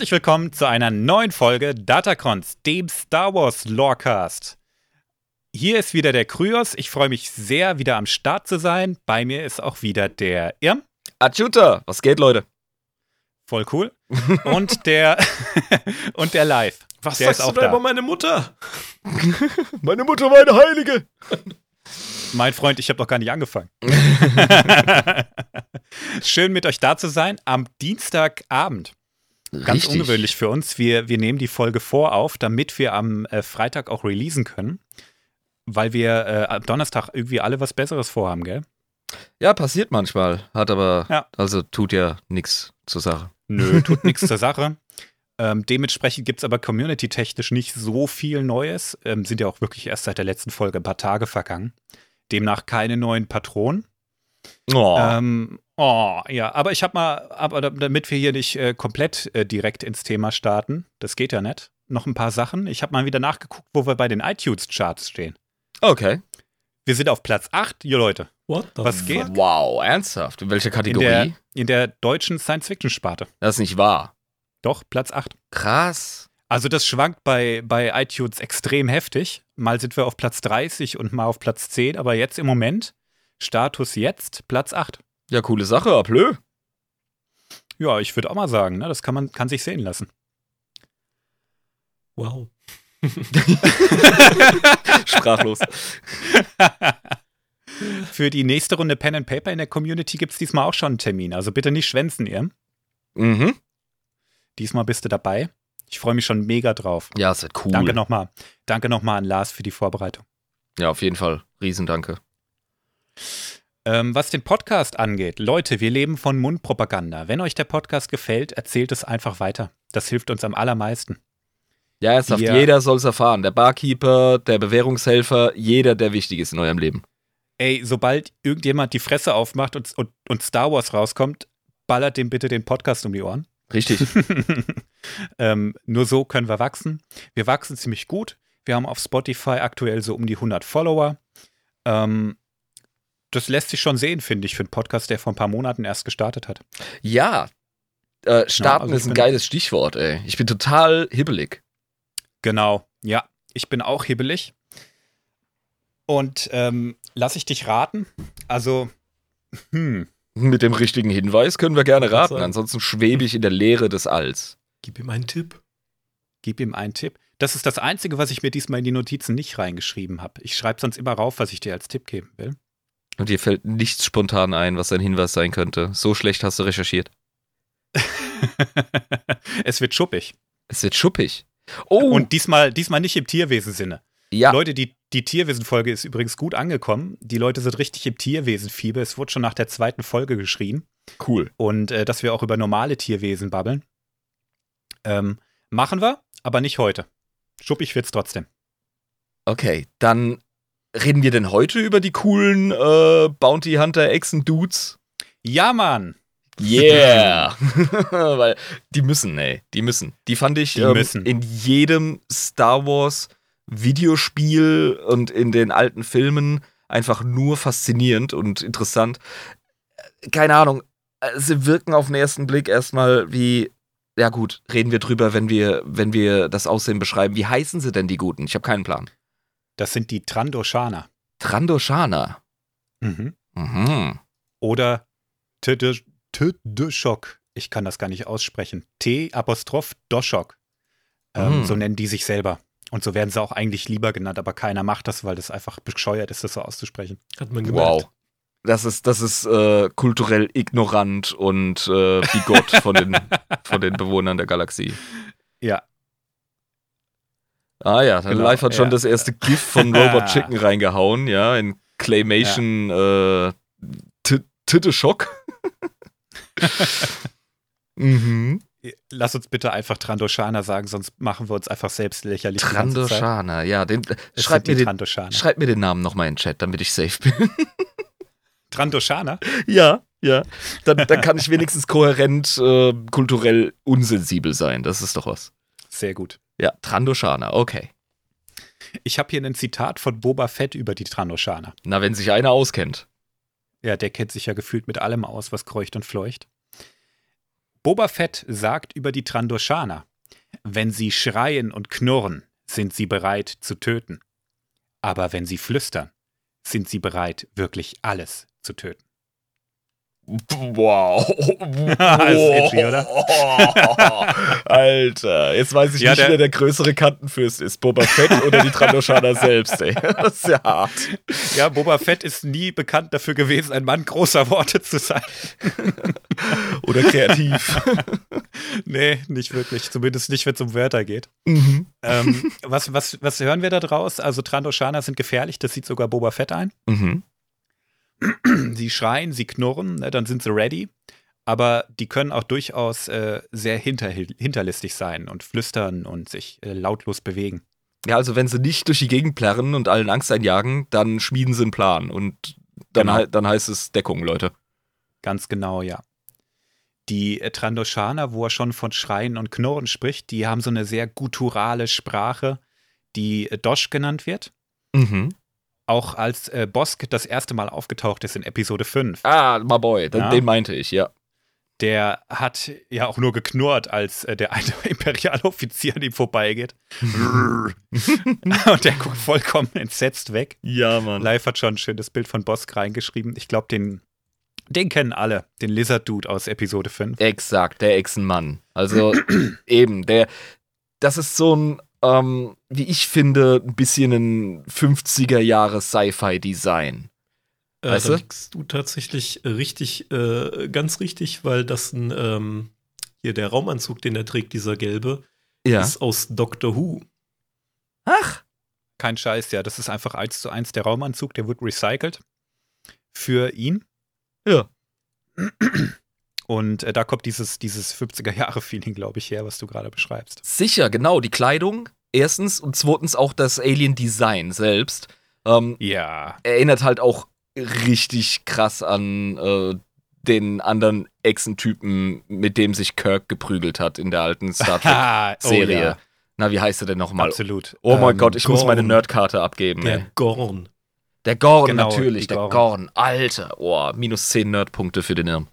Herzlich willkommen zu einer neuen Folge Datacrons, dem Star Wars Lorecast. Hier ist wieder der Kryos. Ich freue mich sehr, wieder am Start zu sein. Bei mir ist auch wieder der Irm. Achuta, was geht, Leute? Voll cool. Und der und der Live. Was der sagst du da, da über meine Mutter? meine Mutter war eine Heilige. Mein Freund, ich habe noch gar nicht angefangen. Schön mit euch da zu sein am Dienstagabend. Ganz Richtig. ungewöhnlich für uns. Wir, wir nehmen die Folge vorauf, damit wir am äh, Freitag auch releasen können. Weil wir äh, am Donnerstag irgendwie alle was Besseres vorhaben, gell? Ja, passiert manchmal. Hat aber, Ja. also tut ja nichts zur Sache. Nö, tut nichts zur Sache. Ähm, dementsprechend gibt es aber community-technisch nicht so viel Neues. Ähm, sind ja auch wirklich erst seit der letzten Folge ein paar Tage vergangen. Demnach keine neuen Patronen. Oh. Ähm, oh, ja, aber ich habe mal, aber da- damit wir hier nicht äh, komplett äh, direkt ins Thema starten, das geht ja nicht, noch ein paar Sachen. Ich habe mal wieder nachgeguckt, wo wir bei den iTunes-Charts stehen. okay. Wir sind auf Platz 8, ihr Leute. What the Was fuck? geht? Wow, ernsthaft? In welcher In Kategorie? der, in der deutschen Science-Fiction-Sparte. das ist nicht wahr. Doch, Platz 8. Krass. Also das schwankt bei, bei iTunes extrem heftig. Mal sind wir auf Platz 30 und mal auf Platz 10, aber jetzt im Moment, Status jetzt, Platz 8. Ja, coole Sache, ablö. Ja, ich würde auch mal sagen, ne, das kann man kann sich sehen lassen. Wow. Sprachlos. Für die nächste Runde Pen and Paper in der Community gibt es diesmal auch schon einen Termin. Also bitte nicht schwänzen, ihr. mhm. Diesmal bist du dabei. Ich freue mich schon mega drauf. Ja, ist halt cool. Danke nochmal. Danke nochmal an Lars für die Vorbereitung. Ja, auf jeden Fall. Riesendanke. Ähm, was den Podcast angeht, Leute, wir leben von Mundpropaganda. Wenn euch der Podcast gefällt, erzählt es einfach weiter. Das hilft uns am allermeisten. Ja, ernsthaft. Ja. Jeder soll es erfahren. Der Barkeeper, der Bewährungshelfer, jeder, der wichtig ist in eurem Leben. Ey, sobald irgendjemand die Fresse aufmacht und, und, und Star Wars rauskommt, ballert dem bitte den Podcast um die Ohren. Richtig. ähm, nur so können wir wachsen. Wir wachsen ziemlich gut. Wir haben auf Spotify aktuell so um die 100 Follower. Ähm, das lässt sich schon sehen, finde ich, für einen Podcast, der vor ein paar Monaten erst gestartet hat. Ja. Äh, starten also ich ist ein geiles Stichwort, ey. Ich bin total hibbelig. Genau, ja. Ich bin auch hibbelig. Und ähm, lass ich dich raten. Also, hm, Mit dem richtigen Hinweis können wir gerne raten. Ansonsten schwebe ich in der Leere des Alls. Gib ihm einen Tipp. gib ihm einen Tipp. Das ist das Einzige, was ich mir diesmal in die Notizen nicht reingeschrieben habe. Ich schreibe sonst immer rauf, was ich dir als Tipp geben will. Und dir fällt nichts spontan ein, was ein Hinweis sein könnte. So schlecht hast du recherchiert. es wird schuppig. Es wird schuppig. Oh, Und diesmal, diesmal nicht im Tierwesen-Sinne. ja. Leute, die, die Tierwesen-Folge ist übrigens gut angekommen. Die Leute sind richtig im Tierwesen-Fieber. Es wurde schon nach der zweiten Folge geschrien. cool. Und äh, dass wir auch über normale Tierwesen babbeln. Ähm, machen wir, aber nicht heute. Schuppig wird's trotzdem. Okay, dann reden wir denn heute über die coolen äh, Bounty Hunter Echsen Dudes? Ja, Mann! Yeah! Weil die müssen, ey. Die müssen. Die fand ich Die ähm, in jedem Star Wars Videospiel und in den alten Filmen einfach nur faszinierend und interessant. Keine Ahnung. Sie wirken auf den ersten Blick erstmal wie. Ja gut, reden wir drüber, wenn wir, wenn wir das Aussehen beschreiben. Wie heißen sie denn die Guten? Ich habe keinen Plan. Das sind die Trandoshana. Trandoshana. Mhm. Mhm. Oder Tdeshok. Ich kann das gar nicht aussprechen. T Apostroph Doshok. Ähm, Mm. So nennen die sich selber. Und so werden sie auch eigentlich lieber genannt, aber keiner macht das, weil das einfach bescheuert ist, das so auszusprechen. Hat man gemerkt. Wow. Das ist, das ist äh, kulturell ignorant und äh, bigot von den, von den Bewohnern der Galaxie. Ja. Ah ja, dann Genau, Live hat schon ja. das erste GIF von Robot Chicken reingehauen, ja, in Claymation äh, T- Titte Schock. mhm. Lass uns bitte einfach Trandoshana sagen, sonst machen wir uns einfach selbst lächerlich. Trandoshana, ja, den, Es schreib, mir den, schreib mir den Namen nochmal in den Chat, damit ich safe bin. Trandoshana? Ja, ja. Dann, dann kann ich wenigstens kohärent äh, kulturell unsensibel sein. Das ist doch was. Sehr gut. Ja, Trandoshana, okay. Ich habe hier ein Zitat von Boba Fett über die Trandoshana. Na, wenn sich einer auskennt. Ja, der kennt sich ja gefühlt mit allem aus, was kreucht und fleucht. Boba Fett sagt über die Trandoshaner, wenn sie schreien und knurren, sind sie bereit zu töten. Aber wenn sie flüstern, sind sie bereit, wirklich alles zu töten. Wow. Ist edgy, oder? Alter, jetzt weiß ich Ja, nicht, der- wer der größere Kantenfürst ist. Boba Fett oder die Trandoshaner selbst, ey. Das ist ja hart. Ja, Boba Fett ist nie bekannt dafür gewesen, ein Mann großer Worte zu sein. Oder kreativ. Nee, nicht wirklich. Zumindest nicht, wenn es um Wörter geht. mhm. ähm, was, was, was hören wir da draus? Also Trandoshaner sind gefährlich, das sieht sogar Boba Fett ein. Mhm. Sie schreien, sie knurren, ne, dann sind sie ready. Aber die können auch durchaus äh, sehr hinter, hinterlistig sein und flüstern und sich äh, lautlos bewegen. Ja, also wenn sie nicht durch die Gegend plärren und allen Angst einjagen, dann schmieden sie einen Plan. Und dann, Genau. hei- dann heißt es Deckung, Leute. Ganz genau, ja. Die äh, Trandoshaner, wo er schon von Schreien und Knurren spricht, die haben so eine sehr gutturale Sprache, die äh, Dosh genannt wird. Mhm. Auch als äh, Bosk das erste Mal aufgetaucht ist in Episode 5. Ah, my boy, den, Ja. den meinte ich, ja. Der hat ja auch nur geknurrt, als äh, der eine Imperialoffizier an ihm vorbeigeht. Und der guckt vollkommen entsetzt weg. Ja, Mann. Live hat schon ein schönes Bild von Bosk reingeschrieben. Ich glaube, den, den kennen alle. Den Lizard Dude aus Episode 5. Exakt, der Echsenmann. Also eben, der, das ist so ein, ähm, wie ich finde, ein bisschen ein 50er Jahre Sci-Fi-Design. Äh, Weißt da du? liegst du tatsächlich richtig, äh, ganz richtig, weil das ein, ähm, hier der Raumanzug, den er trägt, dieser gelbe, Ja. ist aus Doctor Who. Ach, Kein Scheiß, ja. Das ist einfach eins zu eins der Raumanzug, der wird recycelt für ihn. Ja. Und äh, da kommt dieses, dieses 50er-Jahre-Feeling, glaube ich, her, was du gerade beschreibst. sicher, genau, die Kleidung, erstens und zweitens auch das Alien-Design selbst. Ähm, Ja. erinnert halt auch richtig krass an äh, den anderen Echsentypen, mit dem sich Kirk geprügelt hat in der alten Star Trek-Serie. oh, ja. Na, wie heißt er denn nochmal? Absolut. Oh mein Ähm, Gott, ich muss meine Gorn. Nerdkarte abgeben. Der ey. Gorn. Der Gorn, Genau, natürlich, der Gorn. Gorn. Alter, oh, minus 10 Nerdpunkte für den Irm.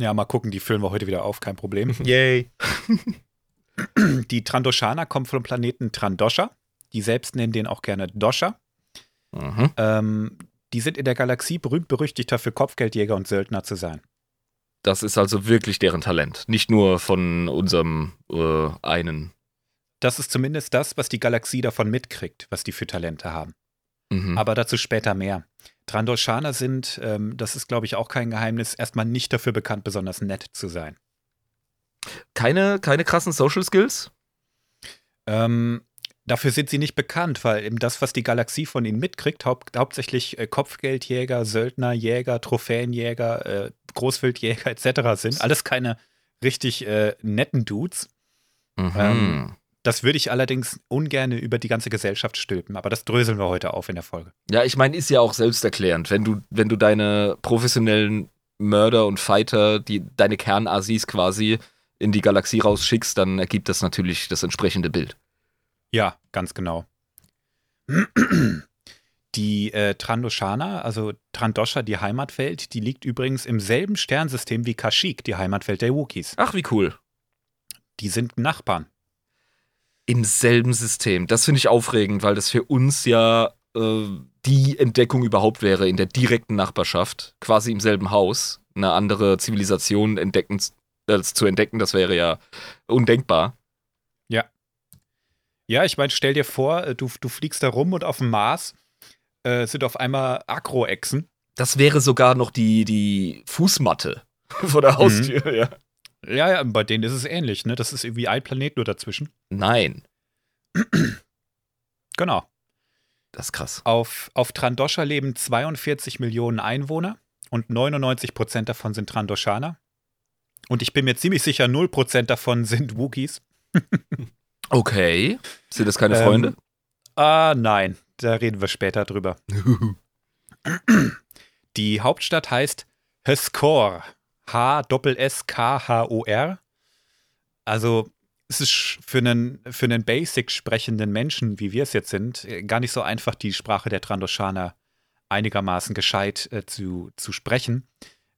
Ja, mal gucken, die füllen wir heute wieder auf, kein Problem. Yay. Die Trandoshaner kommen vom Planeten Trandosha. Die selbst nennen den auch gerne Dosha. Mhm. Ähm, die sind in der Galaxie berühmt-berüchtigt dafür, Kopfgeldjäger und Söldner zu sein. Das ist also wirklich deren Talent. Nicht nur von unserem äh, einen. Das ist zumindest das, was die Galaxie davon mitkriegt, was die für Talente haben. Mhm. Aber dazu später mehr. Trandoshaner sind, ähm, das ist glaube ich auch kein Geheimnis, erstmal nicht dafür bekannt, besonders nett zu sein. keine, keine krassen Social Skills? Ähm, dafür sind sie nicht bekannt, weil eben das, was die Galaxie von ihnen mitkriegt, haupt, hauptsächlich äh, Kopfgeldjäger, Söldner, Jäger, Trophäenjäger, äh, Großwildjäger etc. sind. Alles keine richtig äh, netten Dudes. Mhm. Ähm, Das würde ich allerdings ungern über die ganze Gesellschaft stülpen, aber das dröseln wir heute auf in der Folge. Ja, ich meine, ist ja auch selbsterklärend. Wenn du, wenn du deine professionellen Mörder und Fighter, die deine Kernasis quasi in die Galaxie rausschickst, dann ergibt das natürlich das entsprechende Bild. Ja, ganz genau. Die äh, Trandoshaner, also Trandosha, die Heimatwelt, die liegt übrigens im selben Sternsystem wie Kashyyyk, die Heimatwelt der Wookiees. Ach, wie cool. Die sind Nachbarn. Im selben System. Das finde ich aufregend, weil das für uns ja äh, die Entdeckung überhaupt wäre, in der direkten Nachbarschaft, quasi im selben Haus, eine andere Zivilisation entdecken, äh, zu entdecken, das wäre ja undenkbar. Ja, ich meine, stell dir vor, äh, du, du fliegst da rum und auf dem Mars äh, sind auf einmal Agroechsen. Das wäre sogar noch die, die Fußmatte vor der Haustür, ja. Ja, ja, bei denen ist es ähnlich, ne? Das ist irgendwie ein Planet nur dazwischen. Nein, Genau. das ist krass. Auf, auf Trandosha leben 42 Millionen Einwohner und 99 Prozent davon sind Trandoshaner. Und ich bin mir ziemlich sicher, 0 Prozent davon sind Wookiees. Okay. Sind das keine Ähm, Freunde? Ah, nein, da reden wir später drüber. Die Hauptstadt heißt Heskor. H-S-S-K-H-O-R. Also, es ist für einen, für einen basic sprechenden Menschen, wie wir es jetzt sind, äh, gar nicht so einfach, die Sprache der Trandoshaner einigermaßen gescheit äh, zu, zu sprechen,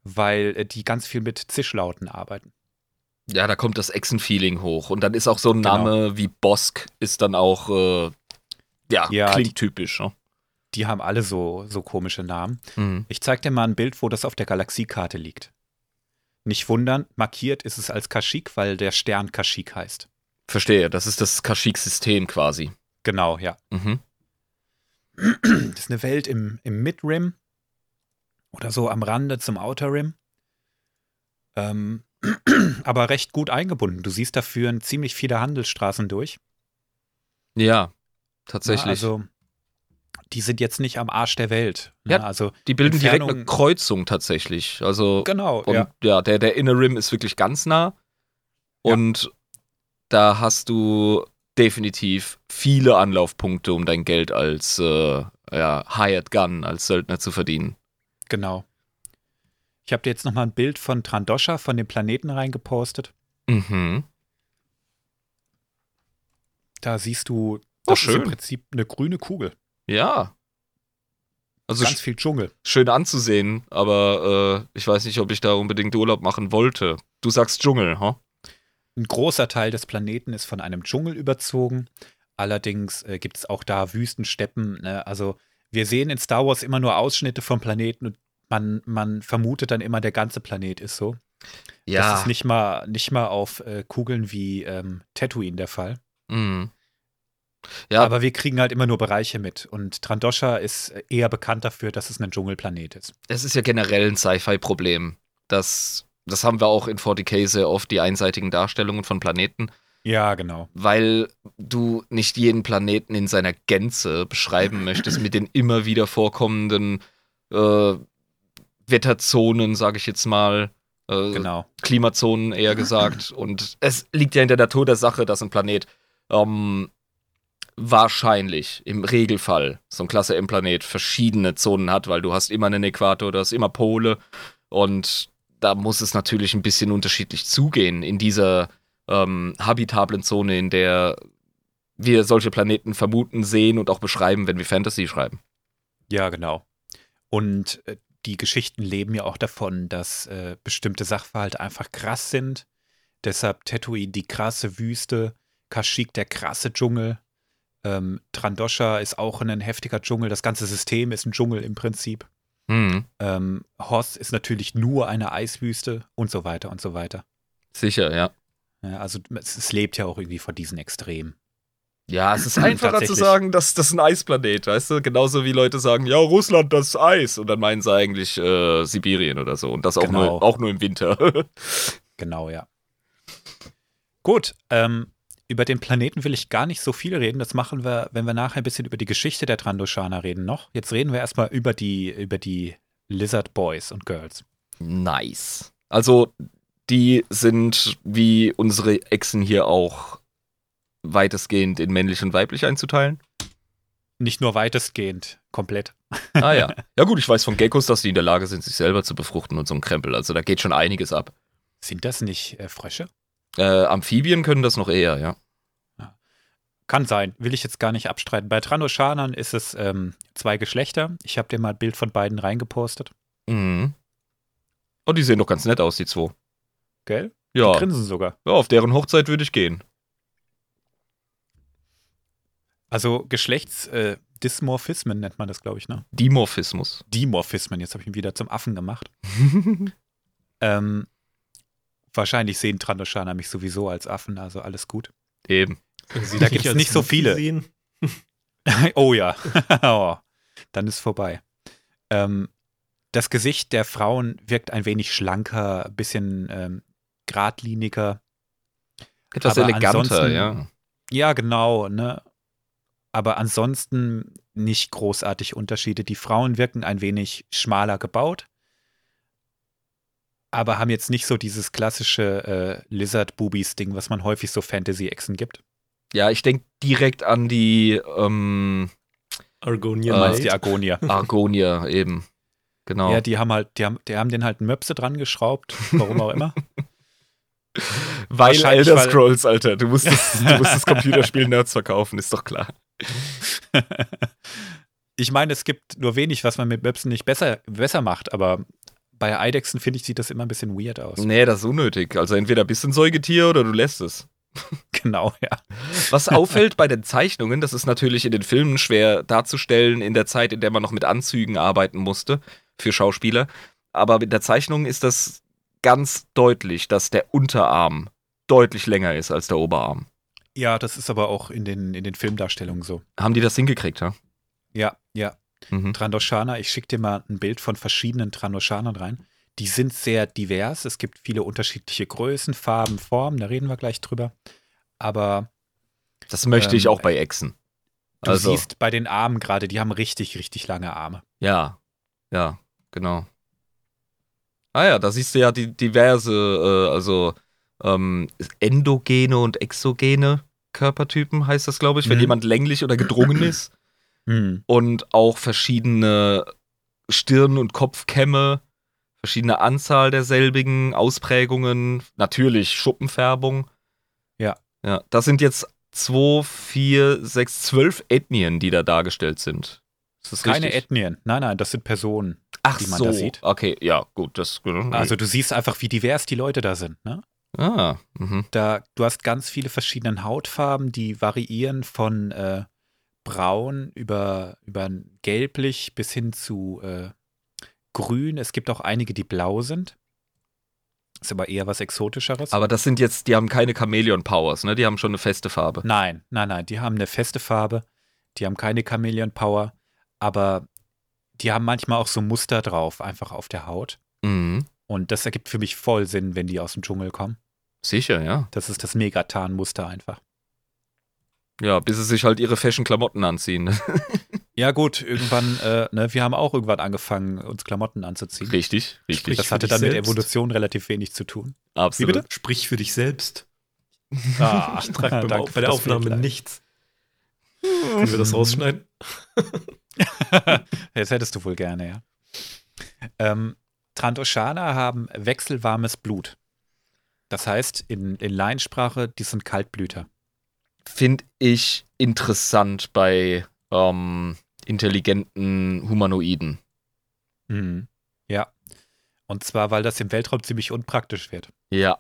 weil äh, die ganz viel mit Zischlauten arbeiten. Ja, da kommt das Echsen-Feeling hoch. Und dann ist auch so ein Genau. Name wie Bosk, ist dann auch, äh, ja, Ja, klingt die- typisch. Ne? Die haben alle so, so komische Namen. Mhm. Ich zeig dir mal ein Bild, wo das auf der Galaxiekarte liegt. Nicht wundern, markiert ist es als Kashyyyk, weil der Stern Kashyyyk heißt. Verstehe, das ist das Kashyyyk-System quasi. Genau, ja. Mhm. Das ist eine Welt im, im Mid-Rim oder so am Rande zum Outer Rim. Ähm, aber recht gut eingebunden. Du siehst da führen ziemlich viele Handelsstraßen durch. Ja, tatsächlich. Ja, also, die sind jetzt nicht am Arsch der Welt. Ne? Ja. Also, die bilden direkt Entfernung- eine Kreuzung tatsächlich. Also, genau, und ja. ja, der, der Inner Rim ist wirklich ganz nah. Ja. Und da hast du definitiv viele Anlaufpunkte, um dein Geld als äh, ja, Hired Gun, als Söldner zu verdienen. Genau. Ich habe dir jetzt nochmal ein Bild von Trandosha, von dem Planeten reingepostet. Mhm. Da siehst du, Oh, das ist im. Prinzip eine grüne Kugel. Ja. Also Ganz viel Dschungel. schön anzusehen, aber äh, ich weiß nicht, ob ich da unbedingt Urlaub machen wollte. Du sagst Dschungel, ha? Ein großer Teil des Planeten ist von einem Dschungel überzogen. Allerdings äh, gibt es auch da Wüstensteppen. Ne? Also wir sehen in Star Wars immer nur Ausschnitte vom Planeten und man, man vermutet dann immer, der ganze Planet ist so. Das ist nicht mal, nicht mal auf äh, Kugeln wie ähm, Tatooine der Fall. Mhm. Ja, Aber wir kriegen halt immer nur Bereiche mit. Und Trandosha ist eher bekannt dafür, dass es ein Dschungelplanet ist. es ist ja generell ein Sci-Fi-Problem. Das, das haben wir auch in 40k sehr oft, die einseitigen Darstellungen von Planeten, Ja, genau. weil du nicht jeden Planeten in seiner Gänze beschreiben möchtest mit den immer wieder vorkommenden äh, Wetterzonen, sage ich jetzt mal. Äh, Genau. Klimazonen eher gesagt. Und es liegt ja in der Natur der Sache, dass ein Planet ähm, wahrscheinlich im Regelfall so ein Klasse M-Planet verschiedene Zonen hat, weil du hast immer einen Äquator, du hast immer Pole und da muss es natürlich ein bisschen unterschiedlich zugehen in dieser ähm, habitablen Zone, in der wir solche Planeten vermuten, sehen und auch beschreiben, wenn wir Fantasy schreiben. Ja, genau. Und äh, die Geschichten leben ja auch davon, dass äh, bestimmte Sachverhalte einfach krass sind. Deshalb Tatooine die krasse Wüste, Kashyyyk der krasse Dschungel, ähm, Trandosha ist auch ein heftiger Dschungel. Das ganze System ist ein Dschungel im Prinzip. Hm, Ähm, Hoth ist natürlich nur eine Eiswüste und so weiter und so weiter. sicher, ja. Ja, also es, es lebt ja auch irgendwie von diesen Extremen. Ja, es ist einfacher zu sagen, dass das ein Eisplanet, weißt du? Genauso wie Leute sagen, ja, Russland, das ist Eis. Und dann meinen sie eigentlich äh, Sibirien oder so. Und das auch, Genau. nur, auch nur im Winter. Genau, ja. Gut, ähm, über den Planeten will ich gar nicht so viel reden. Das machen wir, wenn wir nachher ein bisschen über die Geschichte der Trandoshaner reden noch. Jetzt reden wir erstmal über die, über die Lizard Boys und Girls. nice. Also, die sind wie unsere Echsen hier auch weitestgehend in männlich und weiblich einzuteilen. Nicht nur weitestgehend, komplett. Ah ja. Ja gut, ich weiß von Geckos, dass die in der Lage sind, sich selber zu befruchten und so ein Krempel. Also da geht schon einiges ab. Sind das nicht äh, Frösche? Äh, Amphibien können das noch eher, ja. Kann sein, will ich jetzt gar nicht abstreiten. Bei Trandoshanern ist es ähm, zwei Geschlechter. Ich habe dir mal ein Bild von beiden reingepostet. Mhm. Oh, die sehen doch ganz nett aus, die zwei. Gell? Ja. Die grinsen sogar. Ja, auf deren Hochzeit würde ich gehen. Also Geschlechtsdysmorphismen äh, nennt man das, glaube ich, ne? Dimorphismus. Dimorphismen, jetzt habe ich ihn wieder zum Affen gemacht. Ähm, wahrscheinlich sehen Trandoshaner mich sowieso als Affen, also alles gut. Eben. Sie Da gibt's als nicht so viele. Oh ja, oh, dann ist vorbei. Ähm, das Gesicht der Frauen wirkt ein wenig schlanker, ein bisschen ähm, geradliniger. Etwas Aber eleganter, ja. Ja, genau, ne? Aber ansonsten nicht großartig Unterschiede. Die Frauen wirken ein wenig schmaler gebaut, aber haben jetzt nicht so dieses klassische äh, Lizard-Boobies-Ding, was man häufig so Fantasy-Echsen gibt. Ja, ich denke direkt an die ähm, Argonia Äh, die. Argonia. Argonia eben. Genau. Ja, die haben halt, die haben, die haben den halt Möpse dran geschraubt, warum auch immer. weil Elder Scrolls, Alter. Du musst das, du musst das Computerspiel Nerds verkaufen, ist doch klar. ich meine, es gibt nur wenig, was man mit Möpsen nicht besser, besser macht, aber bei Eidechsen, finde ich, sieht das immer ein bisschen weird aus. Nee, das ist unnötig. Also entweder bist du ein Säugetier oder du lässt es. Genau, ja. Was auffällt bei den Zeichnungen, das ist natürlich in den Filmen schwer darzustellen in der Zeit, in der man noch mit Anzügen arbeiten musste für Schauspieler. Aber mit der Zeichnung ist das ganz deutlich, dass der Unterarm deutlich länger ist als der Oberarm. Ja, das ist aber auch in den, in den Filmdarstellungen so. Haben die das hingekriegt, ja? Ja, ja. Mhm. Trandoshana, ich schicke dir mal ein Bild von verschiedenen Trandoshanern rein. Die sind sehr divers. Es gibt viele unterschiedliche Größen, Farben, Formen, da reden wir gleich drüber. Aber Das möchte ich Ähm, auch bei Echsen. du Also, siehst bei den Armen gerade, die haben richtig, richtig lange Arme. ja, ja, genau. Ah ja, da siehst du ja die diverse, äh, also ähm, endogene und exogene Körpertypen heißt das, glaube ich, wenn Mhm. jemand länglich oder gedrungen ist. Hm. und auch verschiedene Stirn- und Kopfkämme, verschiedene Anzahl derselbigen, Ausprägungen, natürlich Schuppenfärbung. Ja. Das sind jetzt zwei, vier, sechs, zwölf Ethnien, die da dargestellt sind. Keine richtig? Ethnien. Nein, nein, das sind Personen. Ach die man so, da sieht. okay, ja, gut, das. Also du siehst einfach, wie divers die Leute da sind. Ne? ah, mhm. Da, du hast ganz viele verschiedene Hautfarben, die variieren von äh, braun über, über gelblich bis hin zu äh, grün. Es gibt auch einige, die blau sind. Ist aber eher was Exotischeres. Aber das sind jetzt, die haben keine Chameleon-Powers, ne? Die haben schon eine feste Farbe. nein, nein, nein. Die haben eine feste Farbe. Die haben keine Chameleon Power. Aber die haben manchmal auch so Muster drauf, einfach auf der Haut. Mhm. Und das ergibt für mich voll Sinn, wenn die aus dem Dschungel kommen. Sicher, ja. Das ist das Megatan-Muster einfach. Ja, bis sie sich halt ihre Fashion-Klamotten anziehen. Ja, gut, irgendwann, äh, ne, wir haben auch irgendwann angefangen, uns Klamotten anzuziehen. richtig, richtig. Sprich Das hatte dann mit selbst. Evolution relativ wenig zu tun. Absolut. bitte? Sprich für dich selbst. Ah, Ich trage beim bei der Aufnahme nichts. Können wir das rausschneiden? Das hättest du wohl gerne, ja. Ähm, Trantoshana haben wechselwarmes Blut. Das heißt, in, in Laiensprache, die sind Kaltblüter. Finde ich interessant bei ähm, intelligenten Humanoiden. Mhm. Ja. Und zwar, weil das im Weltraum ziemlich unpraktisch wird. Ja.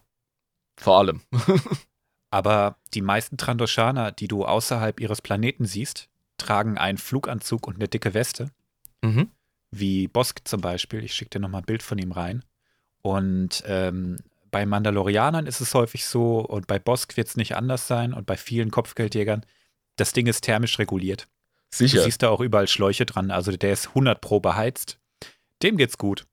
Vor allem. Aber die meisten Trandoshana, die du außerhalb ihres Planeten siehst, tragen einen Fluganzug und eine dicke Weste. Mhm. wie Bosk zum Beispiel. Ich schicke dir nochmal ein Bild von ihm rein. Und ähm, bei Mandalorianern ist es häufig so, und bei Bosk wird es nicht anders sein, und bei vielen Kopfgeldjägern, das Ding ist thermisch reguliert. Du Sicher. siehst da auch überall Schläuche dran, also der ist 100 pro beheizt. Dem geht's gut.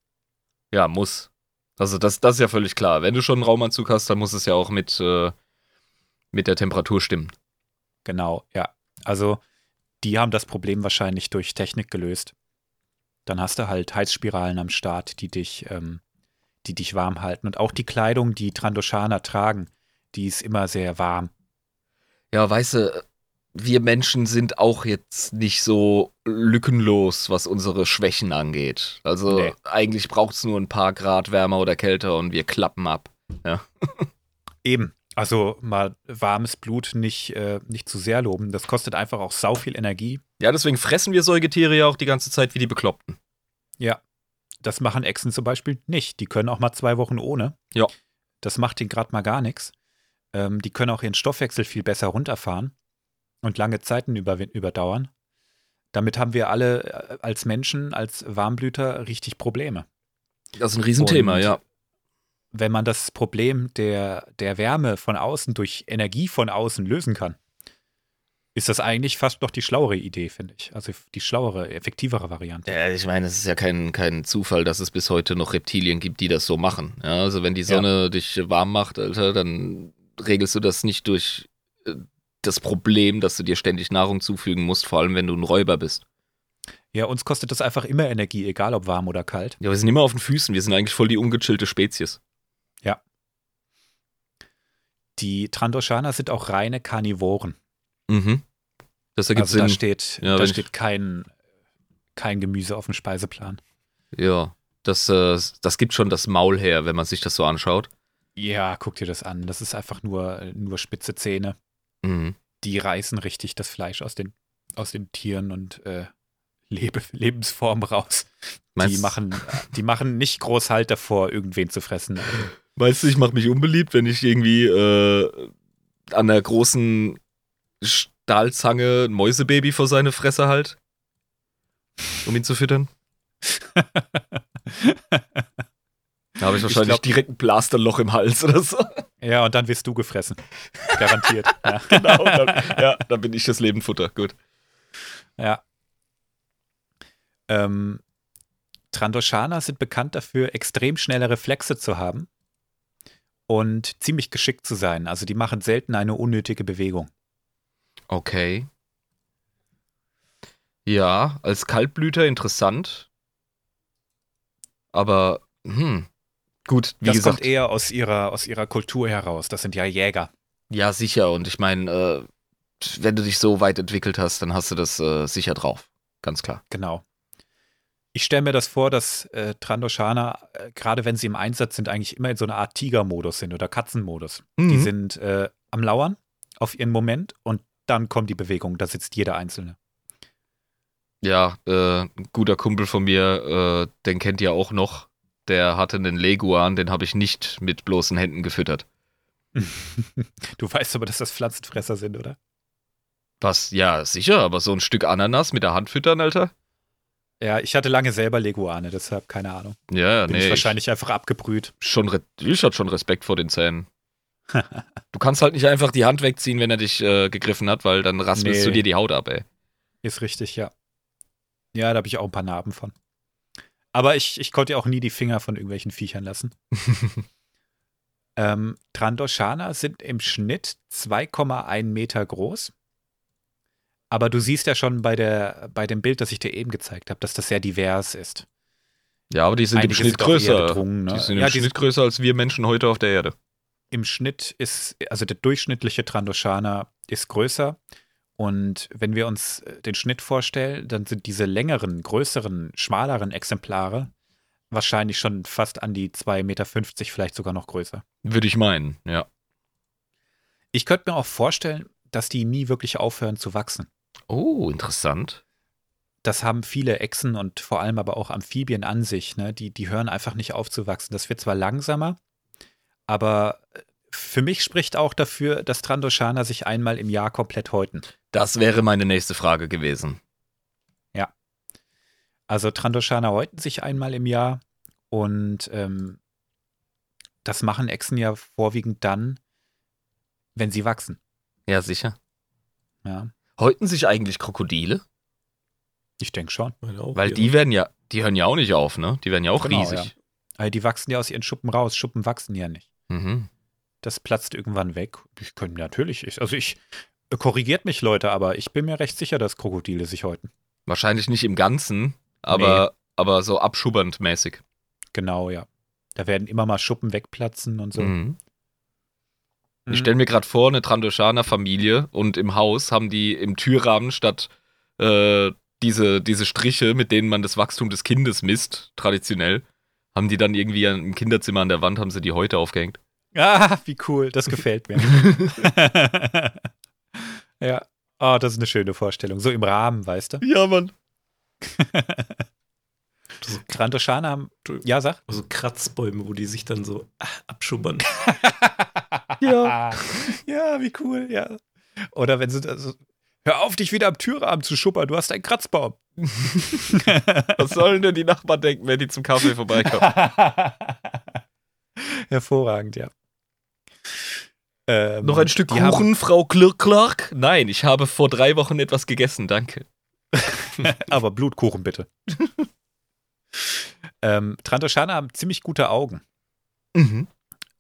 Ja, muss. Also das, das ist ja völlig klar. Wenn du schon einen Raumanzug hast, dann muss es ja auch mit, äh, mit der Temperatur stimmen. Genau, ja. Also die haben das Problem wahrscheinlich durch Technik gelöst. Dann hast du halt Heizspiralen am Start, die dich, ähm, die dich warm halten. Und auch die Kleidung, die Trandoshana tragen, die ist immer sehr warm. Ja, weißt du, wir Menschen sind auch jetzt nicht so lückenlos, was unsere Schwächen angeht. Also Nee. eigentlich braucht es nur ein paar Grad wärmer oder kälter und wir klappen ab. Eben. Also mal warmes Blut nicht, äh, nicht zu sehr loben. Das kostet einfach auch sau viel Energie. Ja, deswegen fressen wir Säugetiere ja auch die ganze Zeit wie die Bekloppten. Ja. Das machen Echsen zum Beispiel nicht. Die können auch mal zwei Wochen ohne. Ja. Das macht denen gerade mal gar nichts. Ähm, die können auch ihren Stoffwechsel viel besser runterfahren und lange Zeiten über, überdauern. Damit haben wir alle äh, als Menschen, als Warmblüter richtig Probleme. Das ist ein Riesenthema, Und- ja. Wenn man das Problem der, der Wärme von außen durch Energie von außen lösen kann, ist das eigentlich fast noch die schlauere Idee, finde ich. Also die schlauere, effektivere Variante. Ja, ich meine, es ist ja kein, kein Zufall, dass es bis heute noch Reptilien gibt, die das so machen. Ja, also wenn die Sonne dich warm macht, Alter, dann regelst du das nicht durch äh, das Problem, dass du dir ständig Nahrung zufügen musst, vor allem wenn du ein Räuber bist. Ja, uns kostet das einfach immer Energie, egal ob warm oder kalt. Ja, wir sind immer auf den Füßen, wir sind eigentlich voll die ungechillte Spezies. Die Trandoshana sind auch reine Karnivoren. Mhm. Das ergibt Also da Sinn. steht, Ja, da ich- steht kein, kein Gemüse auf dem Speiseplan. Ja, das, äh, das gibt schon das Maul her, wenn man sich das so anschaut. Ja, guck dir das an. Das ist einfach nur, nur spitze Zähne. Mhm. Die reißen richtig das Fleisch aus den, aus den Tieren und äh, Lebe Lebensform raus. Meinst, Die machen, die machen nicht groß Halt davor, irgendwen zu fressen. Weißt du, ich mache mich unbeliebt, wenn ich irgendwie äh, an der großen Stahlzange ein Mäusebaby vor seine Fresse halt, um ihn zu füttern. Da habe ich wahrscheinlich glaub- direkt ein Blasterloch im Hals oder so. Ja, und dann wirst du gefressen. Garantiert. ja. genau. Dann, ja, dann bin ich das Lebenfutter. Gut. Ja. Ähm, Trandoshana sind bekannt dafür, extrem schnelle Reflexe zu haben und ziemlich geschickt zu sein. Also die machen selten eine unnötige Bewegung. Okay. Ja, als Kaltblüter interessant. Aber, hm. Gut, wie das gesagt. kommt eher aus ihrer, aus ihrer Kultur heraus. Das sind ja Jäger. Ja, sicher. Und ich meine, äh, wenn du dich so weit entwickelt hast, dann hast du das äh, sicher drauf. Ganz klar. Genau. Ich stelle mir das vor, dass äh, Trandoshana, äh, gerade wenn sie im Einsatz sind, eigentlich immer in so einer Art Tiger-Modus sind oder Katzenmodus. Die Mhm. sind äh, am Lauern auf ihren Moment und dann kommt die Bewegung. Da sitzt jeder Einzelne. Ja, äh, ein guter Kumpel von mir, äh, den kennt ihr auch noch. Der hatte einen Leguan, den habe ich nicht mit bloßen Händen gefüttert. Du weißt aber, dass das Pflanzenfresser sind, oder? Was? Ja, sicher, aber so ein Stück Ananas mit der Hand füttern, Alter? Ja, ich hatte lange selber Leguane, deshalb keine Ahnung. Ja, Bin nee. ich wahrscheinlich einfach abgebrüht. Ich, schon, re- ich hatte schon Respekt vor den Zähnen. Du kannst halt nicht einfach die Hand wegziehen, wenn er dich äh, gegriffen hat, weil dann raspelst Nee. du dir die Haut ab, ey. Ist richtig, ja. Ja, da habe ich auch ein paar Narben von. Aber ich, ich konnte ja auch nie die Finger von irgendwelchen Viechern lassen. ähm, Trandoshana sind im Schnitt 2,1 Meter groß. Aber du siehst ja schon bei, der, bei dem Bild, das ich dir eben gezeigt habe, dass das sehr divers ist. Ja, aber die sind Einige im Schnitt sind größer. gedrungen, ne? Die sind Ja, im die Schnitt größer als wir Menschen heute auf der Erde. im Schnitt ist, also der durchschnittliche Trandoshana ist größer. Und wenn wir uns äh, den Schnitt vorstellen, dann sind diese längeren, größeren, schmaleren Exemplare wahrscheinlich schon fast an die 2,50 Meter, vielleicht sogar noch größer. Würde ich meinen, ja. Ich könnte mir auch vorstellen, dass die nie wirklich aufhören zu wachsen. Oh, interessant. Das haben viele Echsen und vor allem aber auch Amphibien an sich. Ne? Die, die hören einfach nicht auf zu wachsen. Das wird zwar langsamer, aber äh, für mich spricht auch dafür, dass Trandoshana sich einmal im Jahr komplett häuten. Das wäre meine nächste Frage gewesen. Also Trandoshana häuten sich einmal im Jahr und ähm, das machen Echsen ja vorwiegend dann, wenn sie wachsen. Ja, sicher. Ja, Häuten sich eigentlich Krokodile? ich denke schon. Auch, Weil ja. die werden ja, die hören ja auch nicht auf, ne? Die werden ja auch Genau, riesig. Also die wachsen ja aus ihren Schuppen raus. Schuppen wachsen ja nicht. Mhm. Das platzt irgendwann weg. Ich könnte natürlich, ich, also ich korrigiert mich Leute, aber ich bin mir recht sicher, dass Krokodile sich häuten. Wahrscheinlich nicht im Ganzen, aber, aber so abschubbernd mäßig. Genau, ja. Da werden immer mal Schuppen wegplatzen und so. Mhm. Mhm. Ich stelle mir gerade vor, eine Trandoshana Familie und im Haus haben die im Türrahmen statt äh, diese, diese Striche, mit denen man das Wachstum des Kindes misst, traditionell, haben die dann irgendwie im Kinderzimmer an der Wand, haben sie die Häute aufgehängt. Ah, wie cool, das gefällt mir. ja. Oh, das ist eine schöne Vorstellung. So im Rahmen, weißt du? Ja, Mann. so, Trandoshana haben. Ja, sag. so Kratzbäume, wo die sich dann so ah, abschubbern. Ja. Ja, wie cool, ja. Oder wenn sie da so. Hör auf, dich wieder am Türrahmen zu schuppern, du hast einen Kratzbaum. Was sollen denn die Nachbarn denken, wenn die zum Kaffee vorbeikommen? Hervorragend, ja. Ähm, Noch ein Stück die haben- Kuchen, Frau Klirk-Clark? Nein, ich habe vor drei Wochen etwas gegessen, danke. Aber Blutkuchen bitte. ähm, Trandoshana haben ziemlich gute Augen Mhm.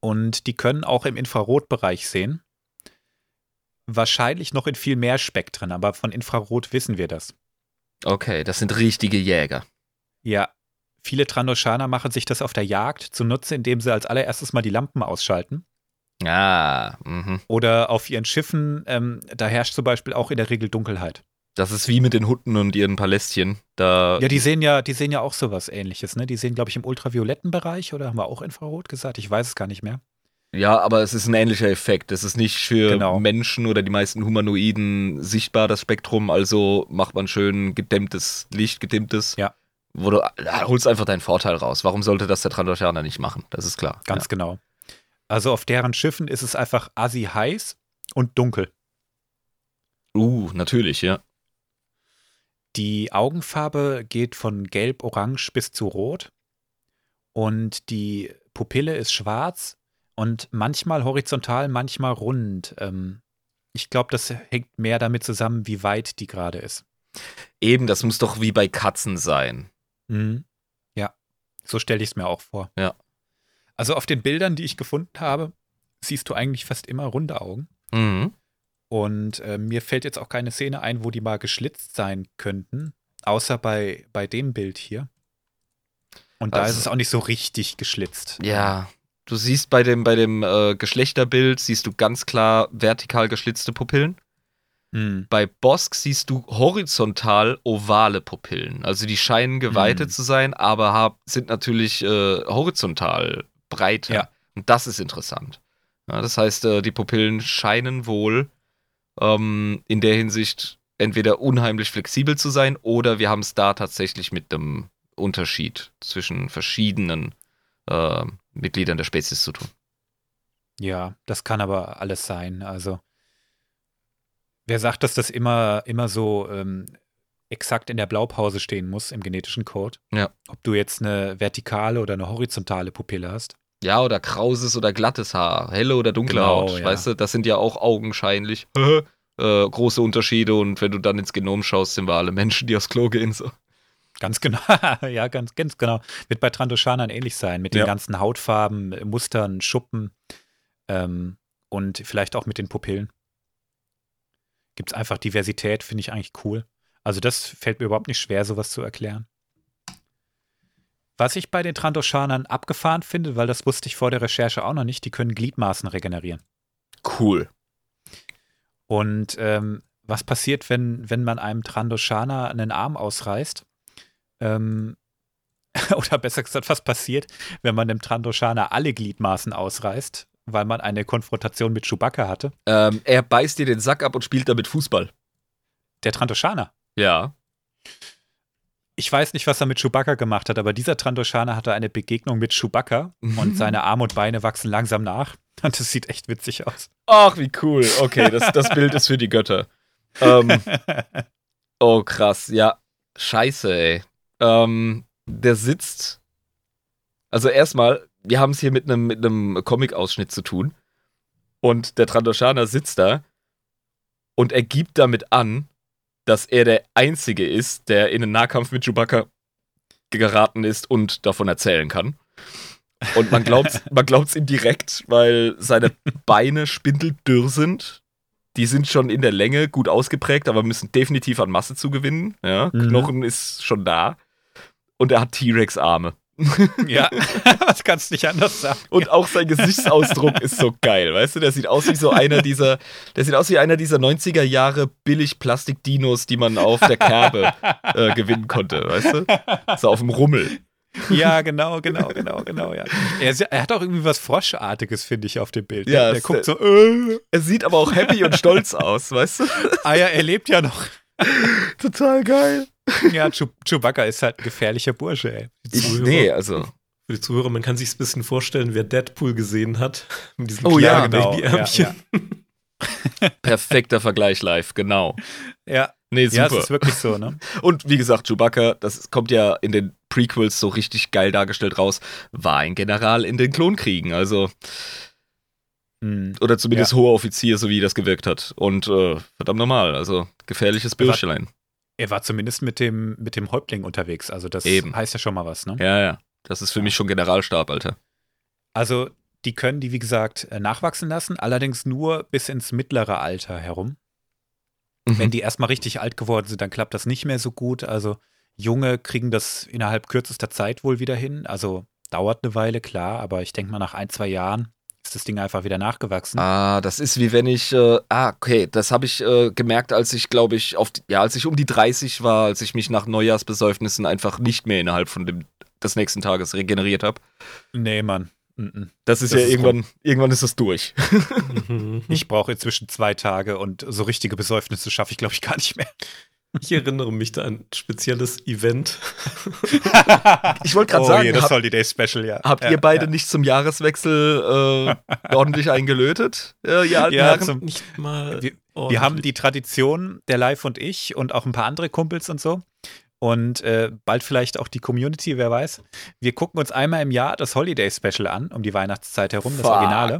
und die können auch im Infrarotbereich sehen. Wahrscheinlich noch in viel mehr Spektren, aber von Infrarot wissen wir das. Okay, das sind richtige Jäger. Ja, viele Trandoshana machen sich das auf der Jagd zunutze, indem sie als allererstes mal die Lampen ausschalten. Ah, mhm. Oder auf ihren Schiffen, ähm, da herrscht zum Beispiel auch in der Regel Dunkelheit. Das ist wie mit den Hunden und ihren Palästchen. Da Ja, die sehen ja, die sehen ja auch sowas ähnliches, ne? Die sehen, glaube ich, im ultravioletten Bereich oder haben wir auch Infrarot gesagt? Ich weiß es gar nicht mehr. Ja, aber es ist ein ähnlicher Effekt. Es ist nicht für Genau. Menschen oder die meisten Humanoiden sichtbar, das Spektrum. Also macht man schön gedämmtes Licht, gedimmtes. Ja. Wo du da holst einfach deinen Vorteil raus. Warum sollte das der Trandoshaner nicht machen? Das ist klar. Ganz genau. Also auf deren Schiffen ist es einfach assi heiß und dunkel. Uh, natürlich, ja. Die Augenfarbe geht von gelb-orange bis zu rot. Und die Pupille ist schwarz und manchmal horizontal, manchmal rund. Ähm, ich glaube, das hängt mehr damit zusammen, wie weit die gerade ist. Eben, das muss doch wie bei Katzen sein. Mhm. Ja, so stelle ich es mir auch vor. Ja. Also auf den Bildern, die ich gefunden habe, siehst du eigentlich fast immer runde Augen. Mhm. Und äh, mir fällt jetzt auch keine Szene ein, wo die mal geschlitzt sein könnten, außer bei, bei dem Bild hier. Und da Also- ist es auch nicht so richtig geschlitzt. Ja. Du siehst bei dem, bei dem äh, Geschlechterbild, siehst du ganz klar vertikal geschlitzte Pupillen. Hm. Bei Bosk siehst du horizontal ovale Pupillen. Also die scheinen geweitet Mhm. zu sein, aber hab, sind natürlich äh, horizontal breiter. Ja. Und das ist interessant. Ja, das heißt, äh, die Pupillen scheinen wohl ähm, in der Hinsicht entweder unheimlich flexibel zu sein oder wir haben es da tatsächlich mit einem Unterschied zwischen verschiedenen äh, Mitgliedern der Spezies zu tun. Ja, das kann aber alles sein. Also, wer sagt, dass das immer, immer so ähm, exakt in der Blaupause stehen muss im genetischen Code? Ja. Ob du jetzt eine vertikale oder eine horizontale Pupille hast? Ja, oder krauses oder glattes Haar, helle oder dunkle Genau, Haut, ja. weißt du, das sind ja auch augenscheinlich äh, große Unterschiede und wenn du dann ins Genom schaust, sind wir alle Menschen, die aufs Klo gehen. So. Ganz genau, ja, ganz, ganz genau. Wird bei Trandoshanern ähnlich sein, mit den Ja. ganzen Hautfarben, äh, Mustern, Schuppen ähm, und vielleicht auch mit den Pupillen. Gibt es einfach Diversität, finde ich eigentlich cool. Also das fällt mir überhaupt nicht schwer, sowas zu erklären. Was ich bei den Trandoshanern abgefahren finde, weil das wusste ich vor der Recherche auch noch nicht, die können Gliedmaßen regenerieren. Cool. Und ähm, was passiert, wenn, wenn man einem Trandoshaner einen Arm ausreißt? Ähm, oder besser gesagt, was passiert, wenn man dem Trandoshaner alle Gliedmaßen ausreißt, weil man eine Konfrontation mit Chewbacca hatte? Ähm, er beißt dir den Sack ab und spielt damit Fußball. Der Trandoshaner. Ja. Ich weiß nicht, was er mit Chewbacca gemacht hat, aber dieser Trandoshaner hatte eine Begegnung mit Chewbacca und seine Arme und Beine wachsen langsam nach. Und das sieht echt witzig aus. Ach, wie cool. Okay, das, das Bild ist für die Götter. Ähm, oh, krass. Ja, scheiße, ey. Ähm, der sitzt. Also erstmal, wir haben es hier mit einem mit Comic-Ausschnitt zu tun. Und der Trandoshaner sitzt da und er gibt damit an, dass er der Einzige ist, der in einen Nahkampf mit Chewbacca geraten ist und davon erzählen kann. Und man glaubt man glaubt's ihm direkt, weil seine Beine spindeldürr sind. Die sind schon in der Länge gut ausgeprägt, aber müssen definitiv an Masse zugewinnen. Ja, Mhm. Knochen ist schon da. Und er hat T-Rex-Arme. Ja, das kannst du nicht anders sagen. Und auch sein Gesichtsausdruck ist so geil, weißt du? Der sieht aus wie so einer dieser, der sieht aus wie einer dieser 90er Jahre billig Plastik-Dinos, die man auf der Kerbe äh, gewinnen konnte, weißt du? So auf dem Rummel. Ja, genau, genau, genau, genau, ja. Er, er hat auch irgendwie was Froschartiges, finde ich, auf dem Bild. Ja, der, guckt so, äh, Er sieht aber auch happy und stolz aus, weißt du? ah ja, er lebt ja noch. Total geil. Ja, Chew Chewbacca ist halt ein gefährlicher Bursche, ey. Ich, nee, also. Für die Zuhörer, man kann sich ein bisschen vorstellen, wer Deadpool gesehen hat. Mit diesen Oh ja, genau. Babyärmchen. Perfekter Vergleich live, genau. Ja, Nee, ja, es super. ist wirklich so, ne? und wie gesagt, Chewbacca, das kommt ja in den Prequels so richtig geil dargestellt raus, war ein General in den Klonkriegen, also, Hm. oder zumindest hoher Offizier, so wie das gewirkt hat. Und äh, verdammt normal, also gefährliches Bürschlein. Er war zumindest mit dem, mit dem Häuptling unterwegs, also das Eben. heißt ja schon mal was, ne? Ja, ja. Das ist für mich schon Generalstab, Alter. Also, die können die, wie gesagt, äh, nachwachsen lassen, allerdings nur bis ins mittlere Alter herum. Mhm. Wenn die erstmal richtig alt geworden sind, dann klappt das nicht mehr so gut. Also, Junge kriegen das innerhalb kürzester Zeit wohl wieder hin. Also, dauert eine Weile, klar, aber ich denke mal, nach ein, zwei Jahren ist das Ding einfach wieder nachgewachsen. Ah, das ist wie wenn ich, äh, ah, okay, das habe ich äh, gemerkt, als ich, glaube ich, auf, die, ja, als ich um die 30 war, als ich mich nach Neujahrsbesäufnissen einfach nicht mehr innerhalb von dem, des nächsten Tages regeneriert habe. Nee, Mann. Das ist Das ja ist irgendwann, irgendwann ist das durch. Ich brauche inzwischen zwei Tage und so richtige Besäufnisse schaffe ich, glaube ich, gar nicht mehr. Ich erinnere mich da an ein spezielles Event. Ich wollte gerade oh, sagen, je, das habt, Holiday Special, ja. habt ja, ihr beide ja. nicht zum Jahreswechsel äh, ordentlich eingelötet? Äh, ihr alten Ja, zum- Nicht mal. Wir- Wir haben die Tradition, der Live und ich und auch ein paar andere Kumpels und so. Und äh, bald vielleicht auch die Community, wer weiß. Wir gucken uns einmal im Jahr das Holiday Special an, um die Weihnachtszeit herum, das Fuck. Originale.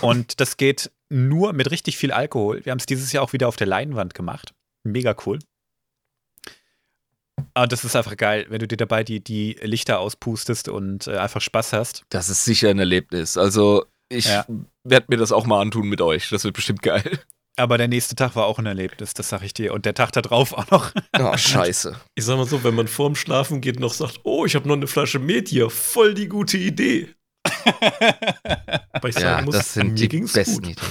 Und das geht nur mit richtig viel Alkohol. Wir haben es dieses Jahr auch wieder auf der Leinwand gemacht. Mega cool. Und das ist einfach geil, wenn du dir dabei die, die Lichter auspustest und äh, einfach Spaß hast. Das ist sicher ein Erlebnis. Also, ich Ja. werde mir das auch mal antun mit euch. Das wird bestimmt geil. Aber der nächste Tag war auch ein Erlebnis, das sag ich dir. Und der Tag da drauf auch noch. Oh, scheiße. Ich sag mal so, wenn man vorm Schlafen geht noch sagt, oh, ich habe noch eine Flasche Met hier, voll die gute Idee. Aber ich sagen Ja, muss, das sind mir die ging's besten gut. Ideen.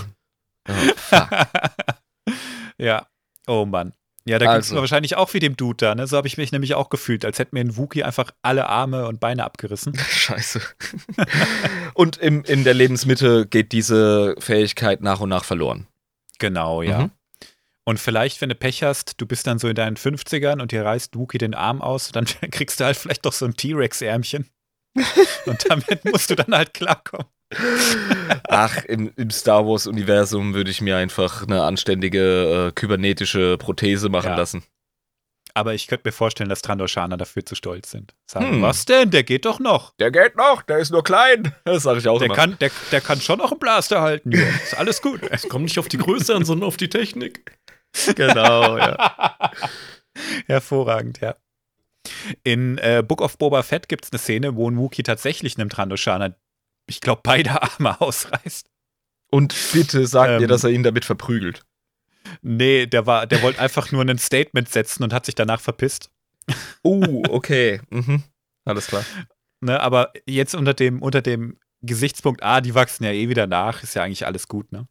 Oh, fuck. ja. Oh Mann. Ja, da ging es Also. wahrscheinlich auch wie dem Dude da, ne? So habe ich mich nämlich auch gefühlt, als hätte mir ein Wookie einfach alle Arme und Beine abgerissen. Scheiße. Und im, in der Lebensmitte geht diese Fähigkeit nach und nach verloren. Genau, ja. Mhm. Und vielleicht, wenn du Pech hast, du bist dann so in deinen 50ern und dir reißt Wookie den Arm aus, dann kriegst du halt vielleicht doch so ein T-Rex-Ärmchen. und damit musst du dann halt klarkommen. Ach, im, im Star Wars-Universum würde ich mir einfach eine anständige äh, kybernetische Prothese machen Ja. lassen. Aber ich könnte mir vorstellen, dass Trandoshaner dafür zu stolz sind. Sagen, Hm. was denn? Der geht doch noch. Der geht noch, der ist nur klein. Das sage ich auch Der immer. kann, der, der kann schon noch einen Blaster halten. Ja. Ist alles gut. Es kommt nicht auf die Größe an, sondern auf die Technik. genau, ja. Hervorragend, ja. In äh, Book of Boba Fett gibt es eine Szene, wo ein Wookie tatsächlich einem Trandoshaner, ich glaube, beide Arme ausreißt. Und bitte sag mir, Ähm. dass er ihn damit verprügelt. Nee, der war, der wollte einfach nur ein Statement setzen und hat sich danach verpisst. Uh, okay. Mhm. Alles klar. Ne, aber jetzt unter dem, unter dem Gesichtspunkt, ah, die wachsen ja eh wieder nach, ist ja eigentlich alles gut, ne?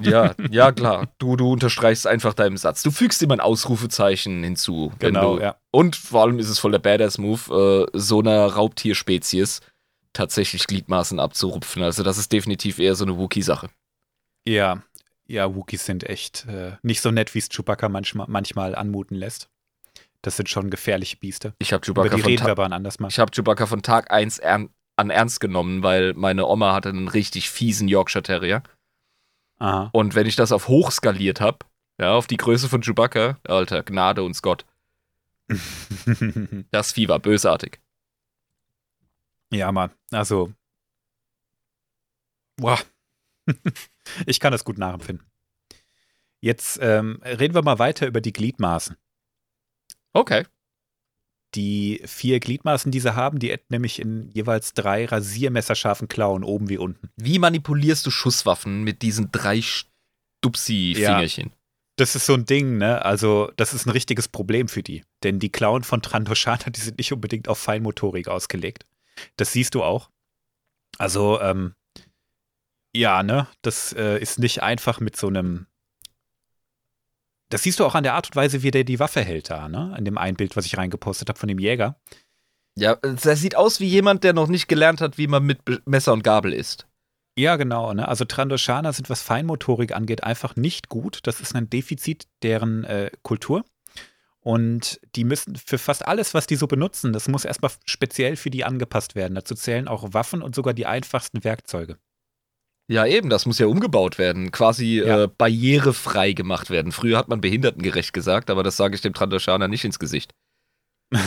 Ja, ja, klar. Du, du unterstreichst einfach deinem Satz. Du fügst ihm ein Ausrufezeichen hinzu. Genau, du, ja. Und vor allem ist es voll der Badass-Move, äh, so einer Raubtierspezies tatsächlich Gliedmaßen abzurupfen. Also das ist definitiv eher so eine Wookie-Sache. Ja, ja, Wookies sind echt äh, nicht so nett, wie es Chewbacca manchmal, manchmal anmuten lässt. Das sind schon gefährliche Bieste. Ich habe Chewbacca, hab Chewbacca von Tag 1 ern an ernst genommen, weil meine Oma hatte einen richtig fiesen Yorkshire Terrier. Aha. Und wenn ich das auf hoch skaliert habe, ja, auf die Größe von Chewbacca, Alter, Gnade uns Gott. Das Vieh war bösartig. Ja, Mann. Also. Boah. ich kann das gut nachempfinden. Jetzt ähm, reden wir mal weiter über die Gliedmaßen. Okay. Die vier Gliedmaßen, die sie haben, die enden nämlich in jeweils drei rasiermesserscharfen Klauen, oben wie unten. Wie manipulierst du Schusswaffen mit diesen drei Stupsi-Fingerchen? Das ist so ein Ding, ne? Also, das ist ein richtiges Problem für die. Denn die Klauen von Trandoshana, die sind nicht unbedingt auf Feinmotorik ausgelegt. Das siehst du auch. Also, ähm, ja, ne? Das äh, ist nicht einfach mit so einem. Das siehst du auch an der Art und Weise, wie der die Waffe hält da, ne? In dem einen Bild, was ich reingepostet habe von dem Jäger. Ja, das sieht aus wie jemand, der noch nicht gelernt hat, wie man mit Messer und Gabel isst. Ja, genau. Ne? Also Trandoshana sind, was Feinmotorik angeht, einfach nicht gut. Das ist ein Defizit deren äh, Kultur. Und die müssen für fast alles, was die so benutzen, das muss erstmal speziell für die angepasst werden. Dazu zählen auch Waffen und sogar die einfachsten Werkzeuge. Ja, eben, das muss ja umgebaut werden, quasi Ja. äh, barrierefrei gemacht werden. Früher hat man behindertengerecht gesagt, aber das sage ich dem Trandoshaner nicht ins Gesicht.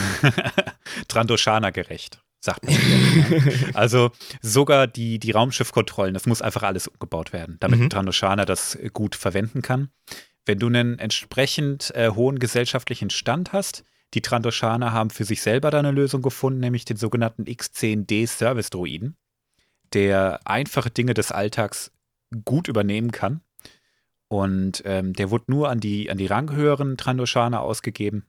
Trandoshana gerecht, sagt man. also sogar die, die Raumschiffkontrollen, das muss einfach alles umgebaut werden, damit Mhm. ein Trandoshana das gut verwenden kann. Wenn du einen entsprechend äh, hohen gesellschaftlichen Stand hast, die Trandoshana haben für sich selber da eine Lösung gefunden, nämlich den sogenannten X10D Service Droiden, der einfache Dinge des Alltags gut übernehmen kann. Und ähm, der wurde nur an die, an die ranghöheren Trandoshana ausgegeben,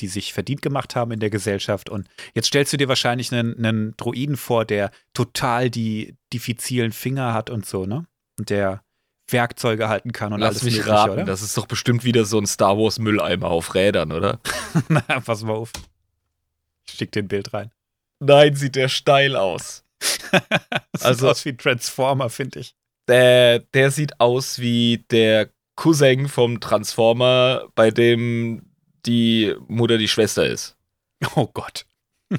die sich verdient gemacht haben in der Gesellschaft. Und jetzt stellst du dir wahrscheinlich einen, einen Droiden vor, der total die diffizilen Finger hat und so, ne? Und der Werkzeuge halten kann und Lass alles mich mögliche, raten, oder? das ist doch bestimmt wieder so ein Star Wars Mülleimer auf Rädern, oder? Na, pass mal auf. Ich schick dir ein Bild rein. Nein, sieht der steil aus. Also- sieht aus wie Transformer, finde ich. Der, der sieht aus wie der Cousin vom Transformer, bei dem die Mutter die Schwester ist. Oh Gott.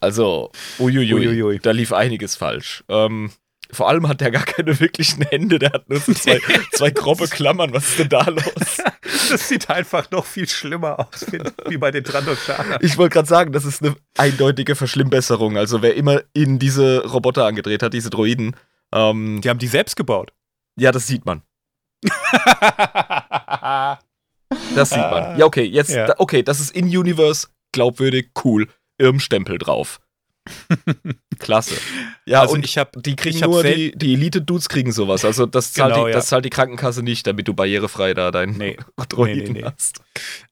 Also, uiuiui, Uiuiui. da lief einiges falsch. Ähm, vor allem hat der gar keine wirklichen Hände, der hat nur so zwei, zwei grobe Klammern. Was ist denn da los? Das sieht einfach noch viel schlimmer aus, finde ich, wie bei den Trandoshana. Ich wollte gerade sagen, das ist eine eindeutige Verschlimmbesserung. Also, wer immer in diese Roboter angedreht hat, diese Droiden, ähm, Die haben die selbst gebaut. ja, das sieht man. Das sieht man. Ja, okay, jetzt, Ja. okay, das ist in-Universe, glaubwürdig, cool. Irmstempel drauf. Klasse. Ja, also und ich habe die kriegen ich hab nur, die, die Elite-Dudes kriegen sowas. Also das zahlt, Genau, die, ja. das zahlt die Krankenkasse nicht, damit du barrierefrei da deinen Nee. Droiden Nee, nee, nee. hast.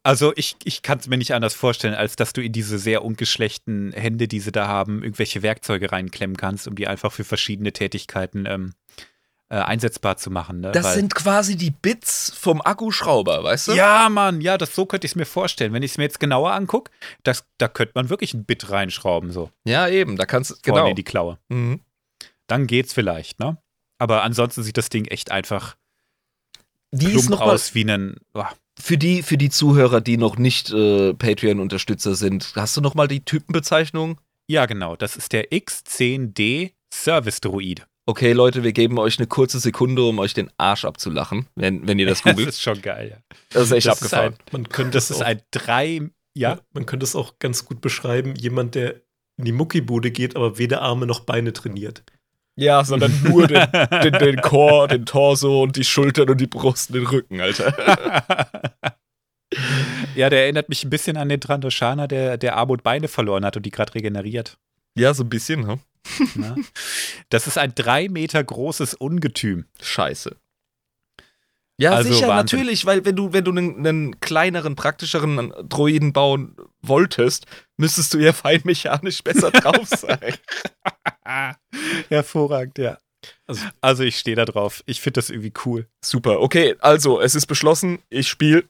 Also ich, ich kann es mir nicht anders vorstellen, als dass du in diese sehr ungeschlechten Hände, die sie da haben, irgendwelche Werkzeuge reinklemmen kannst, um die einfach für verschiedene Tätigkeiten ähm, äh, einsetzbar zu machen. Ne? Das Weil- sind quasi die Bits vom Akkuschrauber, weißt du? ja, Mann, ja, das so könnte ich es mir vorstellen. Wenn ich es mir jetzt genauer angucke, das, da könnte man wirklich ein Bit reinschrauben, so Ja, eben, da kannst du, genau. in die Klaue. Mhm. Dann geht's vielleicht, ne? Aber ansonsten sieht das Ding echt einfach Die ist noch aus wie ein. Oh, für die, für die Zuhörer, die noch nicht äh, Patreon-Unterstützer sind, hast du noch mal die Typenbezeichnung? ja, genau, das ist der X10D Service Droid. Okay, Leute, wir geben euch eine kurze Sekunde, um euch den Arsch abzulachen, wenn, wenn ihr das Das googelt. ist schon geil, ja. Das ist echt das ist abgefahren. Man könnte Das es ist auch, ein drei. Ja, man könnte es auch ganz gut beschreiben, jemand, der in die Muckibude geht, aber weder Arme noch Beine trainiert. Ja, sondern nur den, den, den Chor, den Torso und die Schultern und die Brust und den Rücken, Alter. ja, der erinnert mich ein bisschen an den Trandoshana, der, der Arme und Beine verloren hat und die gerade regeneriert. Ja, so ein bisschen, ne? Ne? Das ist ein drei Meter großes Ungetüm. Scheiße. Ja, Also sicher, Wahnsinn. natürlich, weil wenn du, wenn du einen, einen kleineren, praktischeren Droiden bauen wolltest, müsstest du ja feinmechanisch besser drauf sein. Hervorragend, ja. Also- Also, ich stehe da drauf. Ich finde das irgendwie cool. Super, okay, also es ist beschlossen, ich spiele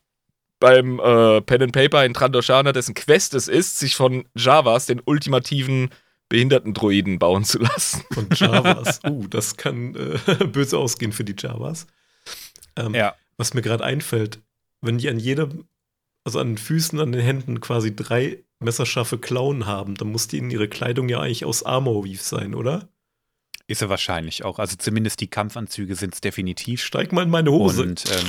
beim äh, Pen and Paper in Trandoshana, dessen Quest es ist, sich von Javas den ultimativen Behinderten-Droiden bauen zu lassen. Von Javas. uh, das kann äh, böse ausgehen für die Javas. Ähm, Ja. Was mir gerade einfällt, wenn die an jedem, also an den Füßen, an den Händen quasi drei messerscharfe Klauen haben, dann muss die in ihre Kleidung ja eigentlich aus Armor Weave sein, oder? Ist er wahrscheinlich auch. Also, zumindest die Kampfanzüge sind es definitiv. Steig mal in meine Hose. Und ähm,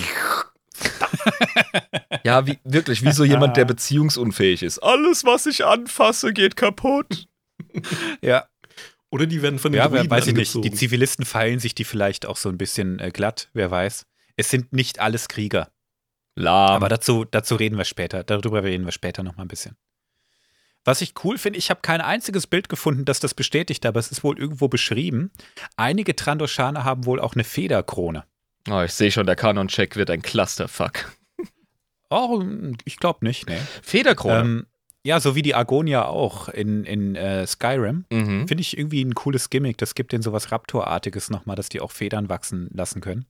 Ja, wie, wirklich, wie so jemand, der beziehungsunfähig ist. Alles, was ich anfasse, geht kaputt. ja, Oder die werden von den ja Druiden weiß ich nicht. Die. Zivilisten feilen sich die vielleicht auch so ein bisschen äh, glatt, wer weiß. Es sind nicht alles Krieger. Lahm. Aber dazu, dazu reden wir später. Darüber reden wir später noch mal ein bisschen. Was ich cool finde, ich habe kein einziges Bild gefunden, das das bestätigt, aber es ist wohl irgendwo beschrieben. Einige Trandoshane haben wohl auch eine Federkrone. oh, ich sehe schon, der Kanon-Check wird ein Clusterfuck. Oh, ich glaube nicht, nee. Federkrone. Ähm, ja, so wie die Argonia auch in, in äh, Skyrim. mhm. Finde ich irgendwie ein cooles Gimmick. Das gibt denen sowas Raptor-artiges nochmal, dass die auch Federn wachsen lassen können.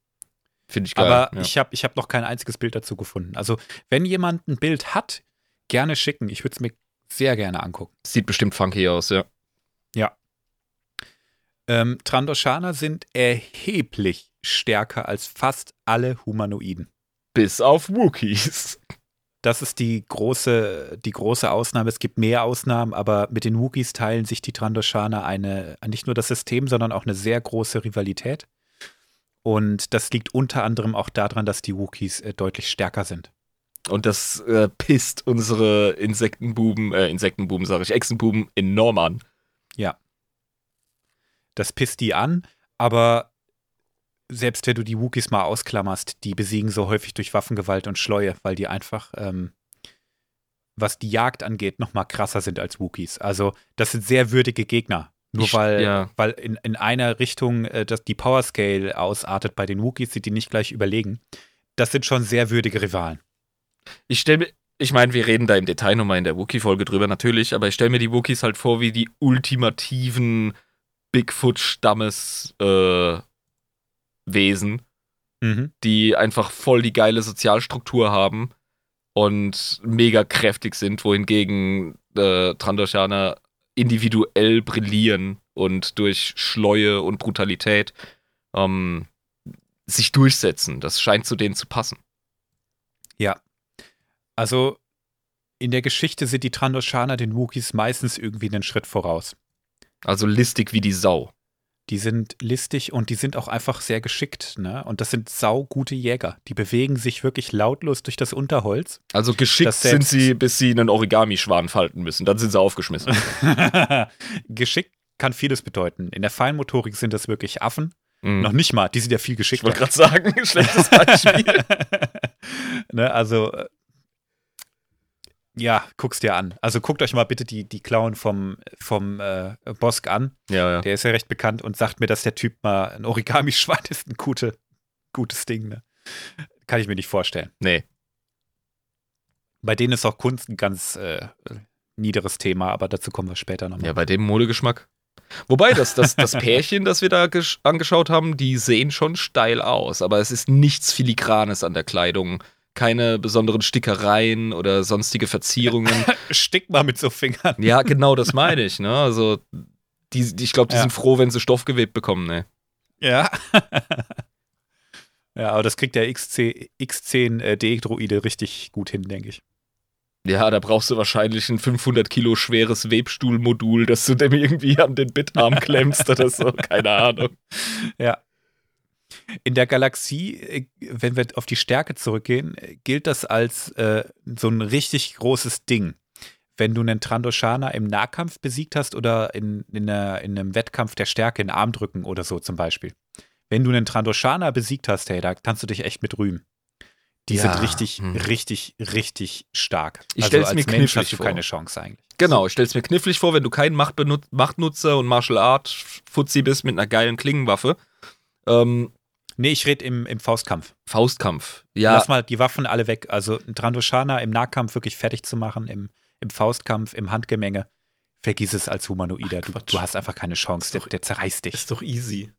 Finde ich geil. Aber ja. ich habe ich hab noch kein einziges Bild dazu gefunden. Also, wenn jemand ein Bild hat, gerne schicken. Ich würde es mir sehr gerne angucken. Sieht bestimmt funky aus, ja. Ähm, Trandoshana sind erheblich stärker als fast alle Humanoiden. Bis auf Wookies. Das ist die große, die große Ausnahme. Es gibt mehr Ausnahmen, aber mit den Wookiees teilen sich die Trandoshana eine, nicht nur das System, sondern auch eine sehr große Rivalität. Und das liegt unter anderem auch daran, dass die Wookiees äh, deutlich stärker sind. Und das äh, pisst unsere Insektenbuben, äh, Insektenbuben sage ich, Echsenbuben enorm an. Das pisst die an, aber selbst wenn du die Wookiees mal ausklammerst, die besiegen so häufig durch Waffengewalt und Schleue, weil die einfach, ähm, was die Jagd angeht, noch mal krasser sind als Wookiees. Also das sind sehr würdige Gegner. Nur Ich- weil, ja. weil in, in einer Richtung äh, dass die Power Scale ausartet bei den Wookiees, sind die nicht gleich überlegen. Das sind schon sehr würdige Rivalen. Ich stelle mir, ich meine, wir reden da im Detail nochmal in der Wookie-Folge drüber, natürlich, aber ich stelle mir die Wookies halt vor wie die ultimativen Bigfoot-Stammes äh, Wesen, Mhm. die einfach voll die geile Sozialstruktur haben und mega kräftig sind, wohingegen äh, Trandoshana individuell brillieren und durch Schleue und Brutalität ähm, sich durchsetzen. Das scheint zu denen zu passen. Ja. Also in der Geschichte sind die Trandoshaner den Wookies meistens irgendwie einen Schritt voraus. Also listig wie die Sau. Die sind listig und die sind auch einfach sehr geschickt, ne? Und das sind saugute Jäger. Die bewegen sich wirklich lautlos durch das Unterholz. Also geschickt sind sie, bis sie einen Origami-Schwan falten müssen. Dann sind sie aufgeschmissen. geschickt kann vieles bedeuten. In der Feinmotorik sind das wirklich Affen. Mhm. Noch nicht mal, die sind ja viel Ich geschickter. wollte gerade sagen, schlechtes Beispiel. ne, also, äh, ja, guck's dir an. Also guckt euch mal bitte die, die Klauen vom, vom äh, Bosk an. ja, ja. Der ist ja recht bekannt und sagt mir, dass der Typ mal ein Origami-Schwan ist. Ein gute, gutes Ding, ne? Kann ich mir nicht vorstellen. Nee. Bei denen ist auch Kunst ein ganz äh, niederes Thema, aber dazu kommen wir später nochmal. Ja, bei dem Modegeschmack. Wobei, das, das, das Pärchen, das wir da gesch- angeschaut haben, die sehen schon steil aus, aber es ist nichts Filigranes an der Kleidung. Keine besonderen Stickereien oder sonstige Verzierungen. Stick mal mit so Fingern. ja, genau das meine ich, ne? Also, die, die, ich glaube, die Ja. sind froh, wenn sie Stoff gewebt bekommen, ne? Ja. ja, aber das kriegt der XC, X10D-Droide richtig gut hin, denke ich. Ja, da brauchst du wahrscheinlich ein 500 Kilo schweres Webstuhlmodul, das du dem irgendwie an den Bitarm klemmst oder so. Keine Ahnung. Ja. In der Galaxie, äh, wenn wir auf die Stärke zurückgehen, äh, gilt das als äh, so ein richtig großes Ding. Wenn du einen Trandoshaner im Nahkampf besiegt hast oder in, in, einer, in einem Wettkampf der Stärke in Armdrücken oder so zum Beispiel. Wenn du einen Trandoshaner besiegt hast, hey, da kannst du dich echt mit rühmen. Die Ja, sind richtig, hm. richtig, richtig stark. Ich also stell's als mir Mensch knifflig hast du vor. keine Chance eigentlich. Genau, ich stell's mir knifflig vor, wenn du kein Machtbenut Machtnutzer und Martial Art Fuzzi bist mit einer geilen Klingenwaffe. Ähm, Nee, ich rede im, im Faustkampf. Faustkampf. Ja, Lass mal die Waffen alle weg. Also ein Trandoshaner im Nahkampf wirklich fertig zu machen, im, im Faustkampf, im Handgemenge. Vergiss es als Humanoider. Du, du hast einfach keine Chance. Der, doch- der zerreißt dich. Ist doch easy.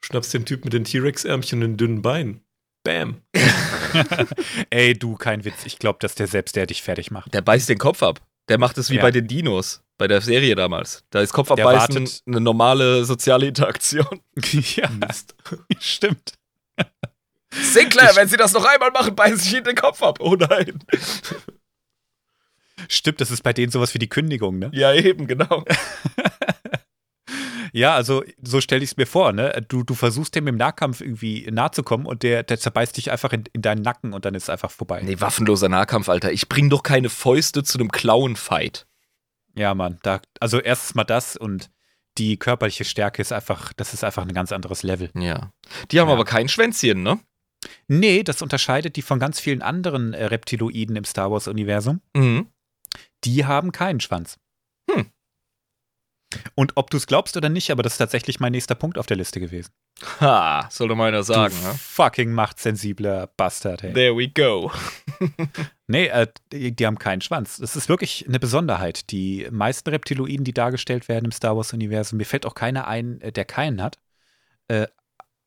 Du schnappst den Typ mit den T-Rex-Ärmchen und den dünnen Beinen. Bam. Ey, du, kein Witz. Ich glaube, dass der selbst der dich fertig macht. der beißt den Kopf ab. Der macht es wie Ja. bei den Dinos, bei der Serie damals. Da ist Der Kopfabbeißen eine normale soziale Interaktion. ja, Mist. stimmt. Sinclair, wenn sie das noch einmal machen, beißen sie ihnen den Kopf ab. Oh nein. Stimmt, das ist bei denen sowas wie die Kündigung, ne? Ja, eben, genau. Ja, also so stelle ich es mir vor, ne? Du, du versuchst dem im Nahkampf irgendwie nahe zu kommen und der, der zerbeißt dich einfach in, in deinen Nacken und dann ist es einfach vorbei. Nee, waffenloser Nahkampf, Alter. Ich bring doch keine Fäuste zu einem Clown-Fight. Ja, Mann. Da, also erstens mal das und die körperliche Stärke ist einfach, das ist einfach ein ganz anderes Level. Ja. Die haben Ja. aber kein Schwänzchen, ne? Nee, das unterscheidet die von ganz vielen anderen äh, Reptiloiden im Star Wars-Universum. Mhm. Die haben keinen Schwanz. Hm. Und ob du es glaubst oder nicht, aber das ist tatsächlich mein nächster Punkt auf der Liste gewesen. Ha, soll doch mal einer sagen, du ne? fucking machtsensibler Bastard, hey. There we go. Nee, äh, die, die haben keinen Schwanz. Das ist wirklich eine Besonderheit. Die meisten Reptiloiden, die dargestellt werden im Star Wars-Universum, mir fällt auch keiner ein, äh, der keinen hat, äh,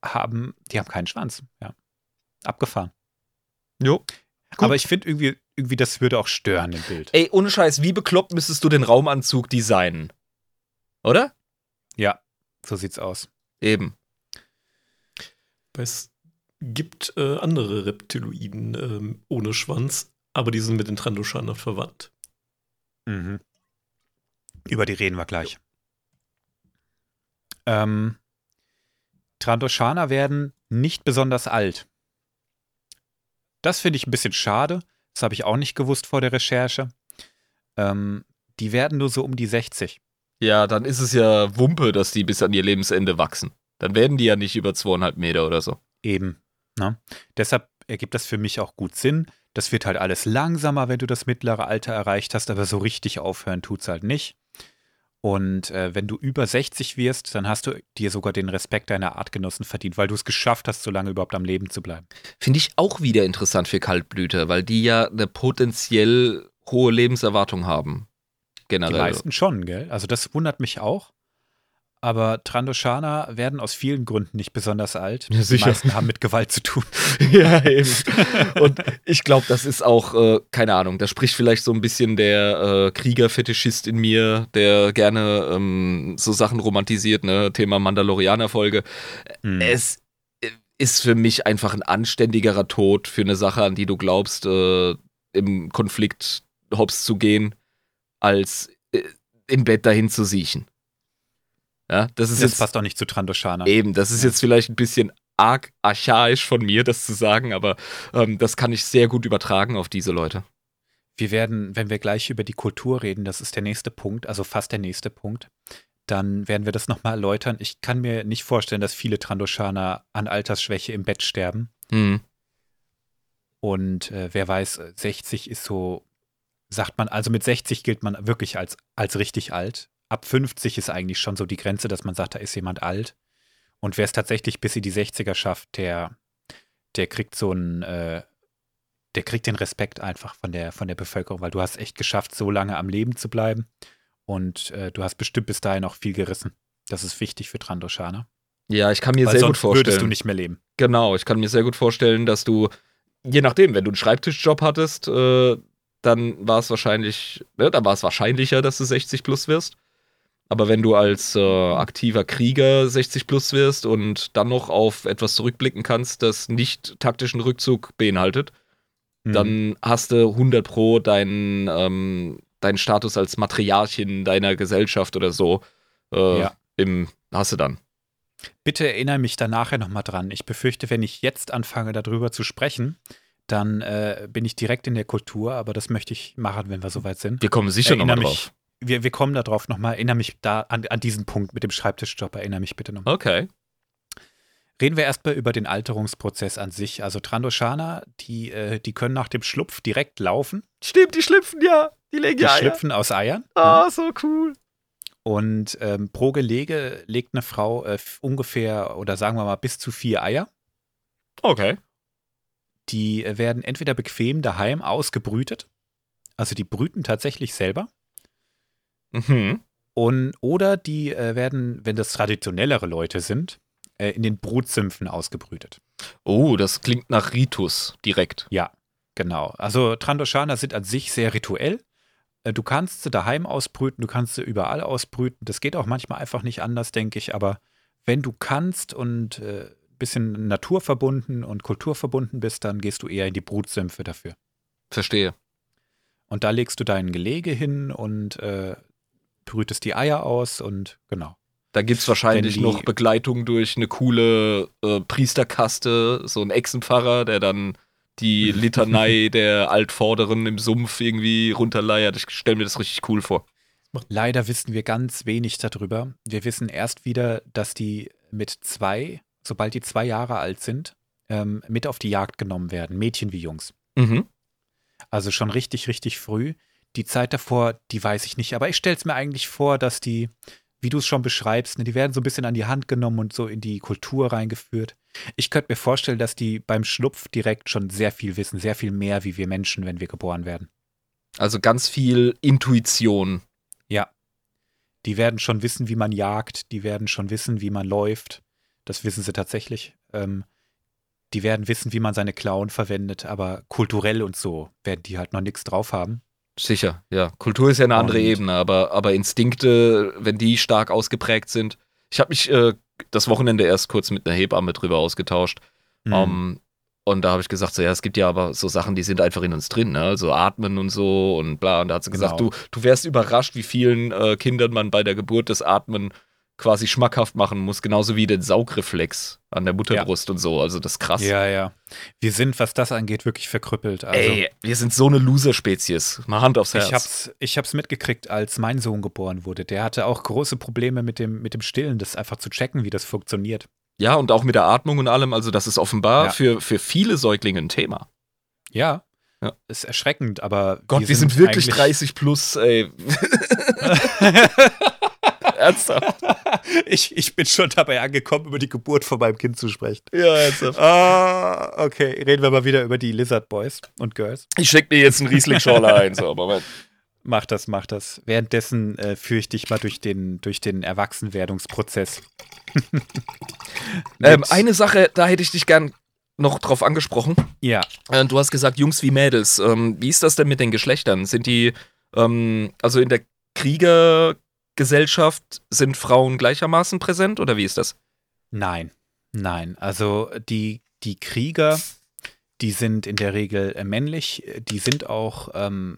haben, die haben keinen Schwanz. Ja. Abgefahren. Jo. Gut. Aber ich finde irgendwie, irgendwie, das würde auch stören im Bild. Ey, ohne Scheiß, wie bekloppt müsstest du den Raumanzug designen? Oder? Ja, so sieht's aus. Eben. Es gibt äh, andere Reptiloiden ähm, ohne Schwanz, aber die sind mit den Trandoshanern verwandt. Mhm. Über die reden wir gleich. Ähm, Trandoshaner werden nicht besonders alt. Das finde ich ein bisschen schade. Das habe ich auch nicht gewusst vor der Recherche. Ähm, die werden nur so um die 60. Ja, dann ist es ja Wumpe, dass die bis an ihr Lebensende wachsen. Dann werden die ja nicht über zweieinhalb Meter oder so. Eben. Ne? Deshalb ergibt das für mich auch gut Sinn. Das wird halt alles langsamer, wenn du das mittlere Alter erreicht hast, aber so richtig aufhören tut's halt nicht. Und äh, wenn du über 60 wirst, dann hast du dir sogar den Respekt deiner Artgenossen verdient, weil du es geschafft hast, so lange überhaupt am Leben zu bleiben. Finde ich auch wieder interessant für Kaltblüter, weil die ja eine potenziell hohe Lebenserwartung haben. Die Generell. meisten schon, gell? Also das wundert mich auch. aber Trandoshana werden aus vielen Gründen nicht besonders alt. Ja, Die meisten haben mit Gewalt zu tun. ja, eben. Und ich glaube, das ist auch, äh, keine Ahnung, da spricht vielleicht so ein bisschen der äh, Kriegerfetischist in mir, der gerne ähm, so Sachen romantisiert, ne? Thema Mandalorianer-Folge. Hm. Es äh, ist für mich einfach ein anständigerer Tod für eine Sache, an die du glaubst, äh, im Konflikt hops zu gehen, als äh, im Bett dahin zu siechen. Ja, das ist Das jetzt passt doch nicht zu Trandoshana. Eben, das ist Ja. jetzt vielleicht ein bisschen arg archaisch von mir, das zu sagen, aber ähm, das kann ich sehr gut übertragen auf diese Leute. Wir werden, wenn wir gleich über die Kultur reden, das ist der nächste Punkt, also fast der nächste Punkt, dann werden wir das nochmal erläutern. Ich kann mir nicht vorstellen, dass viele Trandoshana an Altersschwäche im Bett sterben. Hm. Und äh, wer weiß, 60 ist so, sagt man, also mit 60 gilt man wirklich als, als richtig alt. Ab 50 ist eigentlich schon so die Grenze, dass man sagt, da ist jemand alt. Und wer es tatsächlich bis in die 60er schafft, der, der kriegt so einen, äh, der kriegt den Respekt einfach von der, von der Bevölkerung, weil du hast echt geschafft, so lange am Leben zu bleiben. Und äh, du hast bestimmt bis dahin auch viel gerissen. Das ist wichtig für Trandoshana. Ja, ich kann mir Weil sehr gut vorstellen. würdest du nicht mehr leben. Genau, ich kann mir sehr gut vorstellen, dass du, je nachdem, wenn du einen Schreibtischjob hattest, äh, dann war es wahrscheinlich, ne, dann war es wahrscheinlicher, dass du 60 plus wirst. Aber wenn du als äh, aktiver Krieger 60 plus wirst und dann noch auf etwas zurückblicken kannst, das nicht taktischen Rückzug beinhaltet, Hm. dann hast du 100 pro deinen, ähm, deinen Status als Matriarchin deiner Gesellschaft oder so. Äh, Ja. im, hast du dann. Bitte erinnere mich da nachher nochmal dran. Ich befürchte, wenn ich jetzt anfange, darüber zu sprechen, dann äh, bin ich direkt in der Kultur, aber das möchte ich machen, wenn wir soweit sind. Wir kommen sicher Erinnere nochmal drauf. wir, wir kommen da drauf nochmal. Erinnere mich da an, an diesen Punkt mit dem Schreibtischjob. Erinnere mich bitte nochmal. Okay. Reden wir erstmal über den Alterungsprozess an sich. Also Trandoshana, die, äh, die können nach dem Schlupf direkt laufen. Stimmt, die schlüpfen ja. Die legen Die ja Eier. schlüpfen aus Eiern. Ah, so cool. Und ähm, pro Gelege legt eine Frau äh, ungefähr oder sagen wir mal bis zu vier Eier. Okay. Die äh, werden entweder bequem daheim ausgebrütet, also die brüten tatsächlich selber, Mhm. und, oder die äh, werden, wenn das traditionellere Leute sind, äh, in den Brutsümpfen ausgebrütet. Oh, das klingt nach Ritus direkt. Ja, genau. Also Trandoshana sind an sich sehr rituell. Äh, Du kannst sie daheim ausbrüten, du kannst sie überall ausbrüten. Das geht auch manchmal einfach nicht anders, denke ich. Aber wenn du kannst und äh, bisschen naturverbunden und kulturverbunden bist, dann gehst du eher in die Brutsümpfe dafür. Verstehe. Und da legst du dein Gelege hin und äh, brütest die Eier aus und genau. Da gibt's wahrscheinlich Wenn die- noch Begleitung durch eine coole äh, Priesterkaste, so ein Echsenpfarrer, der dann die Litanei der Altvorderen im Sumpf irgendwie runterleiert. Ich stelle mir das richtig cool vor. Leider wissen wir ganz wenig darüber. Wir wissen erst wieder, dass die mit zwei, sobald die zwei Jahre alt sind, ähm, mit auf die Jagd genommen werden, Mädchen wie Jungs. Mhm. Also schon richtig, richtig früh. Die Zeit davor, die weiß ich nicht, aber ich stelle es mir eigentlich vor, dass die, wie du es schon beschreibst, ne, die werden so ein bisschen an die Hand genommen und so in die Kultur reingeführt. Ich könnte mir vorstellen, dass die beim Schlupf direkt schon sehr viel wissen, sehr viel mehr wie wir Menschen, wenn wir geboren werden. Also ganz viel Intuition. Ja. Die werden schon wissen, wie man jagt, die werden schon wissen, wie man läuft. Das wissen sie tatsächlich. Ähm, die werden wissen, wie man seine Klauen verwendet, aber kulturell und so werden die halt noch nichts drauf haben. Sicher, ja. Kultur ist ja eine andere Und- Ebene, aber, aber Instinkte, wenn die stark ausgeprägt sind. Ich habe mich äh, das Wochenende erst kurz mit einer Hebamme drüber ausgetauscht. Mhm. Um, und da habe ich gesagt, so ja, es gibt ja aber so Sachen, die sind einfach in uns drin, ne? Also atmen und so und bla. Und da hat sie gesagt, Genau. du, du wärst überrascht, wie vielen äh, Kindern man bei der Geburt das Atmen quasi schmackhaft machen muss, genauso wie den Saugreflex an der Mutterbrust und so. Also das ist krass. Ja, ja. Wir sind, was das angeht, wirklich verkrüppelt. Also, Ey, wir sind so eine Loser-Spezies. Mal Hand aufs Herz. ich hab's, ich hab's mitgekriegt, als mein Sohn geboren wurde. Der hatte auch große Probleme mit dem, mit dem Stillen, das einfach zu checken, wie das funktioniert. Ja, und auch mit der Atmung und allem. Also, das ist offenbar Ja. für, für viele Säuglinge ein Thema. Ja. Ja. Ist erschreckend, aber. Gott, wir, sind, wirklich eigentlich- 30 plus, ey. ernsthaft. ich, ich bin schon dabei angekommen, über die Geburt von meinem Kind zu sprechen. Ja, ernsthaft. Ah, okay. Reden wir mal wieder über die Lizard Boys und Girls. Ich schenke dir jetzt einen Riesling-Schorle ein. So, Moment. Mach das, mach das. Währenddessen äh, führe ich dich mal durch den, durch den Erwachsenwerdungsprozess. Ähm, eine Sache, da hätte ich dich gern noch drauf angesprochen. ja, Äh, Du hast gesagt, Jungs wie Mädels. Ähm, wie ist das denn mit den Geschlechtern? Sind die, ähm, also in der Kriegergesellschaft, sind Frauen gleichermaßen präsent oder wie ist das? nein, nein. Also die, die Krieger, die sind in der Regel äh, männlich. Die sind auch ähm,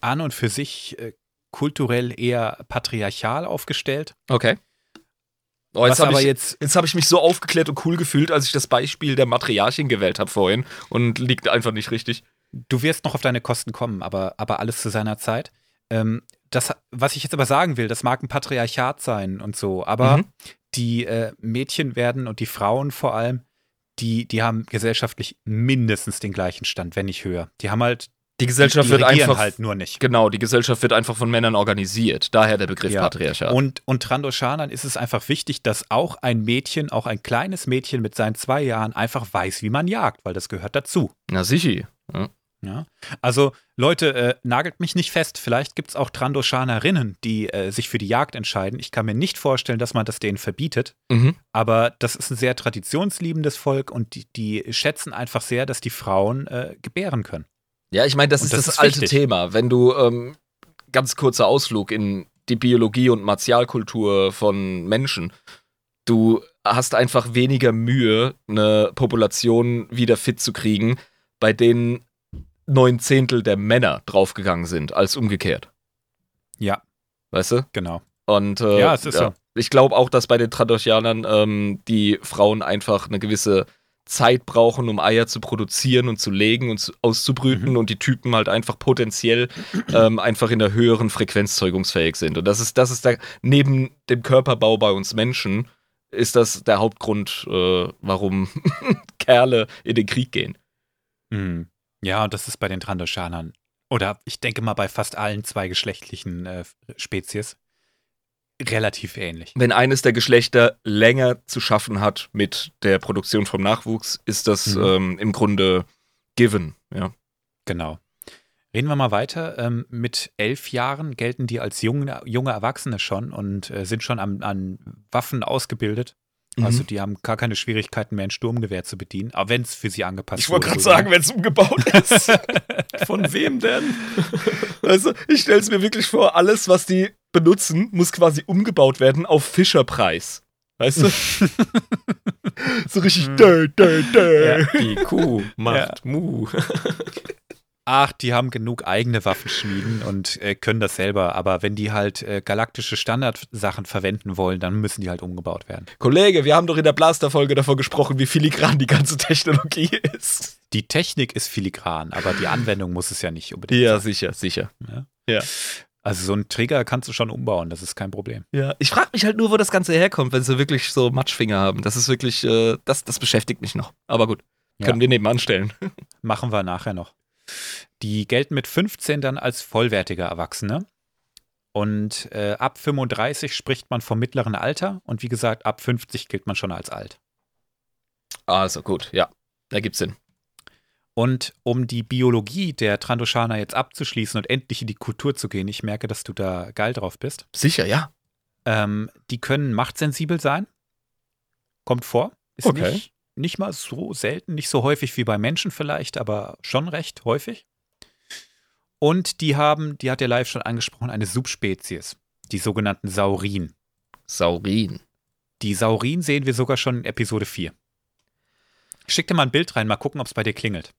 an und für sich äh, kulturell eher patriarchal aufgestellt. Okay. Oh, jetzt habe ich, jetzt jetzt hab ich mich so aufgeklärt und cool gefühlt, als ich das Beispiel der Matriarchin gewählt habe vorhin und liegt einfach nicht richtig. Du wirst noch auf deine Kosten kommen, aber, aber alles zu seiner Zeit. Ähm, das, was ich jetzt aber sagen will, das mag ein Patriarchat sein und so, aber Mhm. die äh, Mädchen werden und die Frauen vor allem, die, die haben gesellschaftlich mindestens den gleichen Stand, wenn nicht höher. Die haben halt, Die Gesellschaft die wird regieren einfach halt nur nicht. Genau, die Gesellschaft wird einfach von Männern organisiert. Daher der Begriff Ja. Patriarchat. Und, und Trandoshanern ist es einfach wichtig, dass auch ein Mädchen, auch ein kleines Mädchen mit seinen zwei Jahren einfach weiß, wie man jagt, weil das gehört dazu. Na sicher. Ja. Ja. Also, Leute, äh, nagelt mich nicht fest. Vielleicht gibt es auch Trandoshanerinnen, die äh, sich für die Jagd entscheiden. Ich kann mir nicht vorstellen, dass man das denen verbietet. Mhm. Aber das ist ein sehr traditionsliebendes Volk und die, die schätzen einfach sehr, dass die Frauen äh, gebären können. Ja, ich meine, das Und ist das das, ist alte wichtig. Thema. Wenn du, ähm, ganz kurzer Ausflug in die Biologie und Martialkultur von Menschen, du hast einfach weniger Mühe, eine Population wieder fit zu kriegen, bei denen neun Zehntel der Männer draufgegangen sind, als umgekehrt. Ja, Weißt du? genau. Und äh, Ja, es ist so. ich glaube auch, dass bei den Tradoshanern ähm, die Frauen einfach eine gewisse Zeit brauchen, um Eier zu produzieren und zu legen und zu, auszubrüten Mhm. und die Typen halt einfach potenziell ähm, einfach in der höheren Frequenz zeugungsfähig sind. Und das ist, das ist der, neben dem Körperbau bei uns Menschen, ist das der Hauptgrund, äh, warum Kerle in den Krieg gehen. Mhm. Ja, und das ist bei den Trandoshanern oder ich denke mal bei fast allen zweigeschlechtlichen äh, Spezies relativ ähnlich. Wenn eines der Geschlechter länger zu schaffen hat mit der Produktion vom Nachwuchs, ist das Mhm. ähm, im Grunde given. Ja. Genau. Reden wir mal weiter. Ähm, mit elf Jahren gelten die als junge, junge Erwachsene schon und äh, sind schon an, an Waffen ausgebildet. Also Mhm. die haben gar keine Schwierigkeiten mehr, ein Sturmgewehr zu bedienen, aber wenn es für sie angepasst Ich wollte gerade sagen, wenn es umgebaut ist. Von wem denn? also, ich stelle es mir wirklich vor, alles, was die benutzen, muss quasi umgebaut werden auf Fischerpreis. Weißt du? so richtig dö, dö, dö. Ja, die Kuh macht Mu. Ach, die haben genug eigene Waffenschmieden und äh, können das selber. Aber wenn die halt äh, galaktische Standardsachen verwenden wollen, dann müssen die halt umgebaut werden. Kollege, wir haben doch in der Blaster-Folge davon gesprochen, wie filigran die ganze Technologie ist. Die Technik ist filigran, aber die Anwendung muss es ja nicht unbedingt Ja, sein. sicher, sicher. Ja? Ja. Also so einen Trigger kannst du schon umbauen, das ist kein Problem. Ja, ich frage mich halt nur, wo das Ganze herkommt, wenn sie wirklich so Matschfinger haben. Das ist wirklich, äh, das, das beschäftigt mich noch. Aber gut, Ja. können wir nebenan stellen. Machen wir nachher noch. Die gelten mit 15 dann als vollwertige Erwachsene. Und äh, ab 35 spricht man vom mittleren Alter. Und wie gesagt, ab 50 gilt man schon als alt. Also gut, ja, da gibt's Sinn. Und um die Biologie der Trandoshana jetzt abzuschließen und endlich in die Kultur zu gehen, ich merke, dass du da geil drauf bist. Sicher, ja. Ähm, die können machtsensibel sein. Kommt vor. Ist Okay. nicht, nicht mal so selten, nicht so häufig wie bei Menschen vielleicht, aber schon recht häufig. Und die haben, die hat der Live schon angesprochen, eine Subspezies, die sogenannten Saurin. Saurin. Die Saurin sehen wir sogar schon in Episode 4. Schick dir mal ein Bild rein, mal gucken, ob es bei dir klingelt.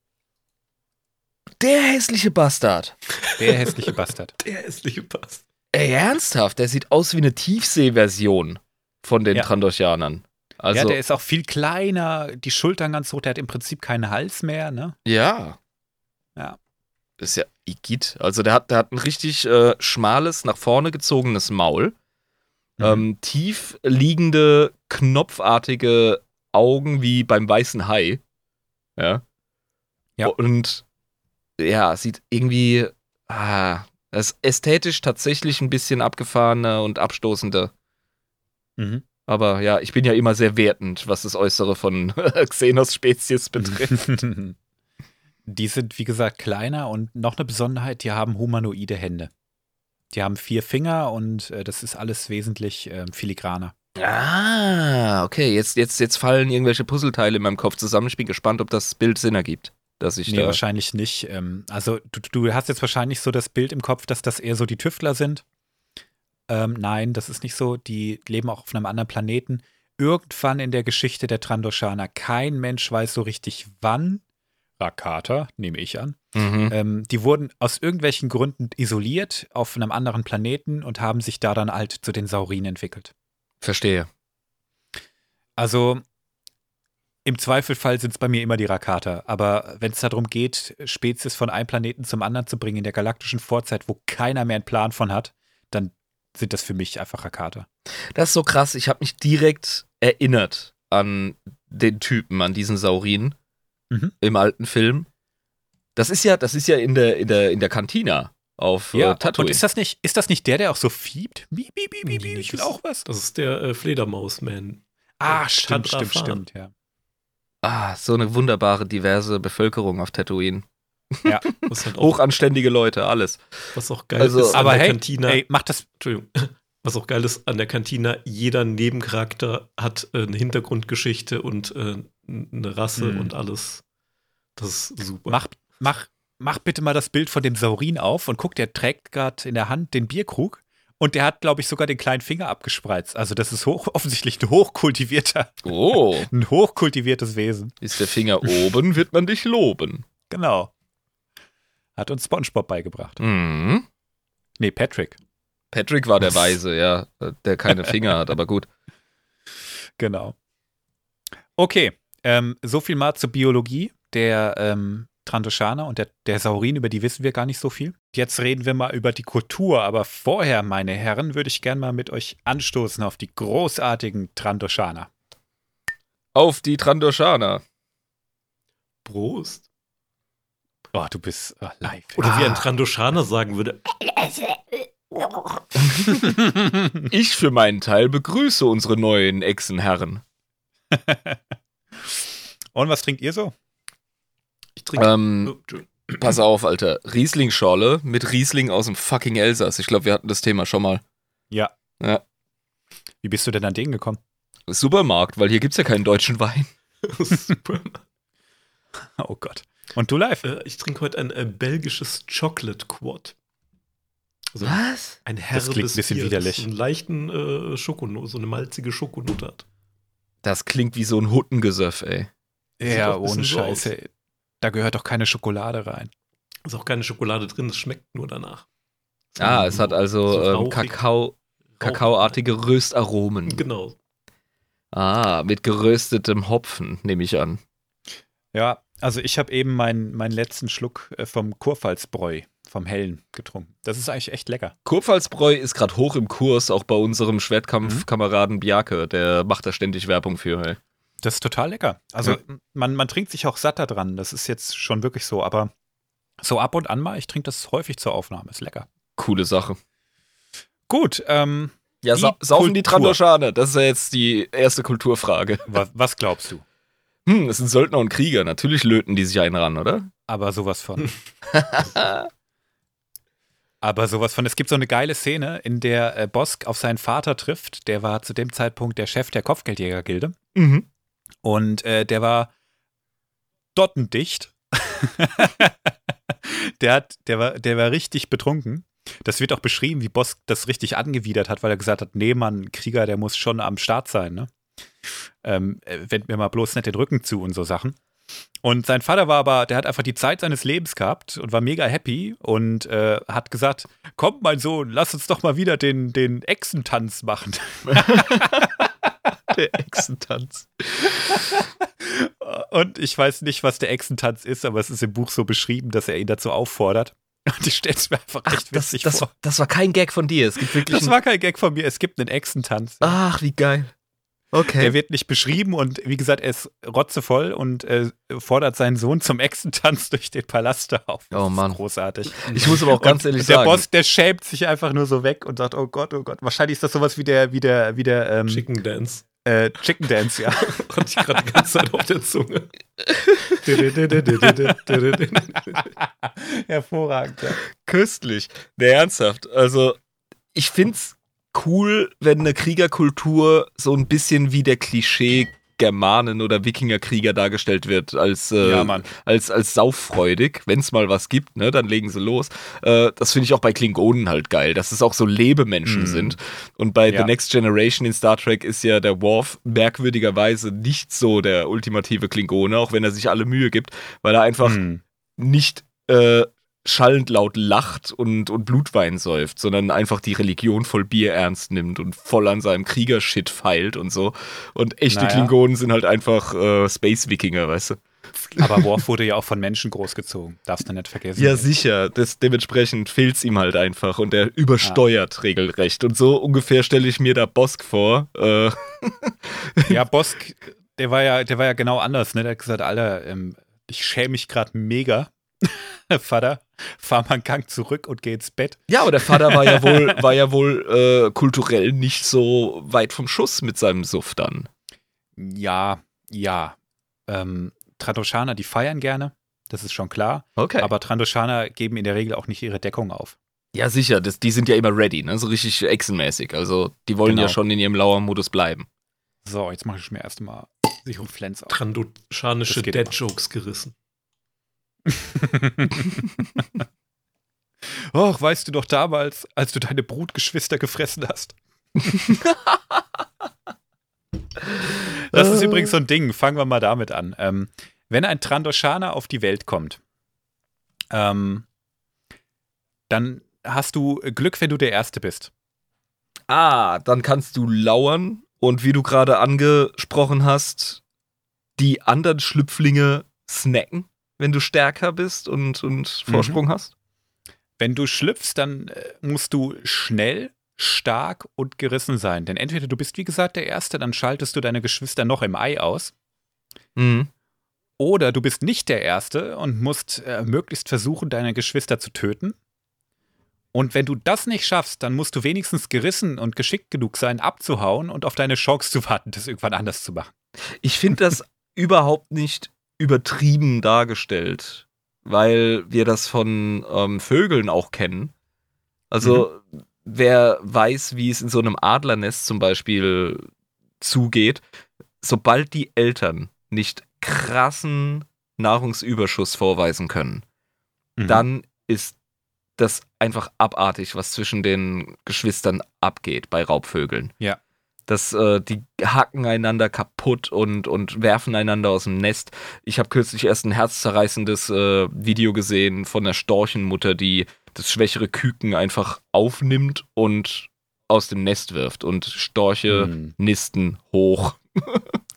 Der hässliche Bastard. Der hässliche Bastard. Der hässliche Pass. Ey, ernsthaft, der sieht aus wie eine Tiefseeversion von den Ja. Trandoshanern. Also, ja, der ist auch viel kleiner, die Schultern ganz hoch, der hat im Prinzip keinen Hals mehr, ne? ja. Ja. Das ist ja Igitt. Also der hat, der hat ein richtig äh, schmales, nach vorne gezogenes Maul. Mhm. Ähm, tief liegende, knopfartige Augen wie beim weißen Hai. Ja. Ja. Und ja, sieht irgendwie. Ah, das ist ästhetisch tatsächlich ein bisschen abgefahrener und abstoßender. Mhm. Aber ja, ich bin ja immer sehr wertend, was das Äußere von Xenos-Spezies betrifft. Die sind, wie gesagt, kleiner und noch eine Besonderheit, die haben humanoide Hände. die haben vier Finger und äh, das ist alles wesentlich äh, filigraner. Ah, okay. Jetzt, jetzt, jetzt fallen irgendwelche Puzzleteile in meinem Kopf zusammen. Ich bin gespannt, ob das Bild Sinn ergibt. Dass ich Nee, da. wahrscheinlich nicht. Ähm, also du, du hast jetzt wahrscheinlich so das Bild im Kopf, dass das eher so die Tüftler sind. Ähm, nein, das ist nicht so. Die leben auch auf einem anderen Planeten. Irgendwann in der Geschichte der Trandoshaner, kein Mensch weiß so richtig wann. Rakata, nehme ich an. Mhm. Ähm, die wurden aus irgendwelchen Gründen isoliert auf einem anderen Planeten und haben sich da dann halt zu den Saurien entwickelt. Verstehe. Also im Zweifelfall sind es bei mir immer die Rakata. Aber wenn es darum geht, Spezies von einem Planeten zum anderen zu bringen in der galaktischen Vorzeit, wo keiner mehr einen Plan von hat, dann sind das für mich einfach Rakata. Das ist so krass. Ich habe mich direkt erinnert an den Typen, an diesen Saurin Mhm. im alten Film. Das ist ja, das ist ja in der, in der, in der Kantina auf äh, und Tatooine. ist das nicht, ist das nicht der, der auch so fiebt? Miep, miep, miep, miep, ich will Das- auch was. Das ist der äh, Fledermaus-Man. Ah, stimmt, Tandra stimmt, Fahren. stimmt, ja. ah, so eine wunderbare, diverse Bevölkerung auf Tatooine. Was, halt auch, Hochanständige Leute, alles. was auch geil Also- ist an Aber der hey, Kantina. ey, mach das. Entschuldigung. Was auch geil ist an der Kantina, jeder Nebencharakter hat äh, eine Hintergrundgeschichte und äh, eine Rasse Mhm. und alles. Das ist super. Mach, mach, mach bitte mal das Bild von dem Saurin auf und guck, der trägt gerade in der Hand den Bierkrug und der hat, glaube ich, sogar den kleinen Finger abgespreizt. Also das ist hoch, offensichtlich ein hochkultivierter, Oh, ein hochkultiviertes Wesen. ist der Finger oben, wird man dich loben. Genau. Hat uns SpongeBob beigebracht. Mhm. Nee, Patrick. Patrick war der Weise, ja, der keine Finger hat, aber gut. Genau. Okay, ähm, so viel mal zur Biologie der ähm, Trandoshaner und der, der Saurin, über die wissen wir gar nicht so viel. Jetzt reden wir mal über die Kultur, aber vorher, meine Herren, würde ich gern mal mit euch anstoßen auf die großartigen Trandoshaner. Auf die Trandoshaner. Prost. Oh, du bist oh, live. Oder wie ein Ah. Trandoshaner sagen würde, Ich für meinen Teil begrüße unsere neuen Echsenherren. Und was trinkt ihr so? ich trinke. Ähm, Oh, pass auf, Alter. Riesling-Schorle mit Riesling aus dem fucking Elsass. Ich glaube, wir hatten das Thema schon mal. Ja. Ja. Wie bist du denn an den gekommen? Supermarkt, weil hier gibt's ja keinen deutschen Wein. Super. Oh Gott. Und du live? Äh, ich trinke heute ein äh, belgisches Chocolate Quad. Also Was? ein Das herbes klingt ein bisschen Bier, widerlich. Das einen leichten äh, Schokonote, so eine malzige Schokonote hat. Das klingt wie so ein Huttengesöff, ey. Ja, ohne so Scheiße. Da gehört doch keine Schokolade rein. Ist auch keine Schokolade drin, es schmeckt nur danach. Ah, es hat also So ähm. Kakao, kakaoartige Röstaromen. Genau. Ah, mit geröstetem Hopfen, nehme ich an. Ja, also ich habe eben meinen meinen letzten Schluck äh, vom Kurpfalzbräu, vom Hellen, getrunken. Das ist eigentlich echt lecker. Kurpfalzbräu ist gerade hoch im Kurs, auch bei unserem Schwertkampfkameraden Bjarke. Der macht da ständig Werbung für. Ey. Das ist total lecker. Also Ja. man, man trinkt sich auch satter dran. Das ist jetzt schon wirklich so. Aber so ab und an mal, ich trinke das häufig zur Aufnahme. Ist lecker. Coole Sache. Gut, ähm, Ja, Die sa saufen die Kultur. Trandoshaner? Das ist ja jetzt die erste Kulturfrage. wa was glaubst du? Hm, es sind Söldner und Krieger. Natürlich löten die sich einen ran, oder? Aber sowas von. Aber sowas von. Es gibt so eine geile Szene, in der äh, Bosk auf seinen Vater trifft. Der war zu dem Zeitpunkt der Chef der Kopfgeldjägergilde. Mhm. Und äh, der war dottendicht. der, hat, der, war, der war richtig betrunken. Das wird auch beschrieben, wie Bosk das richtig angewidert hat, weil er gesagt hat, nee, Mann, Krieger, der muss schon am Start sein, ne? Ähm, äh, wend mir mal bloß nicht den Rücken zu und so Sachen. Und sein Vater war aber, der hat einfach die Zeit seines Lebens gehabt und war mega happy und äh, hat gesagt, komm mein Sohn, lass uns doch mal wieder den, den Echsentanz machen. Der Echsentanz. Und ich weiß nicht, was der Echsentanz ist, aber es ist im Buch so beschrieben, dass er ihn dazu auffordert. Und ich stelle es mir einfach echt das, witzig das, vor. das war kein Gag von dir. Es gibt wirklich. Das war kein Gag von mir. Es gibt einen Echsentanz. Ach, wie geil. Okay. Der wird nicht beschrieben und wie gesagt, er ist rotzevoll und äh, fordert seinen Sohn zum Echsentanz durch den Palast auf. Das Oh Mann. Ist großartig. ich muss aber auch ganz und ehrlich der sagen. Boss, der schämt sich einfach nur so weg und sagt, oh Gott, oh Gott. Wahrscheinlich ist das sowas wie der, wie der, wie der ähm, Chicken Dance. äh, Chicken Dance, ja. Hatte ich gerade die ganze Zeit auf der Zunge. Hervorragend, ja. Köstlich. Nee, ernsthaft. Also, ich find's cool, wenn eine Kriegerkultur so ein bisschen wie der Klischee Germanen oder Wikingerkrieger dargestellt wird als äh, Ja, als als sauffreudig, wenn es mal was gibt, ne, dann legen sie los. Äh, das finde ich auch bei Klingonen halt geil, dass es auch so Lebemenschen Mhm. sind. Und bei Ja. The Next Generation in Star Trek ist ja der Worf merkwürdigerweise nicht so der ultimative Klingone, auch wenn er sich alle Mühe gibt, weil er einfach Hm. nicht äh, schallend laut lacht und, und Blutwein säuft, sondern einfach die Religion voll Bier ernst nimmt und voll an seinem Kriegershit feilt und so. Und echte Naja. Klingonen sind halt einfach äh, Space-Wikinger, weißt du? Aber Worf wurde ja auch von Menschen großgezogen. Darfst du nicht vergessen. Ja, sicher. Das, dementsprechend fehlt's ihm halt einfach und er übersteuert regelrecht. Und so ungefähr stelle ich mir da Bosk vor. Äh, Ja, Bosk, der war ja, der war ja genau anders, ne? Der hat gesagt, Alter, ähm, ich schäme mich gerade mega. Vater, fahr mal einen Gang zurück und geh ins Bett. ja, aber der Vater war ja wohl, war ja wohl äh, kulturell nicht so weit vom Schuss mit seinem Suff dann. Ja, ja. Ähm, Trandoshaner, die feiern gerne, das ist schon klar. Okay. Aber Trandoshaner geben in der Regel auch nicht ihre Deckung auf. Ja, sicher, das, die sind ja immer ready, ne? So richtig echsenmäßig. Also, die wollen Genau. ja schon in ihrem Lauermodus bleiben. So, jetzt mache ich mir erstmal sich um Flens auf. Geht Dad-Jokes gerissen. Och, weißt du doch damals, als du deine Brutgeschwister gefressen hast. das ist übrigens so ein Ding. Fangen wir mal damit an. Ähm, wenn ein Trandoshaner auf die Welt kommt, ähm, dann hast du Glück, wenn du der Erste bist. Ah, dann kannst du lauern und wie du gerade angesprochen hast, die anderen Schlüpflinge snacken, wenn du stärker bist und, und Mhm. Vorsprung hast. Wenn du schlüpfst, dann äh, musst du schnell, stark und gerissen sein. Denn entweder du bist, wie gesagt, der Erste, dann schaltest du deine Geschwister noch im Ei aus. Mhm. Oder du bist nicht der Erste und musst äh, möglichst versuchen, deine Geschwister zu töten. Und wenn du das nicht schaffst, dann musst du wenigstens gerissen und geschickt genug sein, abzuhauen und auf deine Chance zu warten, das irgendwann anders zu machen. Ich finde das überhaupt nicht übertrieben dargestellt, weil wir das von ähm, Vögeln auch kennen. Also, wer weiß, wie es in so einem Adlernest zum Beispiel zugeht, sobald die Eltern nicht krassen Nahrungsüberschuss vorweisen können, Mhm. dann ist das einfach abartig, was zwischen den Geschwistern abgeht bei Raubvögeln. Ja. Das, äh, die hacken einander kaputt und, und werfen einander aus dem Nest. Ich habe kürzlich erst ein herzzerreißendes äh, Video gesehen von einer Storchenmutter, die das schwächere Küken einfach aufnimmt und aus dem Nest wirft. Und Storche Mhm. nisten hoch.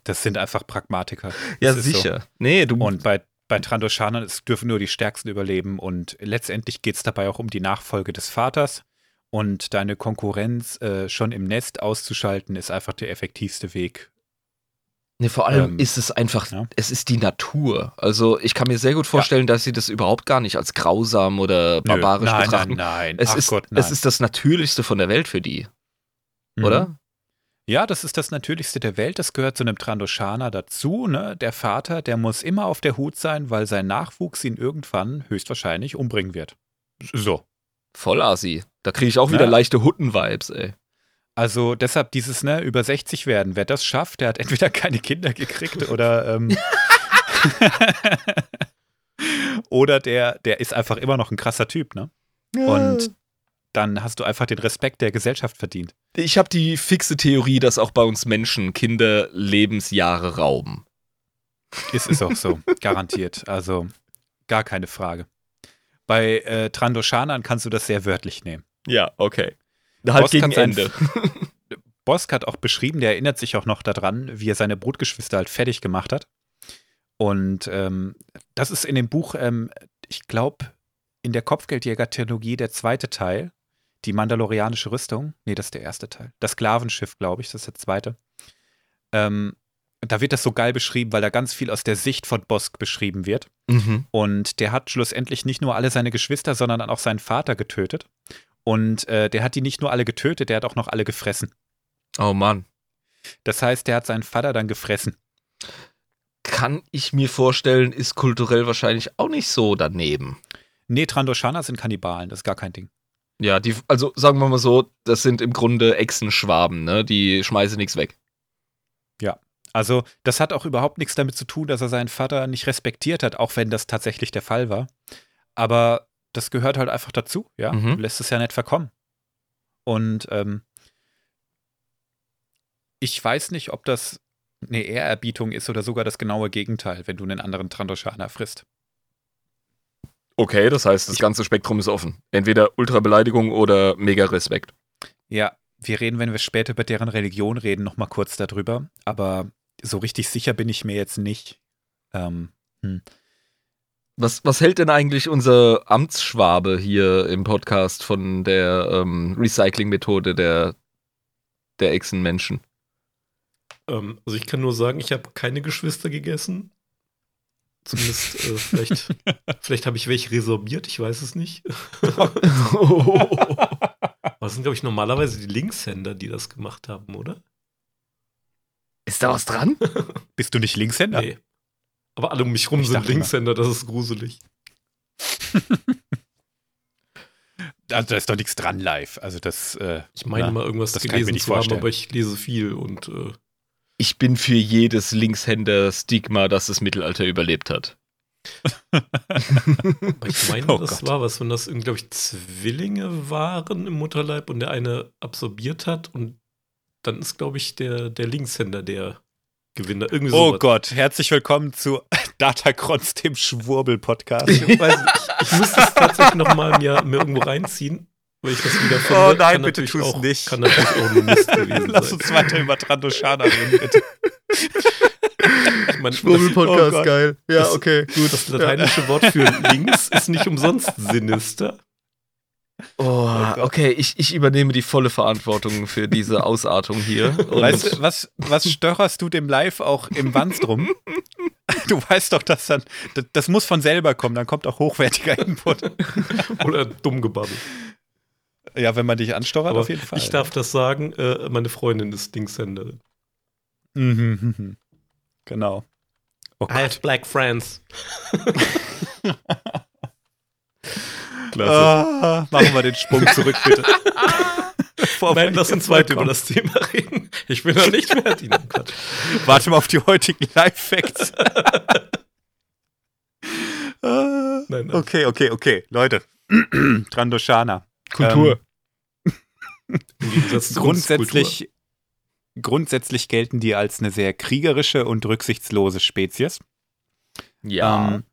Das sind einfach Pragmatiker. Ja, Das so. sicher. Nee, du Und bei, bei Trandoshanern es dürfen nur die Stärksten überleben. Und letztendlich geht es dabei auch um die Nachfolge des Vaters. Und deine Konkurrenz äh, schon im Nest auszuschalten, ist einfach der effektivste Weg. Nee, vor allem Ähm, ist es einfach, ja. es ist die Natur. Also ich kann mir sehr gut vorstellen, dass sie das überhaupt gar nicht als grausam oder barbarisch Nö, nein, betrachten. Nein, nein, Es, Ach ist, Gott, nein. es ist das Natürlichste von der Welt für die, Mhm. oder? Ja, das ist das Natürlichste der Welt. Das gehört zu einem Trandoshaner dazu. Ne? Der Vater, der muss immer auf der Hut sein, weil sein Nachwuchs ihn irgendwann höchstwahrscheinlich umbringen wird. So. Voll assi. Da kriege ich auch wieder Ja. leichte Hutten-Vibes, ey. Also deshalb dieses, ne, über 60 werden. Wer das schafft, der hat entweder keine Kinder gekriegt oder ähm, oder der, der ist einfach immer noch ein krasser Typ, ne? Und dann hast du einfach den Respekt der Gesellschaft verdient. ich habe die fixe Theorie, dass auch bei uns Menschen Kinder Lebensjahre rauben. Ist es auch so, garantiert. Also gar keine Frage. Bei äh, Trandoshanern kannst du das sehr wörtlich nehmen. Ja, okay. Halt Bosk gegen Ende. Bosk hat auch beschrieben, der erinnert sich auch noch daran, wie er seine Brutgeschwister halt fertig gemacht hat. Und ähm, das ist in dem Buch, ähm, ich glaube, in der Kopfgeldjäger-Trilogie der zweite Teil, die Mandalorianische Rüstung. Nee, das ist der erste Teil. Das Sklavenschiff, glaube ich, das ist der zweite. Ähm, da wird das so geil beschrieben, weil da ganz viel aus der Sicht von Bosk beschrieben wird. Mhm. Und der hat schlussendlich nicht nur alle seine Geschwister, sondern auch seinen Vater getötet. Und äh, der hat die nicht nur alle getötet, der hat auch noch alle gefressen. Oh Mann. Das heißt, der hat seinen Vater dann gefressen. Kann ich mir vorstellen, ist kulturell wahrscheinlich auch nicht so daneben. Nee, Trandoshaner sind Kannibalen, das ist gar kein Ding. Ja, die, also sagen wir mal so, das sind im Grunde Echsenschwaben, ne? Die schmeißen nichts weg. Also, das hat auch überhaupt nichts damit zu tun, dass er seinen Vater nicht respektiert hat, auch wenn das tatsächlich der Fall war. Aber das gehört halt einfach dazu, ja. Mhm. Du lässt es ja nicht verkommen. Und ähm, ich weiß nicht, ob das eine Ehrerbietung ist oder sogar das genaue Gegenteil, wenn du einen anderen Trandoshaner frisst. Okay, das heißt, das Ich- ganze Spektrum ist offen. Entweder Ultrabeleidigung oder mega Respekt. Ja, wir reden, wenn wir später über deren Religion reden, noch mal kurz darüber. Aber so richtig sicher bin ich mir jetzt nicht. Ähm, Was, was hält denn eigentlich unser Amtsschwabe hier im Podcast von der ähm, Recycling-Methode der, der Echsenmenschen? Ähm, also ich kann nur sagen, ich habe keine Geschwister gegessen. Zumindest äh, vielleicht, vielleicht habe ich welche resorbiert, ich weiß es nicht. Aber es sind, glaube ich, normalerweise die Linkshänder, die das gemacht haben, oder? Ist da was dran? bist du nicht Linkshänder? Nee. Aber alle um mich rum Ich sind. Linkshänder, das ist gruselig. Da, da ist doch nichts dran live. Also das, äh, Ich meine mal irgendwas das kann ich mir gelesen nicht zu haben, vorstellen. aber ich lese viel und äh, Ich bin für jedes Linkshänder-Stigma, das das Mittelalter überlebt hat. aber ich meine, Oh das Gott. war was, wenn das, glaube ich, Zwillinge waren im Mutterleib und der eine absorbiert hat und dann ist, glaube ich, der, der Linkshänder der Gewinner. Irgendwie oh sowas. Gott, herzlich willkommen zu Datacrons, dem Schwurbel-Podcast. Ich, ich, ich muss das tatsächlich noch mal mir, mir irgendwo reinziehen, weil ich das wieder finde. Oh nein, Kann bitte tu's auch, nicht. Kann natürlich auch nur Mist gewesen Lass sein. uns weiter über Trandoshana reden, bitte. Ich Schwurbel-Podcast, Oh geil. Ja, okay, gut. Das lateinische Wort für links ist nicht umsonst sinister. Oh, Gott. okay, ich, ich übernehme die volle Verantwortung für diese Ausartung hier. Weißt du, was, was störerst du dem Live auch im Wanst rum? Du weißt doch, dass dann, das, das muss von selber kommen, dann kommt auch hochwertiger Input. Oder dumm gebabbelt. Ja, wenn man dich Aber auf jeden Fall. ich darf das sagen, äh, meine Freundin ist Linkshänderin. Mhm, mhm, mhm. Genau. Oh I have black friends. Klasse. Ah, machen wir den Sprung zurück, bitte. Wir Nein, lass uns weiter über das Thema reden. Ich bin noch nicht fertig. Nein, Quatsch. Warte mal auf die heutigen Live-Facts. Nein, nein. okay, okay, okay. Leute. Trandoshana. Kultur. Uns, Grundsätzlich, grundsätzlich gelten die als eine sehr kriegerische und rücksichtslose Spezies. ja. Ähm,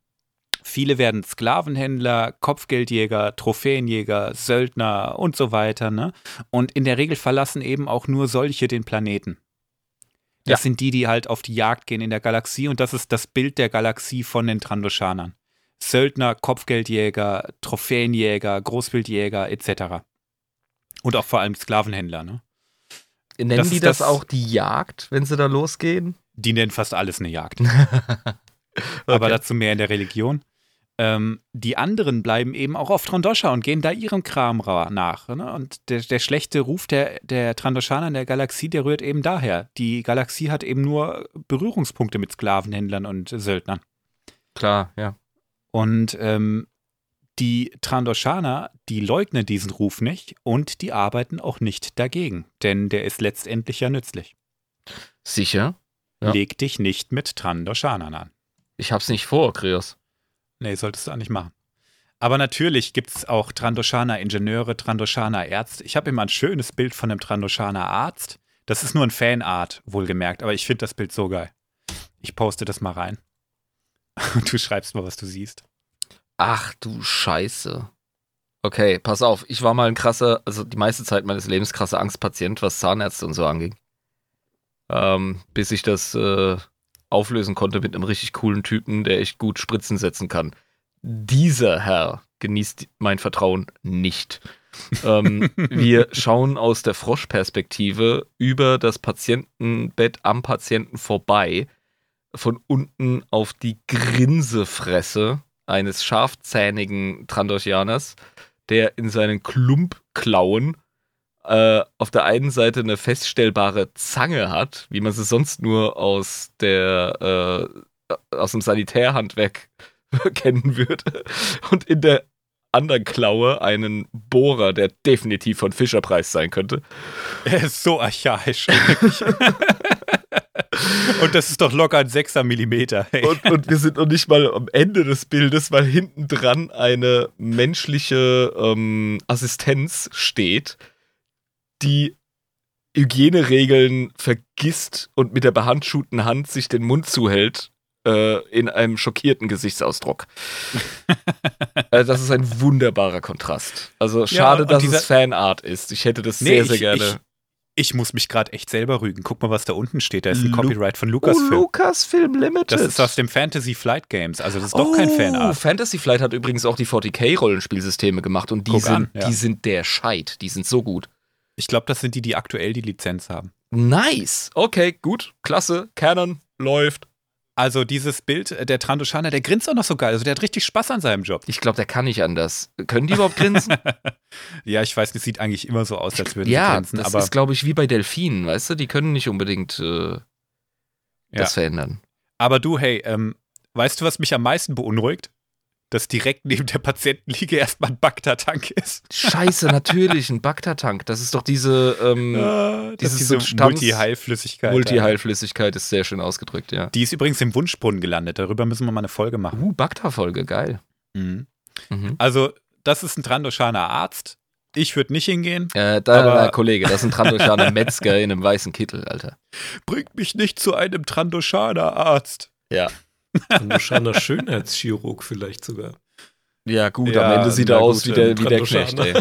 viele werden Sklavenhändler, Kopfgeldjäger, Trophäenjäger, Söldner und so weiter. Ne? Und in der Regel verlassen eben auch nur solche den Planeten. Das Ja. sind die, die halt auf die Jagd gehen in der Galaxie und das ist das Bild der Galaxie von den Trandoshanern. Söldner, Kopfgeldjäger, Trophäenjäger, Großwildjäger etc. Und auch vor allem Sklavenhändler. Ne? Nennen das die das, das- auch die Jagd, wenn sie da losgehen? Die nennen fast alles eine Jagd. aber dazu mehr in der Religion. Ähm, die anderen bleiben eben auch auf Trandosha und gehen da ihrem Kram ra- nach. Ne? Und der, der schlechte Ruf der, der Trandoshaner in der Galaxie, der rührt eben daher. Die Galaxie hat eben nur Berührungspunkte mit Sklavenhändlern und Söldnern. Klar, ja. Und ähm, die Trandoshaner, die leugnen diesen Ruf nicht und die arbeiten auch nicht dagegen, denn der ist letztendlich ja nützlich. Sicher? Ja. Leg dich nicht mit Trandoshanern an. Ich hab's nicht vor, Kreos. Nee, solltest du auch nicht machen. Aber natürlich gibt es auch Trandoshaner Ingenieure, Trandoshaner Ärzte. Ich habe immer ein schönes Bild von einem Trandoshaner Arzt. Das ist nur ein Fanart, wohlgemerkt, aber ich finde das Bild so geil. Ich poste das mal rein. Du schreibst mal, was du siehst. Ach du Scheiße. Okay, pass auf. Ich war mal ein krasser, also die meiste Zeit meines Lebens krasser Angstpatient, was Zahnärzte und so anging. Ähm, bis ich das äh, auflösen konnte mit einem richtig coolen Typen, der echt gut Spritzen setzen kann. Dieser Herr genießt mein Vertrauen nicht. ähm, wir schauen aus der Froschperspektive über das Patientenbett am Patienten vorbei, von unten auf die Grinsefresse eines scharfzähnigen Trandoshaners, der in seinen Klumpklauen äh, auf der einen Seite eine feststellbare Zange hat, wie man sie sonst nur aus der äh, aus dem Sanitärhandwerk kennen würde, und in der anderen Klaue einen Bohrer, der definitiv von Fischerpreis sein könnte. Er ist so archaisch. und das ist doch locker ein 6er Millimeter. Hey. Und, und, wir sind noch nicht mal am Ende des Bildes, weil hinten dran eine menschliche ähm, Assistenz steht, die Hygieneregeln vergisst und mit der behandschuhten Hand sich den Mund zuhält äh, in einem schockierten Gesichtsausdruck. also das ist ein wunderbarer Kontrast. Also schade, ja, dass es Fanart ist. Ich hätte das nee, sehr, sehr ich, gerne. Ich, ich muss mich gerade echt selber rügen. Guck mal, was da unten steht. Da ist ein Lu Copyright von Lucasfilm. Oh, Lucasfilm Limited. Das ist aus dem Fantasy Flight Games. Also das ist doch oh, kein Fanart. Fantasy Flight hat übrigens auch die 40k-Rollenspielsysteme gemacht und die sind, an, ja. die sind der Scheit. Die sind so gut. Ich glaube, das sind die, die aktuell die Lizenz haben. Nice. Okay, gut. Klasse. Canon läuft. Also dieses Bild, äh, der Trandoshana, der grinst auch noch so geil. Also der hat richtig Spaß an seinem Job. Ich glaube, der kann nicht anders. Können die überhaupt grinsen? ja, ich weiß, das sieht eigentlich immer so aus, als würden ja, sie grinsen. Ja, das ist, glaube ich, wie bei Delfinen, weißt du? Die können nicht unbedingt äh, das ja. verändern. Aber du, hey, ähm, weißt du, was mich am meisten beunruhigt? Dass direkt neben der Patientenliege erstmal ein Bagdad-Tank ist. Scheiße, natürlich, ein Bagdad-Tank. Das ist doch diese, ähm, ja, diese, diese Multi-Heilflüssigkeit. Multi-Heilflüssigkeit ist sehr schön ausgedrückt, ja. Die ist übrigens im Wunschbrunnen gelandet. Darüber müssen wir mal eine Folge machen. Uh, Bagdad-Folge, geil. Mhm. Mhm. Also, das ist ein Trandoshaner Arzt. Ich würde nicht hingehen. Äh, da, aber, Kollege, das ist ein Trandoshaner Metzger in einem weißen Kittel, Alter. Bringt mich nicht zu einem Trandoshaner Arzt. Ja, Trandoshaner Schönheitschirurg vielleicht sogar. Ja, gut, ja, am Ende sieht er aus wie der, wie der Knecht, ey.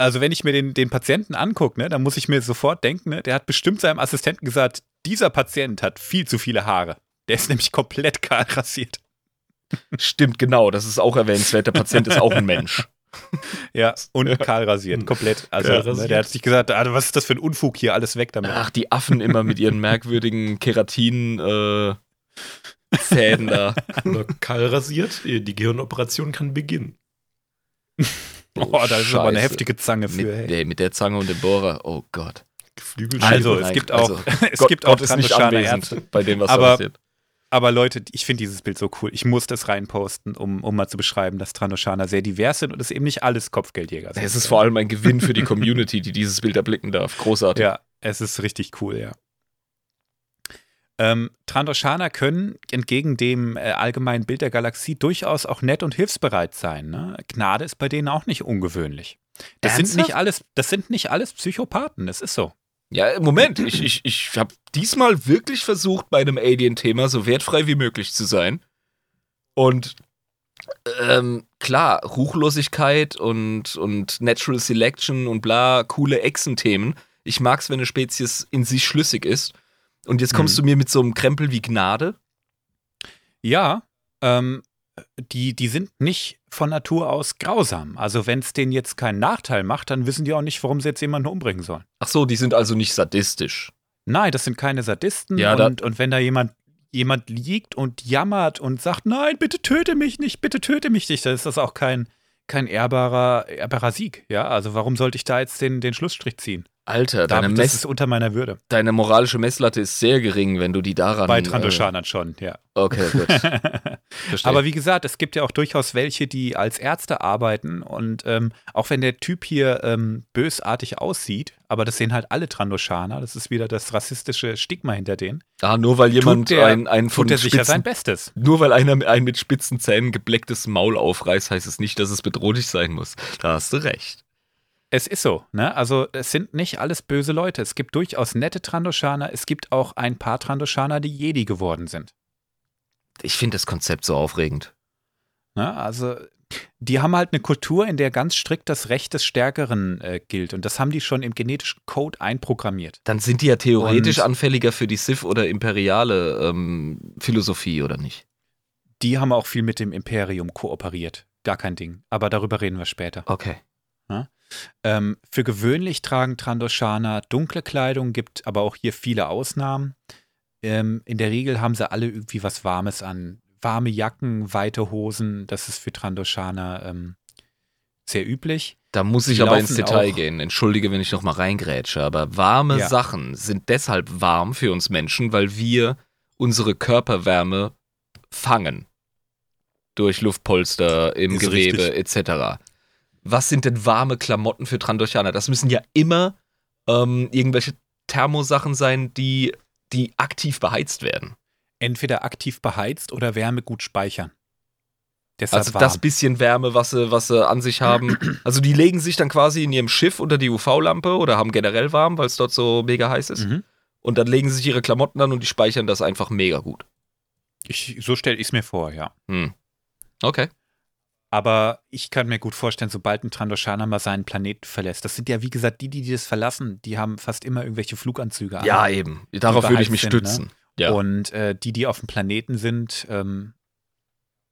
Also, wenn ich mir den, den Patienten angucke, ne, dann muss ich mir sofort denken, ne, der hat bestimmt seinem Assistenten gesagt, dieser Patient hat viel zu viele Haare. Der ist nämlich komplett kahl rasiert. Stimmt, genau. Das ist auch erwähnenswert. Der Patient ist auch ein Mensch. Ja, und kahl rasiert, komplett. Also, ne, der hat sich gesagt, ah, was ist das für ein Unfug hier, alles weg damit. Ach, die Affen immer mit ihren merkwürdigen Keratin äh, Fäden da. Oder kahl rasiert, die Gehirnoperation kann beginnen. Oh, oh da ist aber eine heftige Zange für. Mit, hey. mit der Zange und dem Bohrer, oh Gott. Also, es gibt auch, also, es Gott, gibt auch Gott ist nicht anwesend bei dem, was aber, passiert. Aber Leute, ich finde dieses Bild so cool. Ich muss das reinposten, um, um mal zu beschreiben, dass Tranoshana sehr divers sind und es eben nicht alles Kopfgeldjäger sind. Es ist vor allem ein Gewinn für die Community, die dieses Bild erblicken darf. Großartig. Ja, es ist richtig cool, ja. Ähm, Trandoshana können entgegen dem äh, allgemeinen Bild der Galaxie durchaus auch nett und hilfsbereit sein. Ne? Gnade ist bei denen auch nicht ungewöhnlich. Das sind nicht alles, das sind nicht alles Psychopathen, das ist so. Ja, Moment, ich, ich, ich habe diesmal wirklich versucht, bei einem Alien-Thema so wertfrei wie möglich zu sein. Und ähm, klar, Ruchlosigkeit und, und Natural Selection und bla, coole Echsen-Themen. Ich mag's, wenn eine Spezies in sich schlüssig ist. Und jetzt kommst mhm. du mir mit so einem Krempel wie Gnade? Ja, ähm, die, die sind nicht von Natur aus grausam. Also wenn es denen jetzt keinen Nachteil macht, dann wissen die auch nicht, warum sie jetzt jemanden umbringen sollen. Ach so, die sind also nicht sadistisch. Nein, das sind keine Sadisten. Ja, und, und wenn da jemand, jemand liegt und jammert und sagt, nein, bitte töte mich nicht, bitte töte mich nicht, dann ist das auch kein, kein ehrbarer, ehrbarer Sieg. Ja, also warum sollte ich da jetzt den, den Schlussstrich ziehen? Alter, deine Damit, das ist unter meiner Würde. Deine moralische Messlatte ist sehr gering, wenn du die daran. Bei Trandoshanern äh, schon, ja. Okay, gut. Aber wie gesagt, es gibt ja auch durchaus welche, die als Ärzte arbeiten und ähm, auch wenn der Typ hier ähm, bösartig aussieht, aber das sehen halt alle Trandoshaner, das ist wieder das rassistische Stigma hinter denen. Ah, nur weil jemand der, ein, ein von tut der sicher sein Bestes. Nur weil einer ein mit spitzen Zähnen geblecktes Maul aufreißt, heißt es nicht, dass es bedrohlich sein muss. Da hast du recht. Es ist so, ne? Also es sind nicht alles böse Leute. Es gibt durchaus nette Trandoshaner, es gibt auch ein paar Trandoshaner, die Jedi geworden sind. Ich finde das Konzept so aufregend. Ne? Also die haben halt eine Kultur, in der ganz strikt das Recht des Stärkeren äh, gilt. Und das haben die schon im genetischen Code einprogrammiert. Dann sind die ja theoretisch Und anfälliger für die Sith oder imperiale ähm, Philosophie, oder nicht? Die haben auch viel mit dem Imperium kooperiert. Gar kein Ding. Aber darüber reden wir später. Okay. Ja? Ähm, für gewöhnlich tragen Trandoshana dunkle Kleidung, gibt aber auch hier viele Ausnahmen. Ähm, in der Regel haben sie alle irgendwie was Warmes an. Warme Jacken, weite Hosen, das ist für Trandoshana ähm, sehr üblich. Da muss ich aber ins Detail gehen. Entschuldige, wenn ich noch mal reingrätsche, aber warme ja. Sachen sind deshalb warm für uns Menschen, weil wir unsere Körperwärme fangen durch Luftpolster im Ist Gewebe etc. Was sind denn warme Klamotten für Trandoshana? Das müssen ja immer ähm, irgendwelche Thermosachen sein, die, die aktiv beheizt werden. Entweder aktiv beheizt oder Wärme gut speichern. Deshalb Also warm. das bisschen Wärme, was sie, was sie an sich haben. Also die legen sich dann quasi in ihrem Schiff unter die UV-Lampe oder haben generell warm, weil es dort so mega heiß ist. Mhm. Und dann legen sie sich ihre Klamotten an und die speichern das einfach mega gut. Ich, so stelle ich es mir vor, ja. Hm. Okay. Aber ich kann mir gut vorstellen, sobald ein Trandoshana mal seinen Planeten verlässt, das sind ja, wie gesagt, die, die das verlassen, die haben fast immer irgendwelche Fluganzüge an. Ja, eben. Darauf würde ich mich sind, ne? stützen. Ja. Und äh, die, die auf dem Planeten sind, ähm,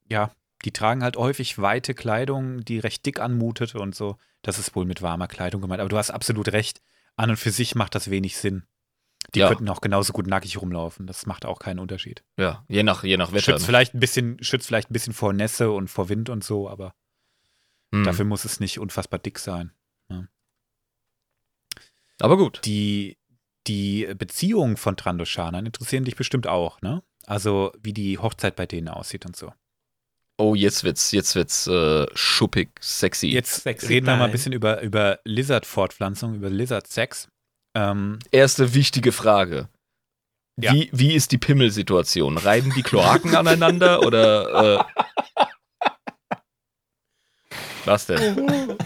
ja, die tragen halt häufig weite Kleidung, die recht dick anmutet und so. Das ist wohl mit warmer Kleidung gemeint. Aber du hast absolut recht. An und für sich macht das wenig Sinn. Die Ja. könnten auch genauso gut nackig rumlaufen. Das macht auch keinen Unterschied. ja, je nach, je nach Wetter. Schützt vielleicht ein bisschen, schützt vielleicht ein bisschen vor Nässe und vor Wind und so, aber Hm. dafür muss es nicht unfassbar dick sein. Aber gut. Die, die Beziehungen von Trandoshanern interessieren dich bestimmt auch, ne? Also, wie die Hochzeit bei denen aussieht und so. Oh, jetzt wird's, jetzt wird's äh, schuppig, sexy. Jetzt Sexy reden wir mal ein bisschen über, über Lizard-Fortpflanzung, über Lizard-Sex. Ähm, Erste wichtige Frage. Ja. Wie, wie ist die Pimmelsituation? Reiben die Kloaken aneinander oder äh, was denn?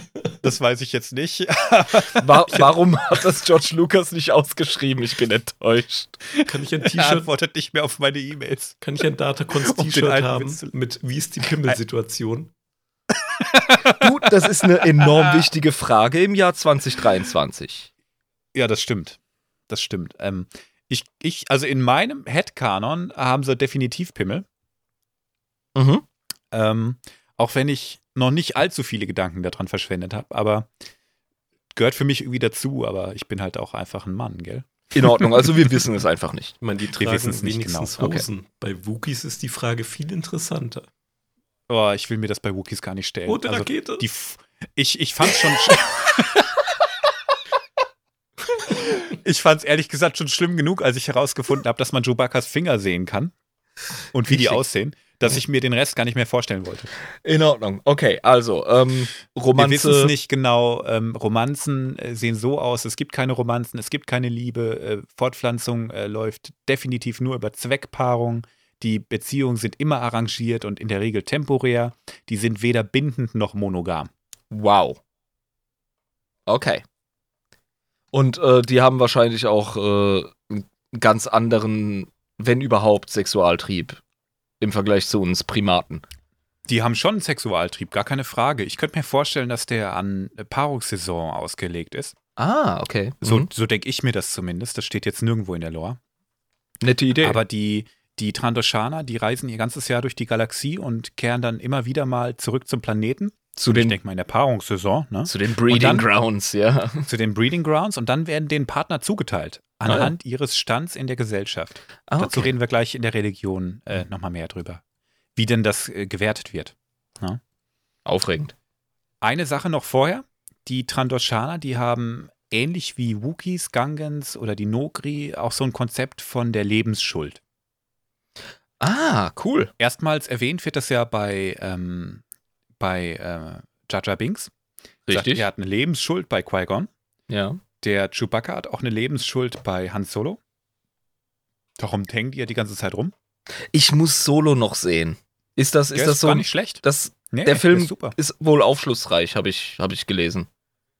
das weiß ich jetzt nicht. Wa warum hat das George Lucas nicht ausgeschrieben? Ich bin enttäuscht. Kann ich ein Er T-Shirt, antwortet nicht mehr auf meine E-Mails. kann ich ein Datacons Um T-Shirt alten haben mit Wie ist die Pimmelsituation? Gut, das ist eine enorm wichtige Frage im Jahr 2023. Ja, das stimmt. Das stimmt. Ähm, ich, ich, also in meinem Headcanon haben sie definitiv Pimmel. Mhm. Ähm, auch wenn ich noch nicht allzu viele Gedanken daran verschwendet habe, aber gehört für mich irgendwie dazu, aber ich bin halt auch einfach ein Mann, gell? In Ordnung, also wir wissen es einfach nicht. Ich meine, die Wir tragen wissen's nicht wenigstens genau. Okay. Hosen. Bei Wookies ist die Frage viel interessanter. Oh, ich will mir das bei Wookies gar nicht stellen. Rote Also, Rakete. die, F- ich, ich fand's schon. ich fand's ehrlich gesagt schon schlimm genug, als ich herausgefunden habe, dass man Chewbacca's Finger sehen kann und wie die aussehen, dass ich mir den Rest gar nicht mehr vorstellen wollte. In Ordnung. Okay, also ähm, Wir Romanze. wissen es nicht genau. Ähm, Romanzen äh, sehen so aus, es gibt keine Romanzen, es gibt keine Liebe. Äh, Fortpflanzung äh, läuft definitiv nur über Zweckpaarung. Die Beziehungen sind immer arrangiert und in der Regel temporär. Die sind weder bindend noch monogam. Wow. Okay. Und äh, die haben wahrscheinlich auch äh, einen ganz anderen, wenn überhaupt, Sexualtrieb im Vergleich zu uns Primaten. Die haben schon einen Sexualtrieb, gar keine Frage. Ich könnte mir vorstellen, dass der an Paarungssaison ausgelegt ist. Ah, okay. So, Mhm. so denke ich mir das zumindest. Das steht jetzt nirgendwo in der Lore. Nette Idee. Aber die, die Trandoshana, die reisen ihr ganzes Jahr durch die Galaxie und kehren dann immer wieder mal zurück zum Planeten. Zu ich den, denke mal in der Paarungssaison, ne? zu den Breeding dann- Grounds, ja. zu den Breeding Grounds und dann werden den Partner zugeteilt. Anhand ihres Stands in der Gesellschaft. Ah, Dazu okay. reden wir gleich in der Religion äh, nochmal mehr drüber. Wie denn das äh, gewertet wird. Aufregend. Eine Sache noch vorher. Die Trandoshana, die haben ähnlich wie Wookiees, Gangans oder die Nogri auch so ein Konzept von der Lebensschuld. Ah, cool. Erstmals erwähnt wird das ja bei, ähm, bei äh, Jar Binks. Sagt, Richtig. Er hat eine Lebensschuld bei Qui-Gon. Ja. Der Chewbacca hat auch eine Lebensschuld bei Han Solo. Darum hängen die ja die ganze Zeit rum. Ich muss Solo noch sehen. Ist das, ist Der das so? gar nicht schlecht. Das Nee, der Film ist super. ist wohl aufschlussreich, habe ich, hab ich gelesen.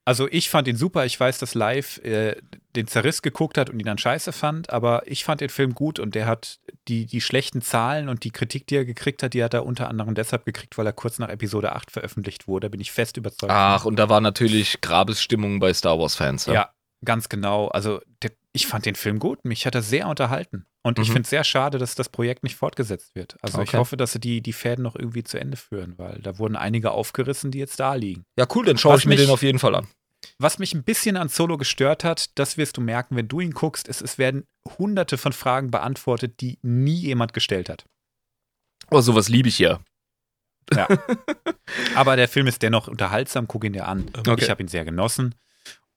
Also ich fand ihn super. Ich weiß, dass Live äh, den Zerriss geguckt hat und ihn dann scheiße fand, aber ich fand den Film gut und der hat die, die schlechten Zahlen und die Kritik, die er gekriegt hat, die hat er unter anderem deshalb gekriegt, weil er kurz nach Episode 8 veröffentlicht wurde. Da bin ich fest überzeugt. Ach, und da war natürlich Grabesstimmung bei Star Wars-Fans. ja. Ganz genau. Also der, ich fand den Film gut. Mich hat er sehr unterhalten. Und ich Mhm. finde es sehr schade, dass das Projekt nicht fortgesetzt wird. Also ich Okay. hoffe, dass sie die, die Fäden noch irgendwie zu Ende führen, weil da wurden einige aufgerissen, die jetzt da liegen. Ja, cool, dann schaue ich mir mich- den auf jeden Fall an. Was mich ein bisschen an Solo gestört hat, das wirst du merken, wenn du ihn guckst, ist, es werden hunderte von Fragen beantwortet, die nie jemand gestellt hat. Oh, sowas liebe ich ja. Aber der Film ist dennoch unterhaltsam, guck ihn dir an. Okay. Ich habe ihn sehr genossen.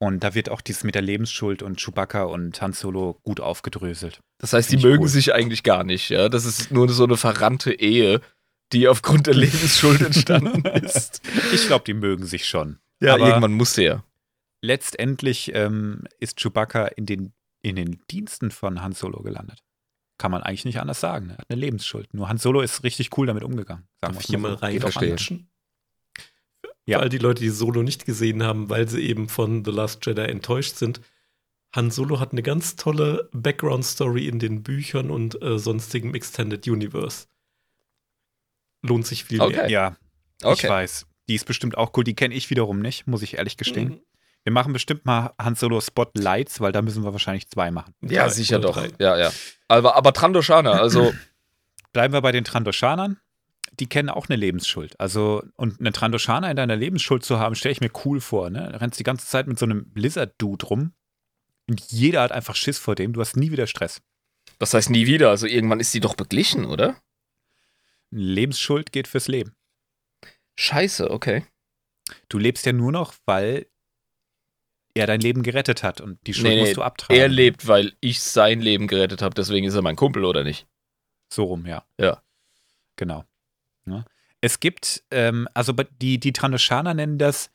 Und da wird auch dieses mit der Lebensschuld und Chewbacca und Han Solo gut aufgedröselt. Das heißt, die Find ich mögen cool. sich eigentlich gar nicht, ja. Das ist nur so eine verrannte Ehe, die aufgrund der Lebensschuld entstanden ist. Ich glaube, die mögen sich schon. Ja, Aber- irgendwann musste er. Letztendlich ähm, ist Chewbacca in den, in den Diensten von Han Solo gelandet. Kann man eigentlich nicht anders sagen. Er hat eine Lebensschuld. Nur Han Solo ist richtig cool damit umgegangen. Sagen Darf ich hier mal so. Geht auch verstehe. reinquatschen? Ja. Für all die Leute, die Solo nicht gesehen haben, weil sie eben von The Last Jedi enttäuscht sind. Han Solo hat eine ganz tolle Background-Story in den Büchern und äh, sonstigem Extended Universe. Lohnt sich viel Okay. mehr. Ja, ich Okay. weiß. Die ist bestimmt auch cool. Die kenne ich wiederum nicht, muss ich ehrlich gestehen. Mhm. Wir machen bestimmt mal Han Solo Spotlights, weil da müssen wir wahrscheinlich zwei machen. Ja, Drei sicher doch. drei. Ja, ja. Aber, aber Trandoshana, also Bleiben wir bei den Trandoshanern. Die kennen auch eine Lebensschuld. Also, und eine Trandoshana in deiner Lebensschuld zu haben, stelle ich mir cool vor. Ne? Du rennst die ganze Zeit mit so einem Blizzard-Dude rum und jeder hat einfach Schiss vor dem. Du hast nie wieder Stress. das heißt nie wieder. Also irgendwann ist die doch beglichen, oder? Lebensschuld geht fürs Leben. Scheiße, okay. Du lebst ja nur noch, weil er dein Leben gerettet hat und die Schuld nee, musst du abtragen. Er lebt, weil ich sein Leben gerettet habe, deswegen ist er mein Kumpel, oder nicht? So rum, ja. Ja. Genau. Ja. Es gibt, ähm, also die, die Trandoshaner nennen das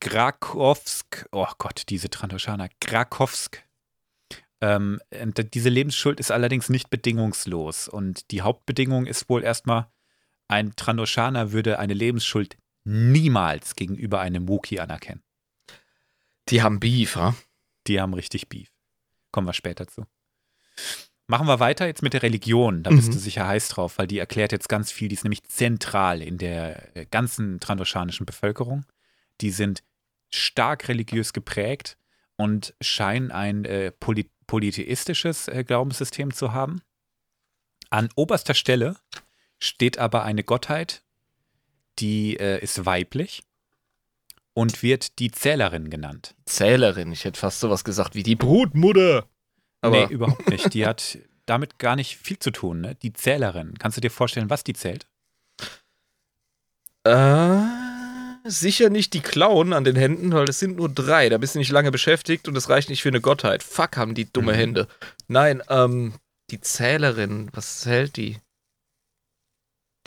Grakowsk. Oh Gott, diese Trandoshaner. Grakowsk. Ähm, diese Lebensschuld ist allerdings nicht bedingungslos. Und die Hauptbedingung ist wohl erstmal, ein Trandoshaner würde eine Lebensschuld niemals gegenüber einem Wookie anerkennen. Die haben Beef, ha? Die haben richtig Beef. Kommen wir später zu. Machen wir weiter jetzt mit der Religion. Da bist Mhm. du sicher heiß drauf, weil die erklärt jetzt ganz viel. Die ist nämlich zentral in der äh, ganzen trandoschanischen Bevölkerung. Die sind stark religiös geprägt und scheinen ein äh, poly polytheistisches äh, Glaubenssystem zu haben. An oberster Stelle steht aber eine Gottheit, die äh, ist weiblich und wird die Zählerin genannt. Zählerin. Ich hätte fast sowas gesagt wie die Brutmutter. Aber nee, überhaupt nicht. Die hat damit gar nicht viel zu tun. Ne? Die Zählerin. Kannst du dir vorstellen, was die zählt? äh, sicher nicht die Klauen an den Händen, weil es sind nur drei. Da bist du nicht lange beschäftigt und das reicht nicht für eine Gottheit. Fuck, haben die dumme Mhm. Hände. Nein, ähm, die Zählerin, was zählt die?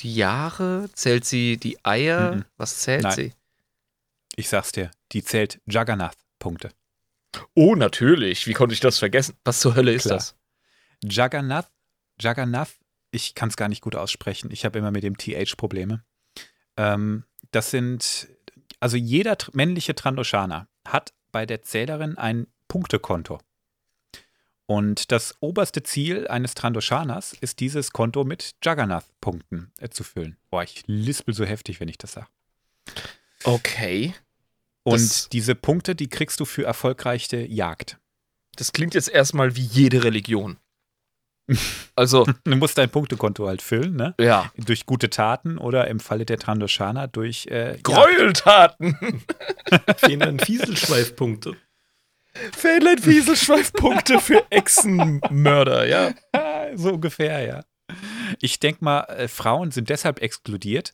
Die Jahre? Zählt sie die Eier? Mhm. Was zählt Nein. sie? Ich sag's dir. Die zählt Jagannath-Punkte. Oh, natürlich. Wie konnte ich das vergessen? Was zur Hölle ist Klar. das? Jagannath, Jagannath, ich kann es gar nicht gut aussprechen. Ich habe immer mit dem TH Probleme. Ähm, das sind, also jeder männliche Trandoshana hat bei der Zählerin ein Punktekonto. Und das oberste Ziel eines Trandoshanas ist, dieses Konto mit Jagannath-Punkten äh, zu füllen. Boah, ich lispel so heftig, wenn ich das sage. Okay. Und Das- diese Punkte, die kriegst du für erfolgreiche Jagd. Das klingt jetzt erstmal wie jede Religion. Also, Du musst dein Punktekonto halt füllen, ne? ja. Durch gute Taten oder im Falle der Trandoshana durch äh. Gräueltaten. Fehlen dann Fieselschweifpunkte. Fähnlein Fieselschweifpunkte für Echsenmörder, ja. so ungefähr, ja. Ich denke mal, äh, Frauen sind deshalb exkludiert,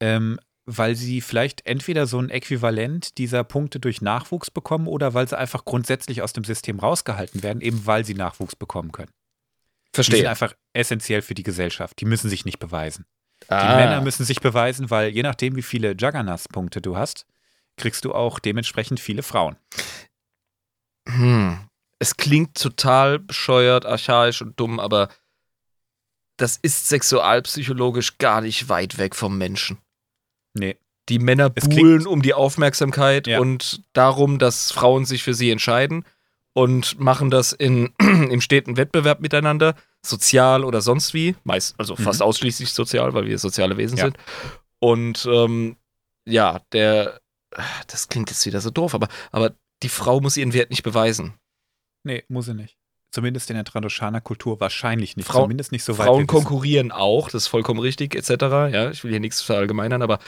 ähm, weil sie vielleicht entweder so ein Äquivalent dieser Punkte durch Nachwuchs bekommen oder weil sie einfach grundsätzlich aus dem System rausgehalten werden, eben weil sie Nachwuchs bekommen können. Die sind Verstehe. einfach essentiell für die Gesellschaft. Die müssen sich nicht beweisen. Die Ah. Männer müssen sich beweisen, weil je nachdem, wie viele Jagannath-Punkte du hast, kriegst du auch dementsprechend viele Frauen. Hm. Es klingt total bescheuert, archaisch und dumm, aber das ist sexualpsychologisch gar nicht weit weg vom Menschen. Nee. Die Männer Es buhlen um die Aufmerksamkeit Ja. und darum, dass Frauen sich für sie entscheiden und machen das in, im steten Wettbewerb miteinander, sozial oder sonst wie. Meist, also Mhm. fast ausschließlich sozial, weil wir soziale Wesen Ja. sind. Und ähm, ja, der, das klingt jetzt wieder so doof, aber, aber die Frau muss ihren Wert nicht beweisen. Nee, muss sie nicht. Zumindest in der Trandoshana-Kultur wahrscheinlich nicht. Frau- Zumindest nicht so weit. Frauen konkurrieren auch, das ist vollkommen richtig, etc. Ja, ich will hier nichts verallgemeinern, aber,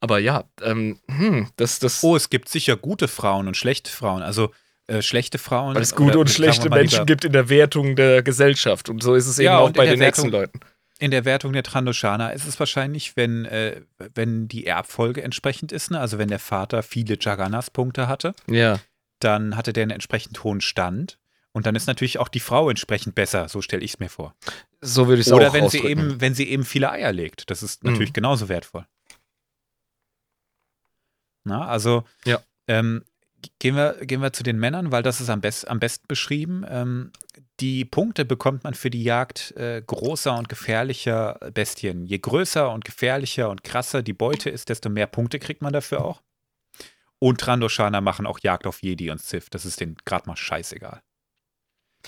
aber ja, ähm, hm, das, das, Oh, es gibt sicher gute Frauen und schlechte Frauen. Also äh, schlechte Frauen. weil es gute oder und schlechte Menschen lieber, gibt in der Wertung der Gesellschaft. Und so ist es eben Ja, auch bei den nächsten Leuten. In der Wertung der Trandoshana ist es wahrscheinlich, wenn, äh, wenn die Erbfolge entsprechend ist. Ne? Also wenn der Vater viele Jaganas-Punkte hatte, Ja. dann hatte der einen entsprechend hohen Stand. Und dann ist natürlich auch die Frau entsprechend besser, so stelle ich es mir vor. So würde ich es auch Oder wenn sie, eben, wenn sie eben viele Eier legt. Das ist Mhm. natürlich genauso wertvoll. Na, also Ja. ähm, gehen, wir, gehen wir zu den Männern, weil das ist am, best, am besten beschrieben. Ähm, die Punkte bekommt man für die Jagd äh, großer und gefährlicher Bestien. Je größer und gefährlicher und krasser die Beute ist, desto mehr Punkte kriegt man dafür auch. Und Trandoshaner machen auch Jagd auf Jedi und Sith. Das ist denen gerade mal scheißegal.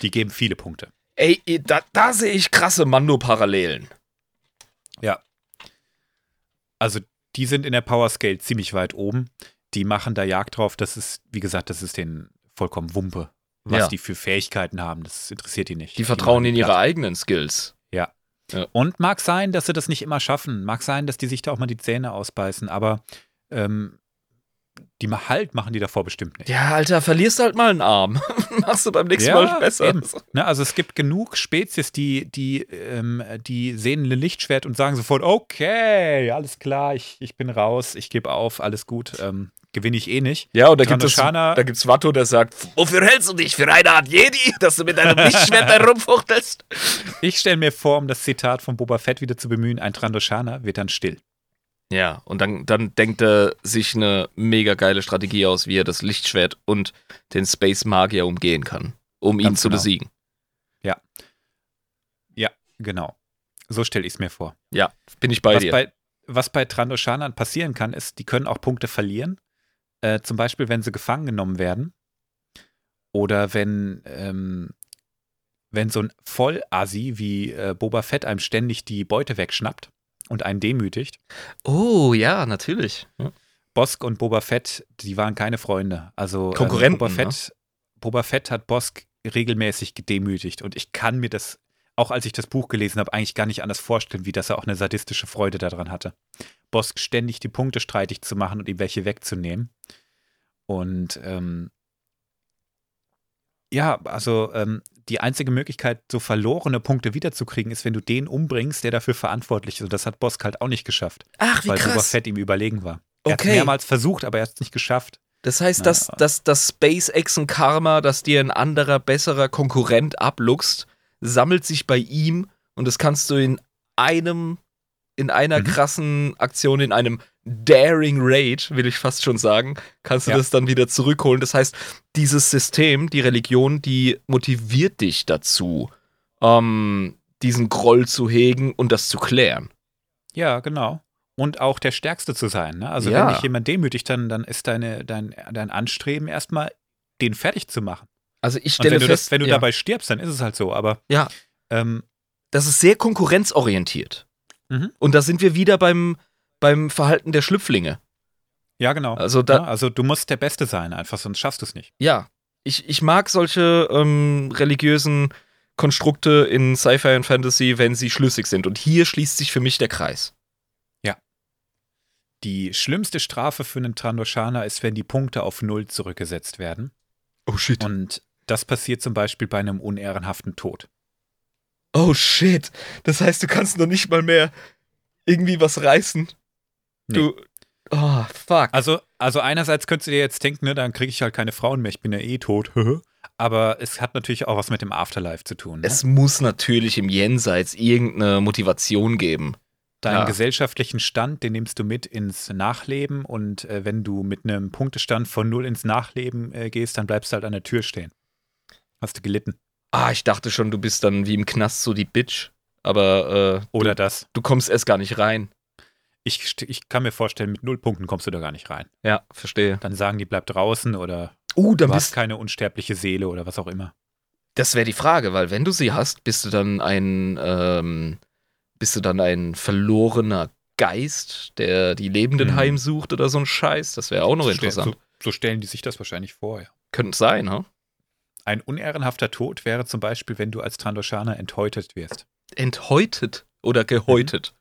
Die geben viele Punkte. Ey, da, da sehe ich krasse Mando-Parallelen. Ja. Also die sind in der Power Scale ziemlich weit oben. Die machen da Jagd drauf. Das ist, wie gesagt, das ist denen vollkommen Wumpe. Was Ja. die für Fähigkeiten haben, das interessiert die nicht. Die vertrauen machen in ihre platt. eigenen Skills. Und mag sein, dass sie das nicht immer schaffen. Mag sein, dass die sich da auch mal die Zähne ausbeißen. Aber ähm, die Halt machen die davor bestimmt nicht. Ja, Alter, verlierst halt mal einen Arm. Machst du beim nächsten Ja, Mal besser. Ne, also es gibt genug Spezies, die, die, ähm, die sehen ein Lichtschwert und sagen sofort, okay, alles klar, ich, ich bin raus, ich gebe auf, alles gut, ähm, gewinne ich eh nicht. Ja, und da gibt es da gibt's Watto, der sagt, wofür hältst du dich? Für eine Art Jedi, dass du mit deinem Lichtschwert da rumfuchtelst? Ich stelle mir vor, um das Zitat von Boba Fett wieder zu bemühen, ein Trandoshaner wird dann still. Ja, und dann, dann denkt er sich eine mega geile Strategie aus, wie er das Lichtschwert und den Space Magier umgehen kann, um ihn Ganz zu genau. besiegen. Genau. So stelle ich es mir vor. Ja, bin ich bei was, dir. bei, was bei Trandoshanern passieren kann, ist, die können auch Punkte verlieren. Äh, zum Beispiel, wenn sie gefangen genommen werden. Oder wenn, ähm, wenn so ein Vollassi wie äh, Boba Fett einem ständig die Beute wegschnappt und einen demütigt. oh, ja, natürlich. Ja. Bosk und Boba Fett, die waren keine Freunde. Also Konkurrenten, ähm, Boba, Fett, Boba Fett hat Bosk regelmäßig gedemütigt und ich kann mir das, auch als ich das Buch gelesen habe, eigentlich gar nicht anders vorstellen, wie dass er auch eine sadistische Freude daran hatte. Bosk ständig die Punkte streitig zu machen und ihm welche wegzunehmen. Und ähm, ja, also ähm, die einzige Möglichkeit, so verlorene Punkte wiederzukriegen, ist, wenn du den umbringst, der dafür verantwortlich ist. Und das hat Bosk halt auch nicht geschafft Ach, wie weil Boba krass. Fett ihm überlegen war. Er hat Okay. mehrmals versucht, aber er hat es nicht geschafft. Das heißt, Na, dass, dass das SpaceX-Karma, das dir ein anderer, besserer Konkurrent abluchst, sammelt sich bei ihm und das kannst du in einem, in einer Mhm. krassen Aktion, in einem Daring Raid, will ich fast schon sagen, kannst du Ja. das dann wieder zurückholen. Das heißt, dieses System, die Religion, die motiviert dich dazu, ähm, diesen Groll zu hegen und das zu klären. Ja, genau. Und auch der Stärkste zu sein. Ne? Also Ja. wenn dich jemand demütigt, dann, dann ist deine, dein, dein Anstreben erstmal, den fertig zu machen. Also ich Und stelle wenn du, fest, das, wenn du ja, dabei stirbst, dann ist es halt so. Aber Ja. ähm, das ist sehr konkurrenzorientiert. Mhm. Und da sind wir wieder beim, beim Verhalten der Schlüpflinge. ja, genau. Also da, ja, also du musst der Beste sein, einfach, sonst schaffst du es nicht. ja, ich, ich mag solche ähm, religiösen Konstrukte in Sci-Fi und Fantasy, wenn sie schlüssig sind. Und hier schließt sich für mich der Kreis. Die schlimmste Strafe für einen Trandoshaner ist, wenn die Punkte auf Null zurückgesetzt werden. Oh shit. Und das passiert zum Beispiel bei einem unehrenhaften Tod. Oh shit. Das heißt, du kannst noch nicht mal mehr irgendwie was reißen. Du. Oh, fuck. Also, also einerseits könntest du dir jetzt denken, ne, dann kriege ich halt keine Frauen mehr, ich bin ja eh tot. Aber es hat natürlich auch was mit dem Afterlife zu tun. Ne? Es muss natürlich im Jenseits irgendeine Motivation geben. Deinen ja. gesellschaftlichen Stand, den nimmst du mit ins Nachleben und äh, wenn du mit einem Punktestand von null ins Nachleben äh, gehst, dann bleibst du halt an der Tür stehen. Hast du gelitten. Ah, ich dachte schon, du bist dann wie im Knast so die Bitch. Aber äh, Oder das. du kommst erst gar nicht rein. Ich, ich kann mir vorstellen, mit null Punkten kommst du da gar nicht rein. Ja, verstehe. Dann sagen die, bleib draußen oder Uh, dann du hast bist keine unsterbliche Seele oder was auch immer. Das wäre die Frage, weil wenn du sie hast, bist du dann ein ähm, bist du dann ein verlorener Geist, der die Lebenden Mhm. heimsucht oder so ein Scheiß? Das wäre auch noch So stell- interessant. So, so stellen die sich das wahrscheinlich vor, ja. Könnte sein, ha? Ein unehrenhafter Tod wäre zum Beispiel, wenn du als Trandoshaner enthäutet wirst. Enthäutet oder gehäutet.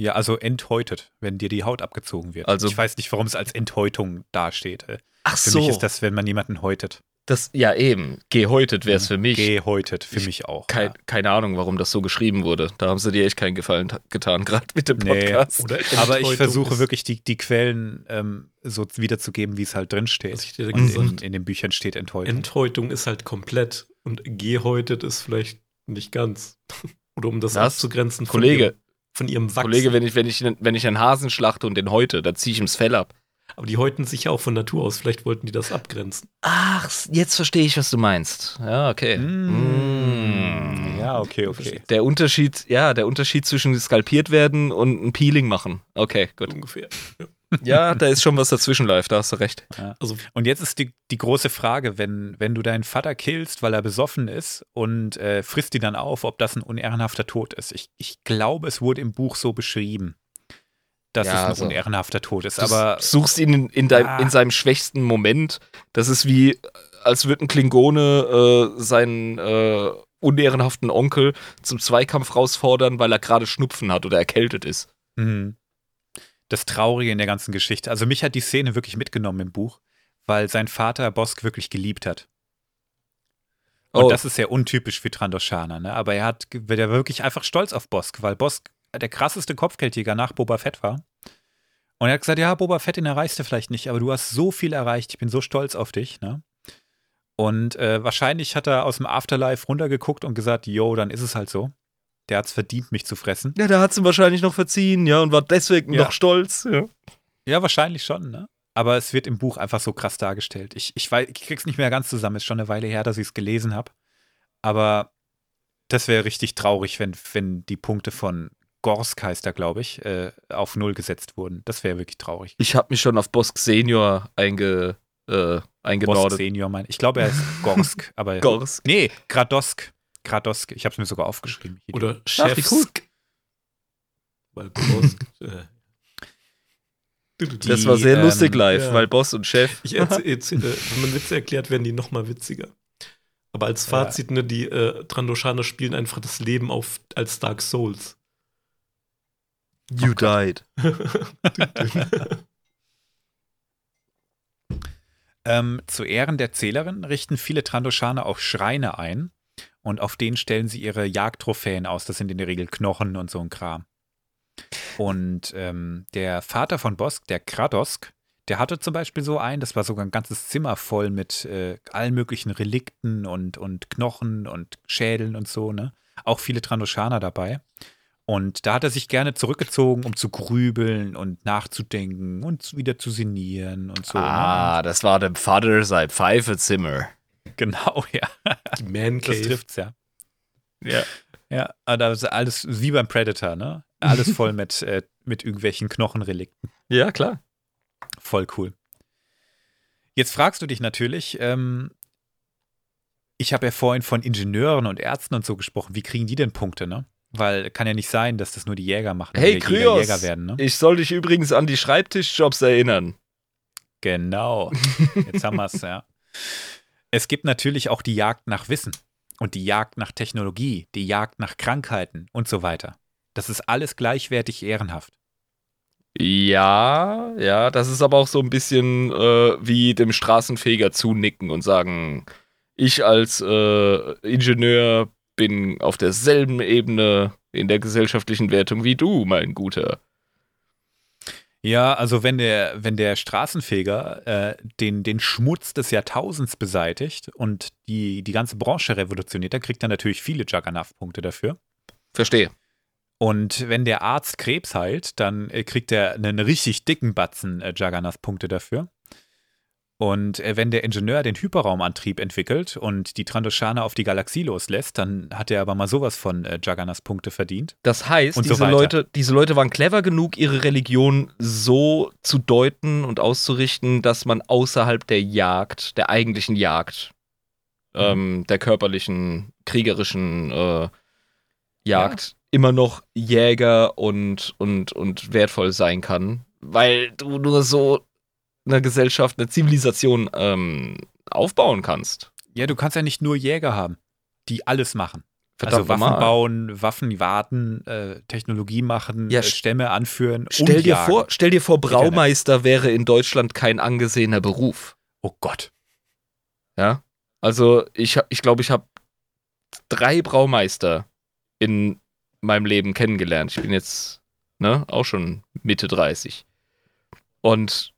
Ja, also enthäutet, wenn dir die Haut abgezogen wird. Also- ich weiß nicht, warum es als Enthäutung dasteht. Äh, Ach Für so. mich ist das, wenn man jemanden häutet. Das, ja, eben. Gehäutet wäre es für mich. Gehäutet, für mich auch. Kein, ja. Keine Ahnung, warum das so geschrieben wurde. Da haben sie dir echt keinen Gefallen ta- getan, gerade mit dem Nee. Podcast. Oder Aber ich versuche wirklich die, die Quellen ähm, so wiederzugeben, wie es halt drin Was steht. ich in, in den Büchern steht Enthäutung. Enthäutung ist halt komplett und gehäutet ist vielleicht nicht ganz. Oder um das Was? abzugrenzen Kollege, von ihrem Wachs. Kollege, wenn ich, wenn, ich, wenn ich einen Hasen schlachte und den häute, dann ziehe ich ihm das Fell ab. Aber die häuten sich ja auch von Natur aus. Vielleicht wollten die das abgrenzen. Ach, jetzt verstehe ich, was du meinst. Ja, okay. Mm. Mm. Ja, okay, okay. Der Unterschied, ja, der Unterschied zwischen skalpiert werden und ein Peeling machen. Okay, gut. Ungefähr. Ja, da ist schon was dazwischen live, da hast du recht. Also Und jetzt ist die, die große Frage, wenn, wenn du deinen Vater killst, weil er besoffen ist und äh, frisst ihn dann auf, ob das ein unehrenhafter Tod ist. Ich, ich glaube, es wurde im Buch so beschrieben, dass Ja, es ein also, unehrenhafter Tod ist. Du Aber suchst ihn in, in, dein, Ah. in seinem schwächsten Moment. Das ist wie, als würde ein Klingone äh, seinen äh, unehrenhaften Onkel zum Zweikampf rausfordern, weil er gerade Schnupfen hat oder erkältet ist. Mhm. Das Traurige in der ganzen Geschichte. Also mich hat die Szene wirklich mitgenommen im Buch, weil sein Vater Bosk wirklich geliebt hat. Und Oh. das ist sehr untypisch für Trandoshaner, ne? Aber er hat, der war wirklich einfach stolz auf Bosk, weil Bosk der krasseste Kopfgeldjäger nach Boba Fett war. Und er hat gesagt, ja, Boba Fett, den erreichst du vielleicht nicht, aber du hast so viel erreicht, ich bin so stolz auf dich, ne? Und äh, wahrscheinlich hat er aus dem Afterlife runtergeguckt und gesagt, yo, dann ist es halt so. Der hat's verdient, mich zu fressen. Ja, der hat es ihm wahrscheinlich noch verziehen, ja, und war deswegen Ja. noch stolz. Ja. Ja, wahrscheinlich schon, ne? Aber es wird im Buch einfach so krass dargestellt. Ich, ich, weiß, ich krieg's nicht mehr ganz zusammen. Ist schon eine Weile her, dass ich es gelesen habe. Aber das wäre richtig traurig, wenn, wenn die Punkte von Gorsk heißt er, glaube ich, äh, auf Null gesetzt wurden. Das wäre wirklich traurig. Ich habe mich schon auf Bosk Senior einge, äh, Gorsk eingenordet. Senior, mein. Ich glaube, er ist Gorsk, aber. Gorsk. Nee, Gradosk. Gradosk. Ich habe es mir sogar aufgeschrieben. Oder. Chefsk. Weil Bosk, äh, Das war sehr ähm, lustig live, ja. weil Boss und Chef. Ich erzähl, erzähl, äh, wenn man Witze erklärt, werden die noch mal witziger. Aber als Fazit, ne, die äh, Trandoshaner spielen einfach das Leben auf als Dark Souls. You died. Ähm, zu Ehren der Zählerin richten viele Trandoshaner auch Schreine ein und auf denen stellen sie ihre Jagdtrophäen aus. Das sind in der Regel Knochen und so ein Kram. Und ähm, der Vater von Bosk, der Kradosk, der hatte zum Beispiel so einen, das war sogar ein ganzes Zimmer voll mit äh, allen möglichen Relikten und, und Knochen und Schädeln und so, ne? Auch viele Trandoshaner dabei. Und da hat er sich gerne zurückgezogen, um zu grübeln und nachzudenken und wieder zu sinnieren und so. ne? Ah, das war dem Vater sein Pfeifezimmer. Genau, ja. Die Man Das Cave. trifft's ja. Ja. Ja, aber das ist alles wie beim Predator, ne? Alles voll mit, äh, mit irgendwelchen Knochenrelikten. Ja, klar. Voll cool. Jetzt fragst du dich natürlich, ähm, ich habe ja vorhin von Ingenieuren und Ärzten und so gesprochen. Wie kriegen die denn Punkte, ne? Weil kann ja nicht sein, dass das nur die Jäger machen. Hey, Kryos. Jäger werden, ne? Ich soll dich übrigens an die Schreibtischjobs erinnern. Genau. Jetzt haben wir es, ja. Es gibt natürlich auch die Jagd nach Wissen und die Jagd nach Technologie, die Jagd nach Krankheiten und so weiter. Das ist alles gleichwertig ehrenhaft. Ja, ja, das ist aber auch so ein bisschen äh, wie dem Straßenfeger zunicken und sagen, ich als äh, Ingenieur bin auf derselben Ebene in der gesellschaftlichen Wertung wie du, mein Guter. Ja, also wenn der, wenn der Straßenfeger äh, den, den Schmutz des Jahrtausends beseitigt und die, die ganze Branche revolutioniert, dann kriegt er natürlich viele Juggernaut-Punkte dafür. Verstehe. Und wenn der Arzt Krebs heilt, dann äh, kriegt er einen richtig dicken Batzen äh, Juggernaut-Punkte dafür. Und äh, wenn der Ingenieur den Hyperraumantrieb entwickelt und die Trandoshaner auf die Galaxie loslässt, dann hat er aber mal sowas von äh, Juggernauts-Punkte verdient. Das heißt, Und so diese, weiter. Leute, diese Leute waren clever genug, ihre Religion so zu deuten und auszurichten, dass man außerhalb der Jagd, der eigentlichen Jagd, Mhm. ähm, der körperlichen, kriegerischen äh, Jagd, immer noch Jäger und, und, und wertvoll sein kann, weil du nur so eine Gesellschaft, eine Zivilisation ähm, aufbauen kannst. Ja, du kannst ja nicht nur Jäger haben, die alles machen. Verdammt also Waffen normal. bauen, Waffen warten, äh, Technologie machen, Ja, äh, Stämme anführen. Stell dir, vor, stell dir vor. Braumeister wäre in Deutschland kein angesehener Beruf. Oh Gott. Ja? Also ich, hab- ich glaube, ich habe drei Braumeister in meinem Leben kennengelernt. Ich bin jetzt ne, auch schon Mitte 30. Und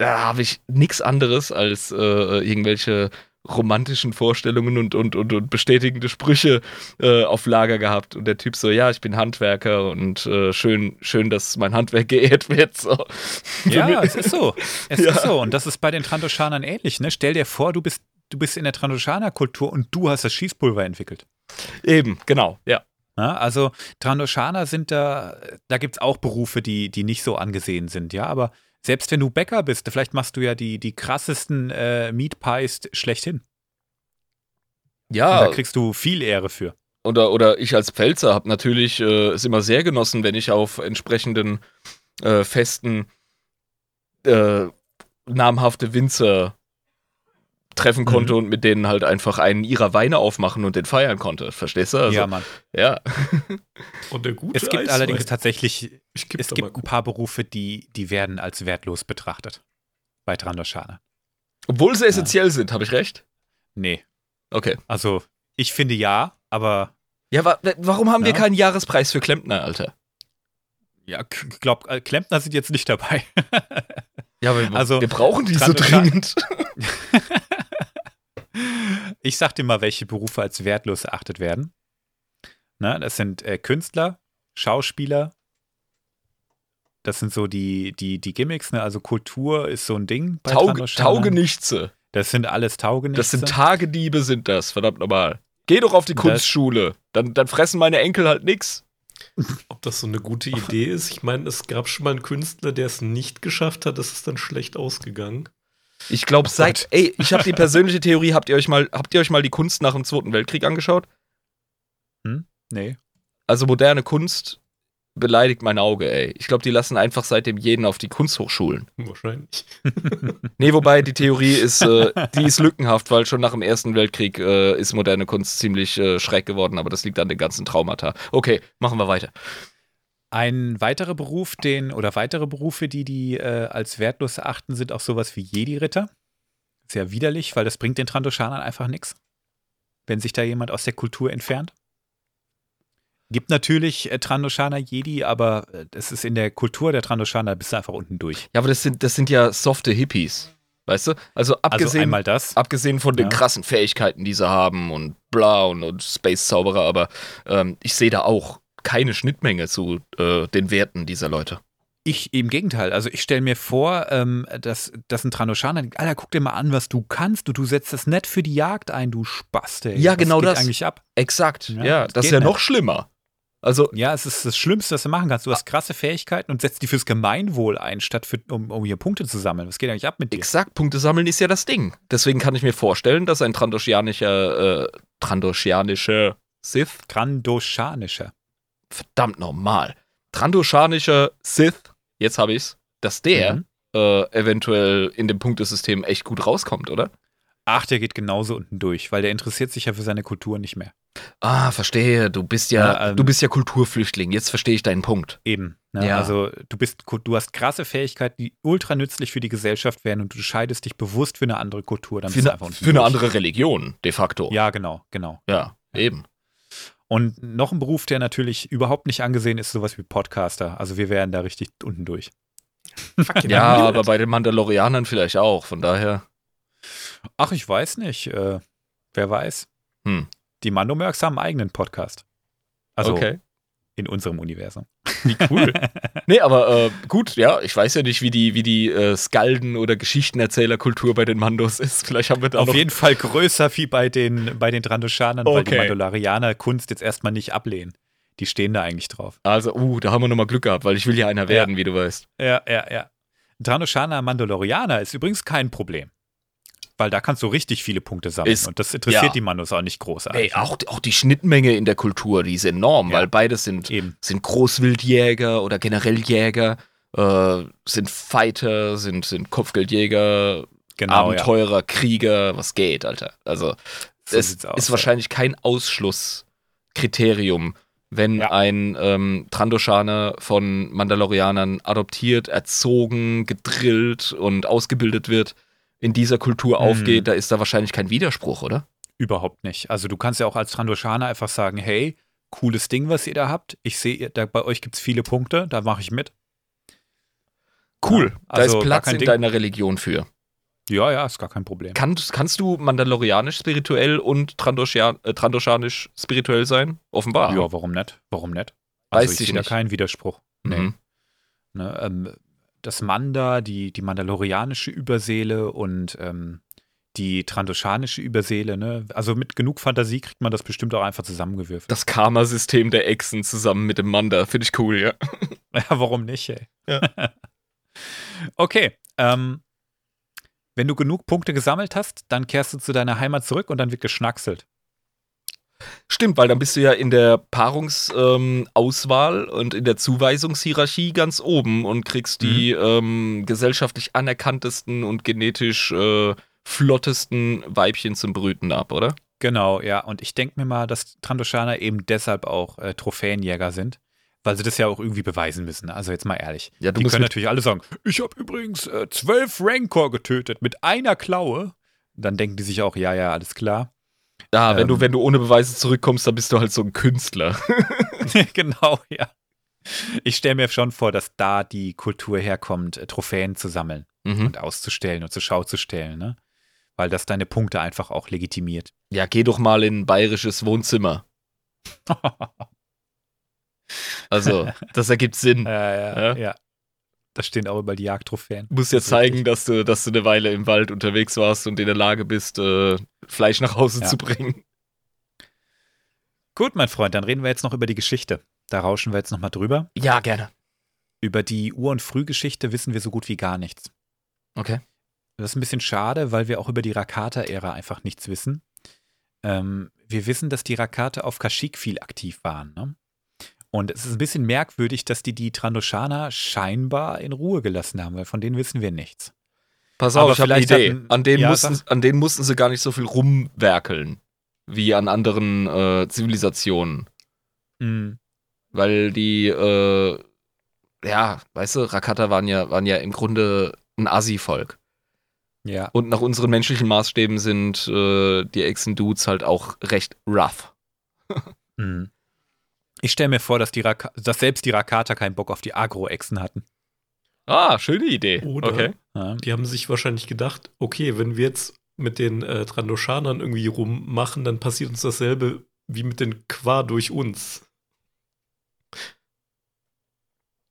da habe ich nichts anderes als äh, irgendwelche romantischen Vorstellungen und, und, und, und bestätigende Sprüche äh, auf Lager gehabt. Und der Typ so, ja, ich bin Handwerker und äh, schön, schön, dass mein Handwerk geehrt wird. So. Ja, es ist so. Es Ja. ist so. Und das ist bei den Trandoshanern ähnlich. Ne? Stell dir vor, du bist, du bist in der Trandoshaner-Kultur und du hast das Schießpulver entwickelt. Eben, genau, ja. Ja, also Trandoshaner sind da, da gibt es auch Berufe, die, die nicht so angesehen sind, ja, aber selbst wenn du Bäcker bist, vielleicht machst du ja die, die krassesten äh, Meat Pies schlechthin. Und Ja, da kriegst du viel Ehre für. oder, oder ich als Pfälzer habe natürlich äh, es immer sehr genossen, wenn ich auf entsprechenden äh, Festen äh, namhafte Winzer treffen konnte Mhm. und mit denen halt einfach einen ihrer Weine aufmachen und den feiern konnte. Verstehst du? Also, ja, Mann. ja. Und der gute Es gibt Eiswein. allerdings tatsächlich, es gibt ein paar Berufe, die, die werden als wertlos betrachtet. Bei Trandoshaner. Obwohl sie essentiell sind, habe ich recht? Nee. Okay. Also, ich finde ja, aber Ja, wa warum haben wir Ja. keinen Jahrespreis für Klempner, Alter? ja, ich glaube, Klempner sind jetzt nicht dabei. Ja, aber Also, wir brauchen die so dringend. Ich sag dir mal, welche Berufe als wertlos erachtet werden. Na, das sind äh, Künstler, Schauspieler. Das sind so die, die, die Gimmicks, ne? Also Kultur ist so ein Ding bei Tauge, Trandoshanern. Taugenichtse. Das sind alles Taugenichtse. Das sind Tagediebe, sind das, verdammt nochmal. Geh doch auf die Kunstschule. Dann, dann fressen meine Enkel halt nix. Ob das so eine gute Idee ist? Ich meine, es gab schon mal einen Künstler, der es nicht geschafft hat. Das ist dann schlecht ausgegangen. Ich glaube, Oh seit. Ey, ich habe die persönliche Theorie, habt ihr euch mal, habt ihr euch mal die Kunst nach dem Zweiten Weltkrieg angeschaut? Nee. Also moderne Kunst beleidigt mein Auge, ey. Ich glaube, die lassen einfach seitdem jeden auf die Kunsthochschulen. Wahrscheinlich. Nee, wobei die Theorie ist, äh, die ist lückenhaft, weil schon nach dem Ersten Weltkrieg äh, ist moderne Kunst ziemlich äh, schräg geworden, aber das liegt an den ganzen Traumata. Okay, machen wir weiter. Ein weiterer Beruf, den, oder weitere Berufe, die die äh, als wertlos erachten, sind auch sowas wie Jedi-Ritter. Sehr widerlich, weil das bringt den Trandoshanern einfach nichts, wenn sich da jemand aus der Kultur entfernt. Gibt natürlich äh, Trandoshaner Jedi, aber äh, das ist in der Kultur der Trandoshaner bist du einfach unten durch. Ja, aber das sind, das sind ja softe Hippies. Weißt du? Also Also abgesehen, das. abgesehen von den Ja. krassen Fähigkeiten, die sie haben und bla und, und Space-Zauberer, aber ähm, ich sehe da auch keine Schnittmenge zu äh, den Werten dieser Leute. Ich im Gegenteil. Also ich stelle mir vor, ähm, dass, dass ein Trandoshaner denkt, Alter, guck dir mal an, was du kannst. Du, du setzt das nett für die Jagd ein, du Spast, ey. Ja, Was genau geht das. eigentlich ab? Exakt. Ja, Ja, das das ist ja noch nicht. schlimmer. Also, Ja, es ist das Schlimmste, was du machen kannst. Du hast krasse Fähigkeiten und setzt die fürs Gemeinwohl ein, statt für, um, um hier Punkte zu sammeln. Was geht eigentlich ab mit dir? exakt, Punkte sammeln ist ja das Ding. Deswegen kann ich mir vorstellen, dass ein trandoschianischer, äh, trandoschianischer Sith, Grandoshanischer. Verdammt normal, trandoschanischer Sith, jetzt habe ich's, dass der Mhm. äh, eventuell in dem Punktesystem echt gut rauskommt, oder? Ach, der geht genauso unten durch, weil der interessiert sich ja für seine Kultur nicht mehr. Ah, verstehe. Du bist ja, Ja, ähm, du bist ja Kulturflüchtling. Jetzt verstehe ich deinen Punkt. Eben. Ne? Ja. Also du bist, du hast krasse Fähigkeiten, die ultra nützlich für die Gesellschaft wären und du scheidest dich bewusst für eine andere Kultur. Dann Für bist du eine, einfach für eine andere Religion, de facto. Ja, genau, genau. ja eben. Und noch ein Beruf, der natürlich überhaupt nicht angesehen ist, sowas wie Podcaster. Also wir wären da richtig unten durch. Fucking Ja, aber bei den Mandalorianern vielleicht auch. Von daher. Ach, ich weiß nicht. Äh, wer weiß. Hm. Die Mandomerks haben einen eigenen Podcast. Also okay. In unserem Universum. Wie cool. nee, aber äh, gut, ja, ich weiß ja nicht, wie die, wie die äh, Skalden- oder Geschichtenerzählerkultur bei den Mandos ist. Vielleicht haben wir da Auf jeden Fall größer wie bei den, bei den Trandoshanern, weil die Okay. Mandalorianer Kunst jetzt erstmal nicht ablehnen. Die stehen da eigentlich drauf. Also, uh, da haben wir nochmal Glück gehabt, weil ich will ja einer werden, wie du weißt. Ja, ja, ja. Ein Trandoshaner Mandalorianer ist übrigens kein Problem. Weil da kannst du richtig viele Punkte sammeln. Ist- und das interessiert ja. die Mandos auch nicht großartig. Ey, auch, auch die Schnittmenge in der Kultur, die ist enorm, Ja. weil beides sind, Eben. sind Großwildjäger oder generell Jäger, äh, sind Fighter, sind, sind Kopfgeldjäger, Genau, ja. Abenteurer, Krieger, was geht, Alter. Also, So es aus, ist ja. wahrscheinlich kein Ausschlusskriterium, wenn Ja. ein ähm, Trandoshaner von Mandalorianern adoptiert, erzogen, gedrillt und ausgebildet wird, in dieser Kultur Mhm. aufgeht, da ist da wahrscheinlich kein Widerspruch, oder? Überhaupt nicht. Also du kannst ja auch als Trandoshaner einfach sagen, hey, cooles Ding, was ihr da habt. Ich sehe, da, bei euch gibt es viele Punkte, da mache ich mit. Cool. Ja, da also ist gar Platz in Ding. deiner Religion für. Ja, ja, ist gar kein Problem. Kannst, kannst du mandalorianisch spirituell und Trandoshan, äh, trandoshanisch spirituell sein? Offenbar. Ja, warum nicht? Warum nicht? Weiß Also ich ich sehe da keinen Widerspruch. Nee. Mhm. Ne, ähm, das Manda, die, die mandalorianische Überseele und ähm, die trandoshanische Überseele, ne? Also mit genug Fantasie kriegt man das bestimmt auch einfach zusammengewürfelt. Das Karma-System der Echsen zusammen mit dem Manda. Finde ich cool, ja. Ja, warum nicht, ey? Ja. okay. Ähm, wenn du genug Punkte gesammelt hast, dann kehrst du zu deiner Heimat zurück und dann wird geschnackselt. Stimmt, weil dann bist du ja in der Paarungsauswahl ähm, und in der Zuweisungshierarchie ganz oben und kriegst die ähm, gesellschaftlich anerkanntesten und genetisch äh, flottesten Weibchen zum Brüten ab, oder? Genau, ja. Und ich denke mir mal, dass Trandoshaner eben deshalb auch äh, Trophäenjäger sind, weil sie das ja auch irgendwie beweisen müssen. Also jetzt mal ehrlich. Ja, du Die musst können natürlich alle sagen, ich habe übrigens äh, zwölf Rancor getötet mit einer Klaue. Dann denken die sich auch, ja, ja, alles klar. Ja, wenn du, ähm, wenn du ohne Beweise zurückkommst, dann bist du halt so ein Künstler. genau, ja. Ich stelle mir schon vor, dass da die Kultur herkommt, äh, Trophäen zu sammeln Mhm. und auszustellen und zur Schau zu stellen, ne? Weil das deine Punkte einfach auch legitimiert. Ja, geh doch mal in ein bayerisches Wohnzimmer. Also, das ergibt Sinn. Ja, ja, Ja. ja. Da stehen auch über die Jagdtrophäen. Du musst ja Das zeigen, dass du, dass du eine Weile im Wald unterwegs warst und in der Lage bist, äh, Fleisch nach Hause Ja. zu bringen. Gut, mein Freund, dann reden wir jetzt noch über die Geschichte. Da rauschen wir jetzt nochmal drüber. Ja, gerne. Über die Ur- und Frühgeschichte wissen wir so gut wie gar nichts. Okay. Das ist ein bisschen schade, weil wir auch über die Rakata-Ära einfach nichts wissen. Ähm, wir wissen, dass die Rakata auf Kashyyyk viel aktiv waren. Ne? Und es ist ein bisschen merkwürdig, dass die die Trandoshaner scheinbar in Ruhe gelassen haben, weil von denen wissen wir nichts. Pass Aber auf, ich habe eine Idee. hatten- An denen, Ja, mussten, sag. an denen mussten sie gar nicht so viel rumwerkeln, wie an anderen äh, Zivilisationen. Mhm. Weil die, äh, ja, weißt du, Rakata waren ja, waren ja im Grunde ein Assi-Volk. Ja. Und nach unseren menschlichen Maßstäben sind äh, die Echsen-Dudes halt auch recht rough. Mhm. Ich stelle mir vor, dass, die Raka dass selbst die Rakata keinen Bock auf die Agro-Echsen hatten. Ah, schöne Idee. Oder Okay. Die haben sich wahrscheinlich gedacht, okay, wenn wir jetzt mit den äh, Trandoshanern irgendwie rummachen, dann passiert uns dasselbe wie mit den Qua durch uns.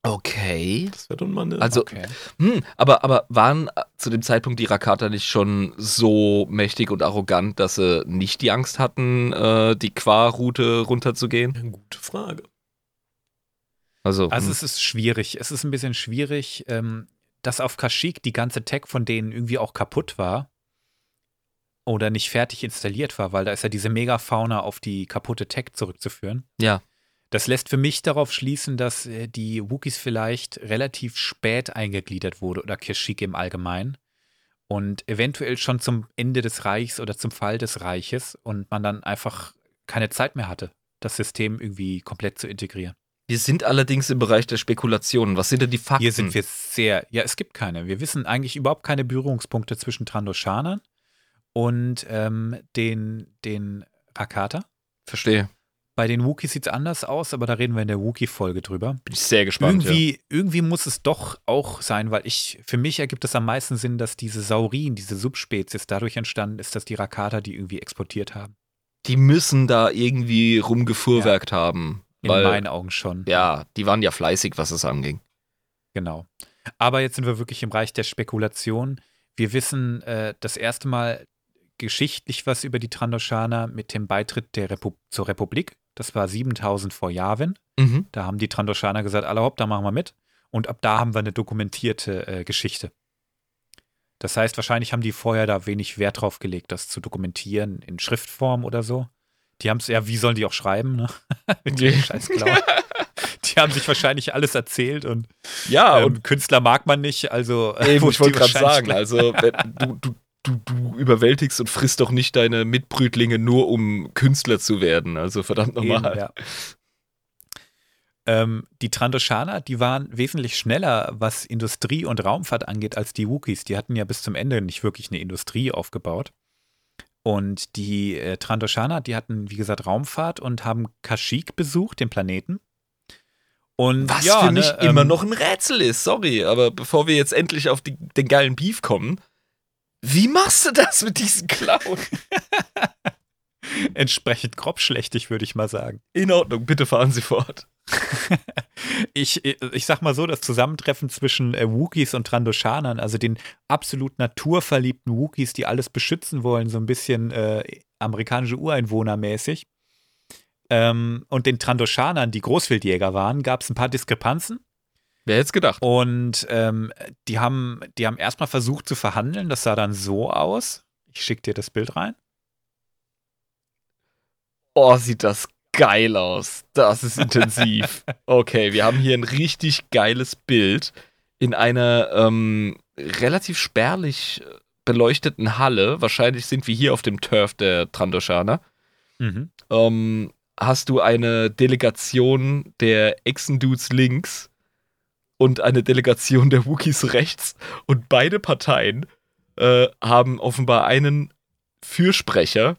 Okay. Das wäre dann mal eine. Also, Okay. hm, aber, aber waren äh, zu dem Zeitpunkt die Rakata nicht schon so mächtig und arrogant, dass sie nicht die Angst hatten, äh, die Qua-Route runterzugehen? eine gute Frage. Also, Also hm. es ist schwierig. Es ist ein bisschen schwierig, ähm, dass auf Kashyyyk die ganze Tech von denen irgendwie auch kaputt war oder nicht fertig installiert war, weil da ist ja diese Megafauna auf die kaputte Tech zurückzuführen. Ja. Das lässt für mich darauf schließen, dass äh, die Wookies vielleicht relativ spät eingegliedert wurde oder Kashyyyk im Allgemeinen und eventuell schon zum Ende des Reichs oder zum Fall des Reiches und man dann einfach keine Zeit mehr hatte, das System irgendwie komplett zu integrieren. wir sind allerdings im Bereich der Spekulationen. Was sind denn die Fakten? Hier sind wir sehr, ja, es gibt keine. Wir wissen eigentlich überhaupt keine Berührungspunkte zwischen Trandoshanern und ähm, den, den Rakata. Verstehe. Bei den Wookiees sieht es anders aus, aber da reden wir in der Wookie-Folge drüber. Bin ich sehr gespannt. Irgendwie, irgendwie muss es doch auch sein, weil ich, für mich ergibt es am meisten Sinn, dass diese Saurin, diese Subspezies dadurch entstanden ist, dass die Rakata die irgendwie exportiert haben. ja. Die müssen da irgendwie rumgefuhrwerkt haben. In Weil, meinen Augen schon. ja, die waren ja fleißig, was es anging. Genau. Aber jetzt sind wir wirklich im Bereich der Spekulation. Wir wissen äh, das erste Mal geschichtlich was über die Trandoshaner mit dem Beitritt Repu zur Republik. Das war 7000 vor Yavin. Mhm. Da haben die Trandoshaner gesagt, alle hopp, da machen wir mit. Und ab da haben wir eine dokumentierte äh, Geschichte. Das heißt, wahrscheinlich haben die vorher da wenig Wert drauf gelegt, das zu dokumentieren in Schriftform oder so. Die haben es, ja, wie sollen die auch schreiben, ne? Mit scheiß. Die haben sich wahrscheinlich alles erzählt und Ja, ähm, und Künstler mag man nicht, also Eben, ich wollte gerade sagen, also wenn, du, du, du, du überwältigst und frisst doch nicht deine Mitbrütlinge nur, um Künstler zu werden. Also verdammt nochmal. ja. Ähm, die Trandoshaner, die waren wesentlich schneller, was Industrie und Raumfahrt angeht, als die Wookiees. Die hatten ja bis zum Ende nicht wirklich eine Industrie aufgebaut. Und die äh, Trandoshaner, die hatten, wie gesagt, Raumfahrt und haben Kashyyyk besucht, den Planeten. Und Was ja, für mich ne, immer ähm, noch ein Rätsel ist, sorry, aber bevor wir jetzt endlich auf die, den geilen Beef kommen, wie machst du das mit diesen Clown? entsprechend grobschlächtig, würde ich mal sagen. In Ordnung, bitte fahren Sie fort. Ich, ich sag mal so, das Zusammentreffen zwischen äh, Wookiees und Trandoshanern, also den absolut naturverliebten Wookiees, die alles beschützen wollen, so ein bisschen äh, amerikanische Ureinwohner mäßig, ähm, und den Trandoshanern, die Großwildjäger waren, gab es ein paar Diskrepanzen. Wer hätte es gedacht? Und ähm, die haben, die haben erstmal versucht zu verhandeln. Das sah dann so aus. Ich schicke dir das Bild rein. Oh, sieht das geil aus. Das ist intensiv. okay, wir haben hier ein richtig geiles Bild in einer ähm, relativ spärlich beleuchteten Halle. Wahrscheinlich sind wir hier auf dem Turf der Trandoshaner. Mhm. ähm, hast du eine Delegation der Echsendudes links und eine Delegation der Wookiees rechts. Und beide Parteien äh, haben offenbar einen Fürsprecher.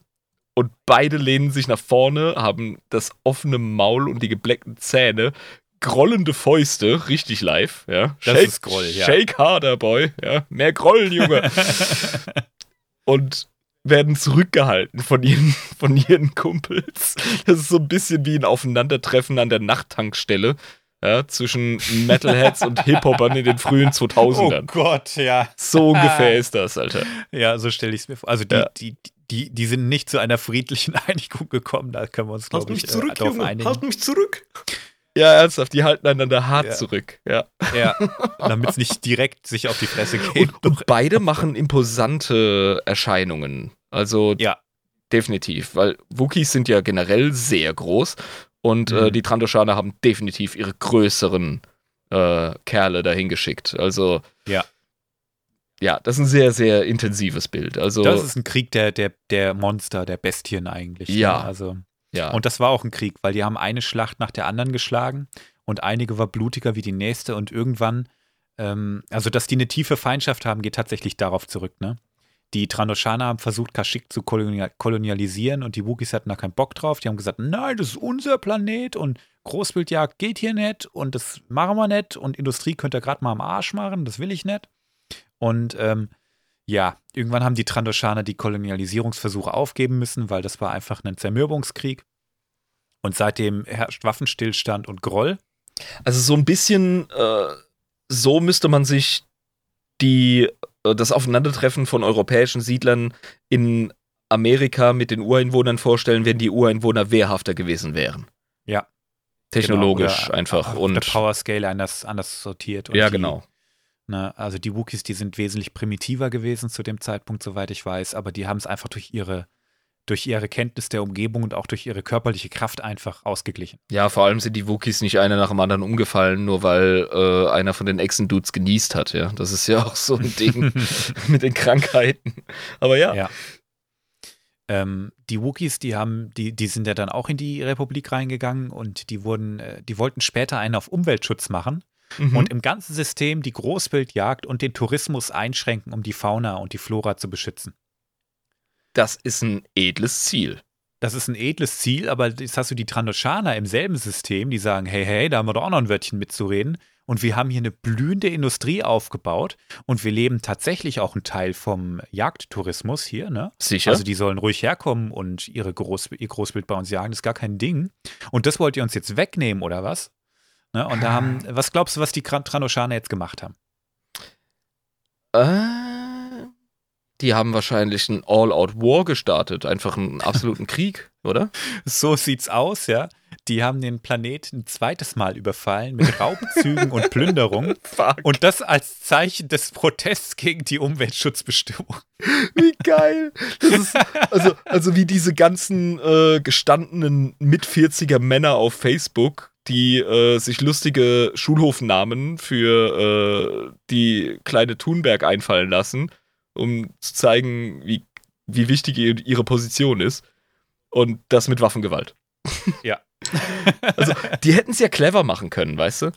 Und beide lehnen sich nach vorne, haben das offene Maul und die gebleckten Zähne, grollende Fäuste, richtig live, ja. Das ist Groll, ja. Shake harder, Boy, ja. Mehr Grollen, Junge. und werden zurückgehalten von ihren, von ihren Kumpels. Das ist so ein bisschen wie ein Aufeinandertreffen an der Nachttankstelle ja, zwischen Metalheads und Hip-Hopern in den frühen Oh 2000ern. Gott, ja. so ungefähr ist das, Alter. Ja, so stelle ich es mir vor. Also die, Ja. die, die, die sind nicht zu einer friedlichen Einigung gekommen. Da können wir uns, Halt glaube ich, mich zurück, äh, Junge. einigen. Halt mich zurück. Ja, ernsthaft, die halten einander hart Ja. zurück. Ja. Ja, damit es nicht direkt sich auf die Fresse geht. Und, und beide machen imposante Erscheinungen. Also Ja. definitiv, weil Wookiees sind ja generell sehr groß und äh, Mhm. die Trandoshaner haben definitiv ihre größeren äh, Kerle dahin geschickt. Also Ja. Ja, das ist ein sehr, sehr intensives Bild. Also Das ist ein Krieg der, der, der Monster, der Bestien eigentlich. ne? Ja. Also, ja. und das war auch ein Krieg, weil die haben eine Schlacht nach der anderen geschlagen und einige war blutiger wie die nächste und irgendwann, ähm, also dass die eine tiefe Feindschaft haben, geht tatsächlich darauf zurück, ne? Die Trandoshaner haben versucht, Kashyyyk zu kolonial kolonialisieren und die Wookiees hatten da keinen Bock drauf. Die haben gesagt, nein, das ist unser Planet und Großwildjagd geht hier nicht und das machen wir nicht und Industrie könnt ihr gerade mal am Arsch machen, das will ich nicht. Und ähm, ja, irgendwann haben die Trandoshaner die Kolonialisierungsversuche aufgeben müssen, weil das war einfach ein Zermürbungskrieg. Und seitdem herrscht Waffenstillstand und Groll. Also so ein bisschen äh, so müsste man sich die, das Aufeinandertreffen von europäischen Siedlern in Amerika mit den Ureinwohnern vorstellen, wenn die Ureinwohner wehrhafter gewesen wären. Ja. Technologisch Genau, einfach. Und der Power Scale anders, anders sortiert. Ja, die, genau. Ne, also die Wookiees, die sind wesentlich primitiver gewesen zu dem Zeitpunkt, soweit ich weiß, aber die haben es einfach durch ihre, durch ihre Kenntnis der Umgebung und auch durch ihre körperliche Kraft einfach ausgeglichen. Ja, vor allem sind die Wookiees nicht einer nach dem anderen umgefallen, nur weil äh, einer von den Echsen-Dudes genießt hat, ja. Das ist ja auch so ein Ding mit den Krankheiten. Aber ja. Ja. Ähm, die Wookiees, die haben, die, die sind ja dann auch in die Republik reingegangen und die wurden, äh, die wollten später einen auf Umweltschutz machen Mhm. und im ganzen System die Großwildjagd und den Tourismus einschränken, um die Fauna und die Flora zu beschützen. Das ist ein edles Ziel. Das ist ein edles Ziel, aber jetzt hast du die Trandoshaner im selben System, die sagen, hey, hey, da haben wir doch auch noch ein Wörtchen mitzureden. Und wir haben hier eine blühende Industrie aufgebaut und wir leben tatsächlich auch einen Teil vom Jagdtourismus hier, ne? Sicher? Also die sollen ruhig herkommen und ihre Groß ihr Großbild bei uns jagen, das ist gar kein Ding. Und das wollt ihr uns jetzt wegnehmen, oder was? Ne? Und da haben, was glaubst du, was die Trandoshaner jetzt gemacht haben? Äh, die haben wahrscheinlich einen All-Out-War gestartet. Einfach einen absoluten Krieg, oder? So sieht's aus, ja. Die haben den Planeten ein zweites Mal überfallen mit Raubzügen und Plünderung. Fuck. Und das als Zeichen des Protests gegen die Umweltschutzbestimmung. Wie geil. Ist, also, also wie diese ganzen äh, gestandenen Mit-40er Männer auf Facebook, die äh, sich lustige Schulhofnamen für äh, die kleine Thunberg einfallen lassen, um zu zeigen, wie, wie wichtig ihr- ihre Position ist. Und das mit Waffengewalt. Ja. Also, die hätten es ja clever machen können, weißt du?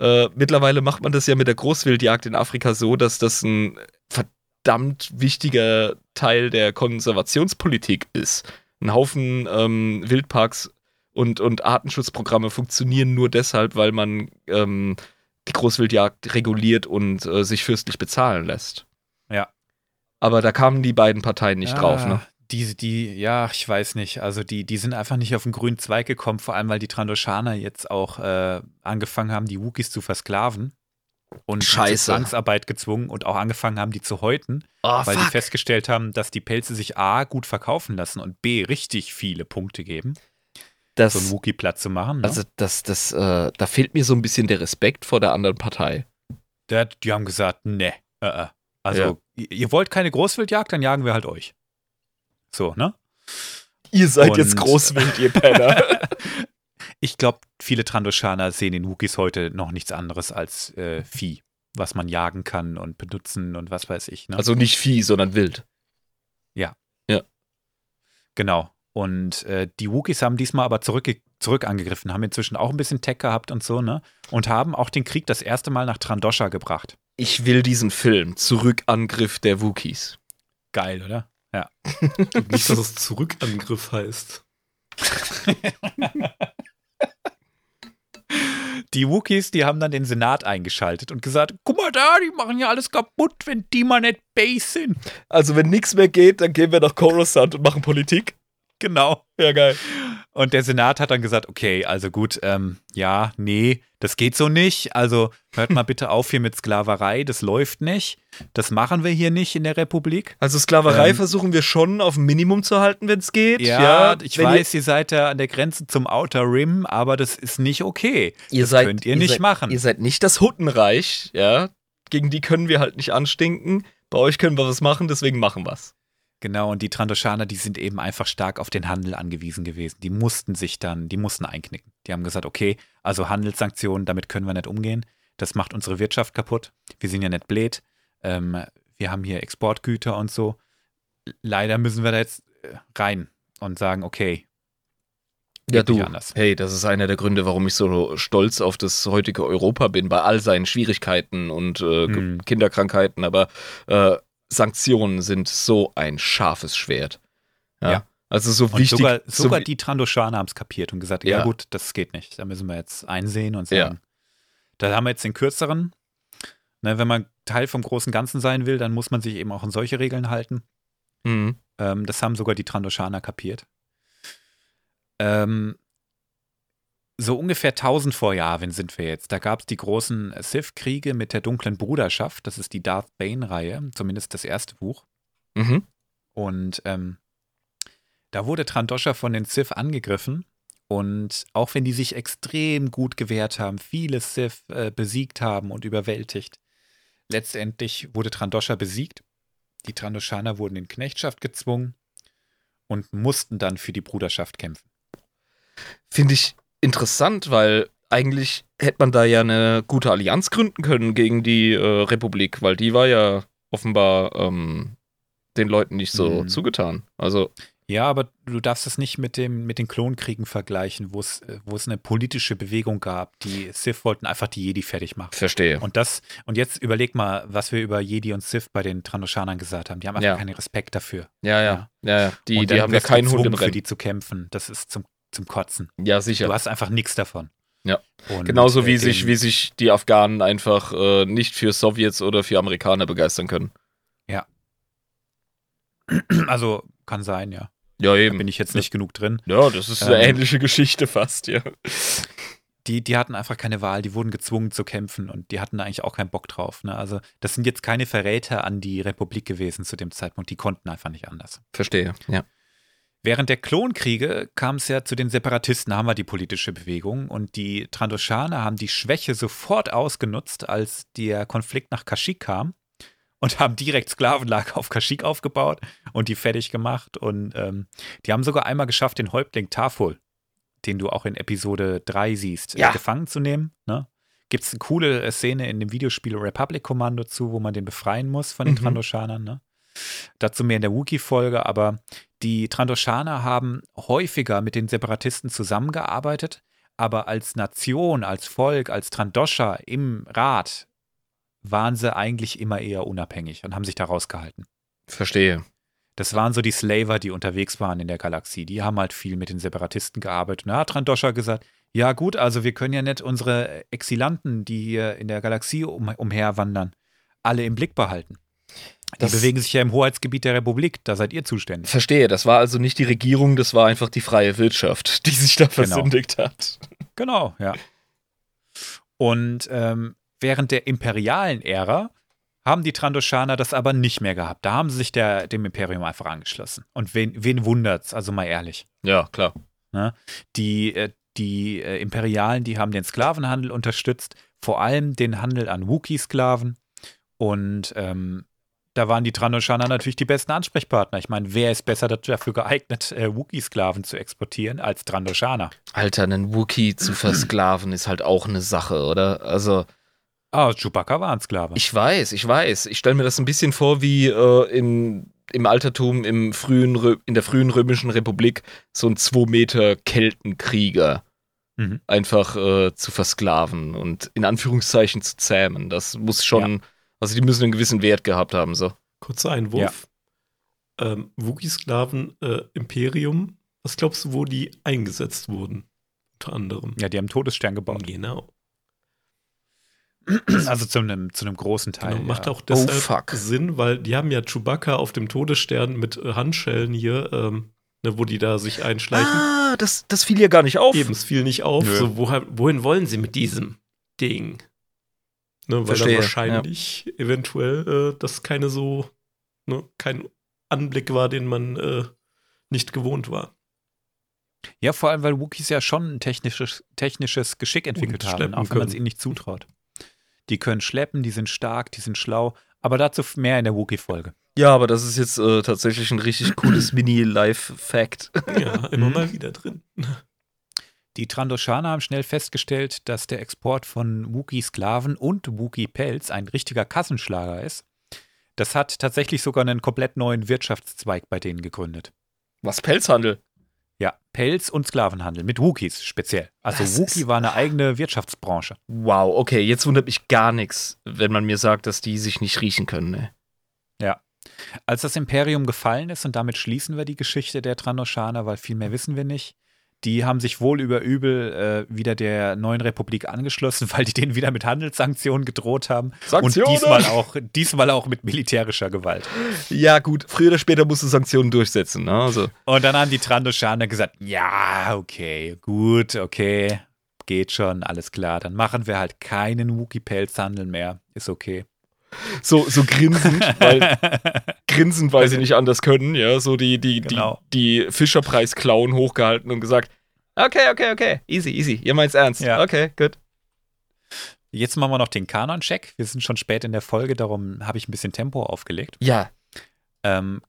Äh, mittlerweile macht man das ja mit der Großwildjagd in Afrika so, dass das ein verdammt wichtiger Teil der Konservationspolitik ist. Ein Haufen ähm, Wildparks und, und Artenschutzprogramme funktionieren nur deshalb, weil man ähm, die Großwildjagd reguliert und äh, sich fürstlich bezahlen lässt. Ja. Aber da kamen die beiden Parteien nicht Ja, drauf, ne? Die, die, ja, ich weiß nicht. Also die, die sind einfach nicht auf den grünen Zweig gekommen, vor allem weil die Trandoshaner jetzt auch äh, angefangen haben, die Wookies zu versklaven und Scheiße. zur Zwangsarbeit gezwungen und auch angefangen haben, die zu häuten, Oh, weil die festgestellt haben, dass die Pelze sich A gut verkaufen lassen und B richtig viele Punkte geben, das, so einen Wookie platt zu machen. Ne? also das, das, äh, da fehlt mir so ein bisschen der Respekt vor der anderen Partei. Der, die haben gesagt, ne, äh, äh. Also Ja. ihr, wollt keine Großwildjagd, dann jagen wir halt euch. So, ne? Ihr seid Und- jetzt Großwild, ihr Penner. Ich glaube, viele Trandoshaner sehen in Wookies heute noch nichts anderes als äh, Vieh, was man jagen kann und benutzen und was weiß ich. Ne? also nicht Vieh, sondern Wild. genau. Und äh, die Wookies haben diesmal aber zurück, zurück angegriffen, haben inzwischen auch ein bisschen Tech gehabt und so, ne? Und haben auch den Krieg das erste Mal nach Trandosha gebracht. Ich will diesen Film. Zurückangriff der Wookies. Geil, oder? Ja. Nicht, dass es Zurückangriff heißt. Die Wookies, die haben dann den Senat eingeschaltet und gesagt, guck mal da, die machen ja alles kaputt, wenn die mal nicht Base sind. Also, wenn nichts mehr geht, dann gehen wir nach Coruscant und machen Politik. Genau. Ja, geil. Und der Senat hat dann gesagt, okay, also gut, ähm, ja, nee, das geht so nicht. Also hört mal bitte auf hier mit Sklaverei, das läuft nicht. Das machen wir hier nicht in der Republik. Also, Sklaverei Ähm, versuchen wir schon auf ein Minimum zu halten, wenn es geht. Ja, ich wenn weiß, ihr seid da an der Grenze zum Outer Rim, aber das ist nicht okay. Ihr, ihr das seid, könnt ihr nicht seid, machen. Ihr seid nicht das Huttenreich, ja. Gegen die können wir halt nicht anstinken. Bei euch können wir was machen, deswegen machen wir's. Genau, und die Trandoshaner, die sind eben einfach stark auf den Handel angewiesen gewesen. Die mussten sich dann, die mussten einknicken. Die haben gesagt, okay, also Handelssanktionen, damit können wir nicht umgehen. Das macht unsere Wirtschaft kaputt. Wir sind ja nicht blöd. Ähm, wir haben hier Exportgüter und so. Leider müssen wir da jetzt äh, rein und sagen, okay, Ja, du. anders. Hey, das ist einer der Gründe, warum ich so stolz auf das heutige Europa bin, bei all seinen Schwierigkeiten und äh, Hm. Kinderkrankheiten. Aber äh, Sanktionen sind so ein scharfes Schwert. Ja. Ja. Also so Und wichtig. sogar, so sogar wi- die Trandoshaner haben es kapiert und gesagt, ja. Ja. gut, das geht nicht. Da müssen wir jetzt einsehen und Ja. sagen. Da haben wir jetzt den kürzeren. Ne, wenn man Teil vom großen Ganzen sein will, dann muss man sich eben auch an solche Regeln halten. Mhm. Ähm, das haben sogar die Trandoshaner kapiert. Ähm, so ungefähr 1000 vor Yavin sind wir jetzt. Da gab es die großen Sith-Kriege mit der dunklen Bruderschaft. Das ist die Darth Bane-Reihe, zumindest das erste Buch. Mhm. Und ähm, da wurde Trandosha von den Sith angegriffen. Und auch wenn die sich extrem gut gewehrt haben, viele Sith äh, besiegt haben und überwältigt, letztendlich wurde Trandosha besiegt. Die Trandoshaner wurden in Knechtschaft gezwungen und mussten dann für die Bruderschaft kämpfen. Finde ich interessant, weil eigentlich hätte man da ja eine gute Allianz gründen können gegen die äh, Republik, weil die war ja offenbar ähm, den Leuten nicht so Mhm. zugetan. Also, Ja, aber du darfst es nicht mit, dem, mit den Klonkriegen vergleichen, wo es äh, wo es eine politische Bewegung gab. Die Sith wollten einfach die Jedi fertig machen. verstehe. Und das, und jetzt überleg mal, was wir über Jedi und Sith bei den Trandoshanern gesagt haben. Die haben einfach Ja. keinen Respekt dafür. Ja, ja, ja, ja. Die, die haben ja keinen Hund im gezwungen, für Rennen. die zu kämpfen. Das ist zum, zum Kotzen. Ja, sicher. Du hast einfach nichts davon. Ja. Und, Genauso wie äh, sich, wie sich die Afghanen einfach äh, nicht für Sowjets oder für Amerikaner begeistern können. Also kann sein, ja. Ja, Da eben. bin ich jetzt nicht genug drin. Ja, das ist eine Ähm, ähnliche Geschichte fast, ja. Die, die hatten einfach keine Wahl, die wurden gezwungen zu kämpfen und die hatten da eigentlich auch keinen Bock drauf. Ne? Also, das sind jetzt keine Verräter an die Republik gewesen zu dem Zeitpunkt. Die konnten einfach nicht anders. Verstehe. Ja. Während der Klonkriege kam es ja zu den Separatisten, haben wir die politische Bewegung und die Trandoshaner haben die Schwäche sofort ausgenutzt, als der Konflikt nach Kashyyyk kam und haben direkt Sklavenlager auf Kashyyyk aufgebaut und die fertig gemacht und ähm, die haben sogar einmal geschafft, den Häuptling Tafol, den du auch in Episode 3 siehst, Ja. äh, gefangen zu nehmen. Ne? Gibt es eine coole äh, Szene in dem Videospiel Republic Commando zu, wo man den befreien muss von den Mhm. Trandoshanern. Ne? Dazu mehr in der Wookiee-Folge, aber Die Trandoshaner haben häufiger mit den Separatisten zusammengearbeitet, aber als Nation, als Volk, als Trandosha im Rat waren sie eigentlich immer eher unabhängig und haben sich da rausgehalten. Verstehe. Das waren so die Slaver, die unterwegs waren in der Galaxie. Die haben halt viel mit den Separatisten gearbeitet. Und da hat Trandosha gesagt, ja gut, also wir können ja nicht unsere Exilanten, die hier in der Galaxie um, umherwandern, alle im Blick behalten. Die Das- bewegen sich ja im Hoheitsgebiet der Republik, da seid ihr zuständig. Verstehe, das war also nicht die Regierung, das war einfach die freie Wirtschaft, die sich da versündigt hat. Genau, ja. Und ähm, während der imperialen Ära haben die Trandoshaner das aber nicht mehr gehabt. Da haben sie sich der, dem Imperium einfach angeschlossen. Und wen, wen wundert's, also mal ehrlich. Ja, klar. Die, äh, die äh, Imperialen, die haben den Sklavenhandel unterstützt, vor allem den Handel an Wookie-Sklaven. Und ähm, da waren die Trandoshaner natürlich die besten Ansprechpartner. Ich meine, wer ist besser dafür geeignet, äh, Wookie-Sklaven zu exportieren als Trandoshaner? Alter, einen Wookie zu versklaven ist halt auch eine Sache, oder? Also, Ah, Chewbacca war ein Sklave. ich weiß, ich weiß. Ich stelle mir das ein bisschen vor wie äh, im, im Altertum, im frühen, in der frühen Römischen Republik, so ein 2 Meter Keltenkrieger Mhm. einfach äh, zu versklaven und in Anführungszeichen zu zähmen. Das muss schon, also die müssen einen gewissen Wert gehabt haben, so. Kurzer Einwurf. Ähm, Wookie-Sklaven, äh, Imperium, was glaubst du, wo die eingesetzt wurden? Unter anderem. Ja, die haben Todesstern gebaut. Genau. Also zu einem, zu einem großen Teil. genau. Macht ja. auch deshalb Oh, fuck. Sinn, weil die haben ja Chewbacca auf dem Todesstern mit äh, Handschellen hier, ähm, ne, wo die da sich einschleichen. Ah, das, das fiel ja gar nicht auf. Eben, es fiel nicht auf. Nö. So, woher, wohin wollen sie mit diesem Ding? Ne, weil Verstehe, da wahrscheinlich eventuell äh, das keine so, ne, kein Anblick war, den man äh, nicht gewohnt war. Ja, vor allem, weil Wookiees ja schon ein technisches, technisches Geschick entwickelt haben, auch wenn man es ihnen nicht zutraut. Die können schleppen, die sind stark, die sind schlau, aber dazu mehr in der Wookie-Folge. Ja, aber das ist jetzt äh, tatsächlich ein richtig cooles Mini-Life-Fact. Ja, immer Mhm. mal wieder drin. Die Trandoshaner haben schnell festgestellt, dass der Export von Wookie-Sklaven und Wookie-Pelz ein richtiger Kassenschlager ist. Das hat tatsächlich sogar einen komplett neuen Wirtschaftszweig bei denen gegründet. Was Pelzhandel? Ja, Pelz- und Sklavenhandel mit Wookies speziell. Also Das Wookie war eine eigene Wirtschaftsbranche. Wow, okay, jetzt wundert mich gar nichts, wenn man mir sagt, dass die sich nicht riechen können. Ne? Als das Imperium gefallen ist, und damit schließen wir die Geschichte der Trandoshaner, weil viel mehr wissen wir nicht, die haben sich wohl über übel äh, wieder der neuen Republik angeschlossen, weil die denen wieder mit Handelssanktionen gedroht haben. Sanktionen? Und diesmal auch, diesmal auch mit militärischer Gewalt. Ja, gut, früher oder später musst du Sanktionen durchsetzen. Ne? Also, Und dann haben die Trandoshaner gesagt, ja, okay, gut, okay, geht schon, alles klar. Dann machen wir halt keinen Wookie-Pelzhandel mehr. Ist okay. So, so grinsend, weil grinsend, weil sie nicht anders können, ja, so die, die, Genau. die, die Fischerpreis-Klauen hochgehalten und gesagt, okay, okay, okay, easy, easy, ihr meint's ernst. Ja. Okay, gut. Jetzt machen wir noch den Kanon-Check. Wir sind schon spät in der Folge, darum habe ich ein bisschen Tempo aufgelegt. Ja, Ähm,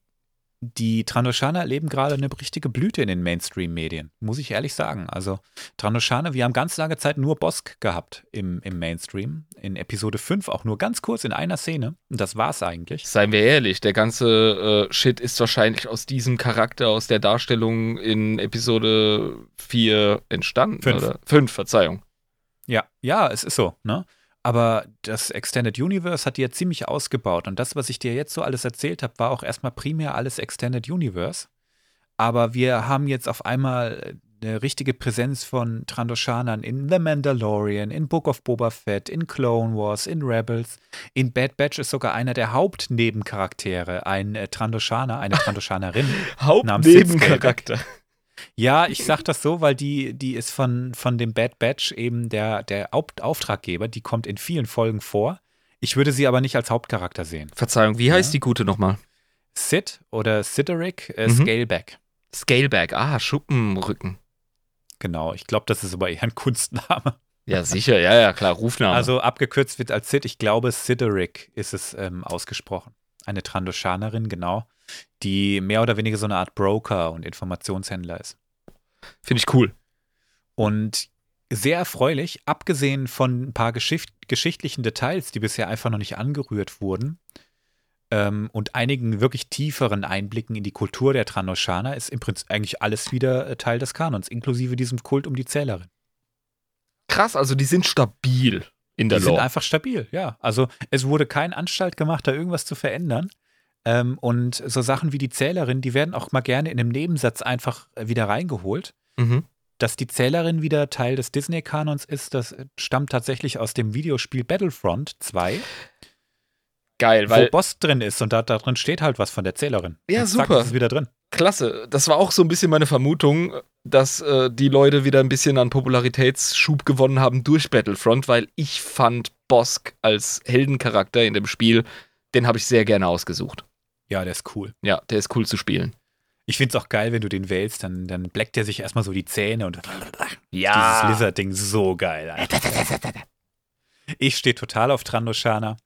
die Trandoshaner erleben gerade eine richtige Blüte in den Mainstream-Medien, muss ich ehrlich sagen. Also Trandoshaner, wir haben ganz lange Zeit nur Bosk gehabt im, im Mainstream. In Episode 5 auch nur ganz kurz in einer Szene. Und das war's eigentlich. seien wir ehrlich, der ganze äh, Shit ist wahrscheinlich aus diesem Charakter, aus der Darstellung in Episode 4 entstanden, Fünf. oder? 5, Verzeihung. Ja, ja, es ist so, ne? Aber das Extended Universe hat die ja ziemlich ausgebaut. Und das, was ich dir jetzt so alles erzählt habe, war auch erstmal primär alles Extended Universe. Aber wir haben jetzt auf einmal eine richtige Präsenz von Trandoshanern in The Mandalorian, in Book of Boba Fett, in Clone Wars, in Rebels. In Bad Batch ist sogar einer der Hauptnebencharaktere ein äh, Trandoshaner, eine Trandoshanerin. Hauptnebencharakter. Ja, ich sag das so, weil die, die ist von, von dem Bad Batch eben der, der Hauptauftraggeber. Die kommt in vielen Folgen vor. Ich würde sie aber nicht als Hauptcharakter sehen. Verzeihung, wie heißt Ja. die gute nochmal? Sid oder Sideric äh, Mhm. Scaleback. Scaleback, ah, Schuppenrücken. Genau, ich glaube, das ist aber eher ein Kunstname. Ja, sicher, ja, ja, klar, Rufname. Also abgekürzt wird als Sid. Ich glaube, Sideric ist es ähm, ausgesprochen. Eine Trandoshanerin, genau, die mehr oder weniger so eine Art Broker und Informationshändler ist. Finde ich cool. Und sehr erfreulich, abgesehen von ein paar geschicht geschichtlichen Details, die bisher einfach noch nicht angerührt wurden, ähm, und einigen wirklich tieferen Einblicken in die Kultur der Tranoshana ist im Prinzip eigentlich alles wieder äh, Teil des Kanons, inklusive diesem Kult um die Zählerin. Krass, also die sind stabil in der die Lore. sind einfach stabil, ja. Also es wurde kein Anstalt gemacht, da irgendwas zu verändern. Ähm, und so Sachen wie die Zählerin, die werden auch mal gerne in einem Nebensatz einfach äh, wieder reingeholt. Mhm. Dass die Zählerin wieder Teil des Disney-Kanons ist, das stammt tatsächlich aus dem Videospiel Battlefront 2, Geil, wo weil Boss drin ist und da, da drin steht halt was von der Zählerin. Ja, Und zack, super. Ist es wieder drin. klasse. Das war auch so ein bisschen meine Vermutung, dass äh, die Leute wieder ein bisschen an Popularitätsschub gewonnen haben durch Battlefront, weil ich fand Bosk als Heldencharakter in dem Spiel, den habe ich sehr gerne ausgesucht. Ja, der ist cool. Ja, der ist cool zu spielen. Ich finde es auch geil, wenn du den wählst, dann, dann bleckt er sich erstmal so die Zähne und Ja. dieses Lizard-Ding so geil. Alter. Ich stehe total auf Trandoshana.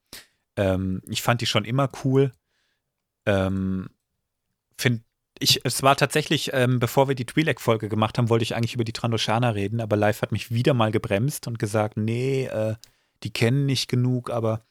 Ähm, ich fand die schon immer cool. Ähm, find ich, es war tatsächlich, ähm, bevor wir die Twi'lek-Folge gemacht haben, wollte ich eigentlich über die Trandoshana reden, aber Live hat mich wieder mal gebremst und gesagt, nee, äh, die kennen nicht genug, aber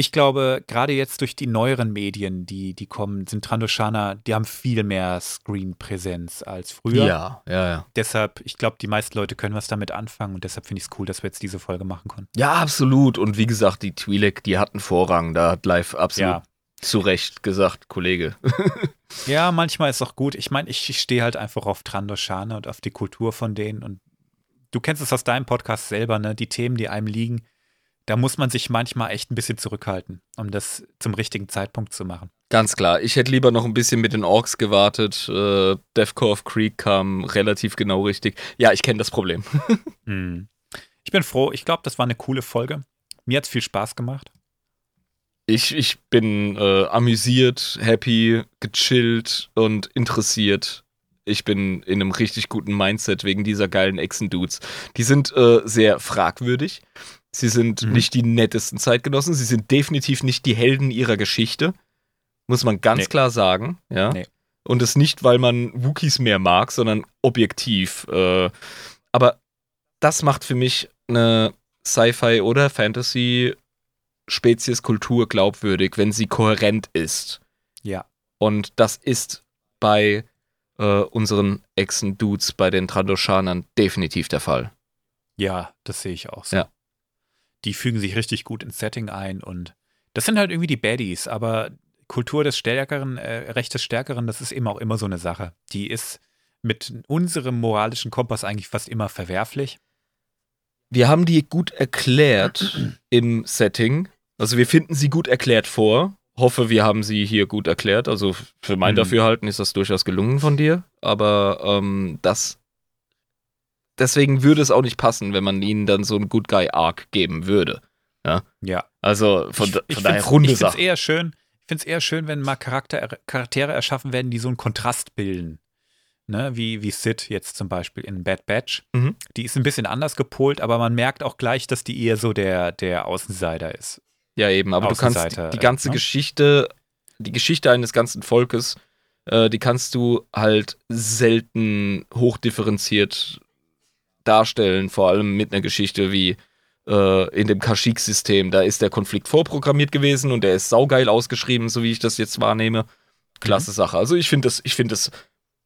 ich glaube, gerade jetzt durch die neueren Medien, die, die kommen, sind Trandoshana, die haben viel mehr Screen-Präsenz als früher. Ja, ja, ja. Deshalb, ich glaube, die meisten Leute können was damit anfangen und deshalb finde ich es cool, dass wir jetzt diese Folge machen konnten. Ja, absolut. Und wie gesagt, die Twi'lek, die hatten Vorrang. Da hat Live absolut Ja. zu Recht gesagt, Kollege. Ja, manchmal ist auch gut. Ich meine, ich, ich stehe halt einfach auf Trandoshana und auf die Kultur von denen und du kennst es aus deinem Podcast selber, ne? Die Themen, die einem liegen, da muss man sich manchmal echt ein bisschen zurückhalten, um das zum richtigen Zeitpunkt zu machen. Ganz klar. Ich hätte lieber noch ein bisschen mit den Orks gewartet. Äh, Death Cove Creek kam relativ genau richtig. Ja, ich kenne das Problem. Hm. Ich bin froh. Ich glaube, das war eine coole Folge. Mir hat es viel Spaß gemacht. Ich, ich bin äh, amüsiert, happy, gechillt und interessiert. Ich bin in einem richtig guten Mindset wegen dieser geilen Echsen-Dudes. Die sind äh, sehr fragwürdig. Sie sind Mhm. nicht die nettesten Zeitgenossen. Sie sind definitiv nicht die Helden ihrer Geschichte. Muss man ganz Nee. klar sagen. Ja. Nee. Und das nicht, weil man Wookies mehr mag, sondern objektiv. Äh, aber das macht für mich eine Sci-Fi oder Fantasy Spezies Kultur glaubwürdig, wenn sie kohärent ist. Ja. Und das ist bei äh, unseren Echsen-Dudes, bei den Trandoshanern definitiv der Fall. Ja, das sehe ich auch so. Ja. Die fügen sich richtig gut ins Setting ein und das sind halt irgendwie die Baddies, aber Kultur des Stärkeren, äh, Recht des Stärkeren, das ist eben auch immer so eine Sache. Die ist mit unserem moralischen Kompass eigentlich fast immer verwerflich. Wir haben die gut erklärt im Setting. Also wir finden sie gut erklärt vor. Hoffe, wir haben sie hier gut erklärt. Also für mein Mhm. Dafürhalten ist das durchaus gelungen von dir. Aber ähm, das deswegen würde es auch nicht passen, wenn man ihnen dann so einen Good Guy Arc geben würde. Ja. Also von, ich, da- ich von daher runde Ich finde es eher schön. Ich finde es eher schön, wenn mal Charakter, Charaktere erschaffen werden, die so einen Kontrast bilden. Ne? Wie, wie Sid jetzt zum Beispiel in Bad Batch. Mhm. Die ist ein bisschen anders gepolt, aber man merkt auch gleich, dass die eher so der, der Außenseiter ist. Ja, eben, aber du kannst die, die ganze ne? Geschichte, die Geschichte eines ganzen Volkes, äh, die kannst du halt selten hochdifferenziert darstellen, vor allem mit einer Geschichte wie äh, in dem Kashyyyk-System. Da ist der Konflikt vorprogrammiert gewesen und der ist saugeil ausgeschrieben, so wie ich das jetzt wahrnehme. Klasse Sache. Also ich finde das, ich finde das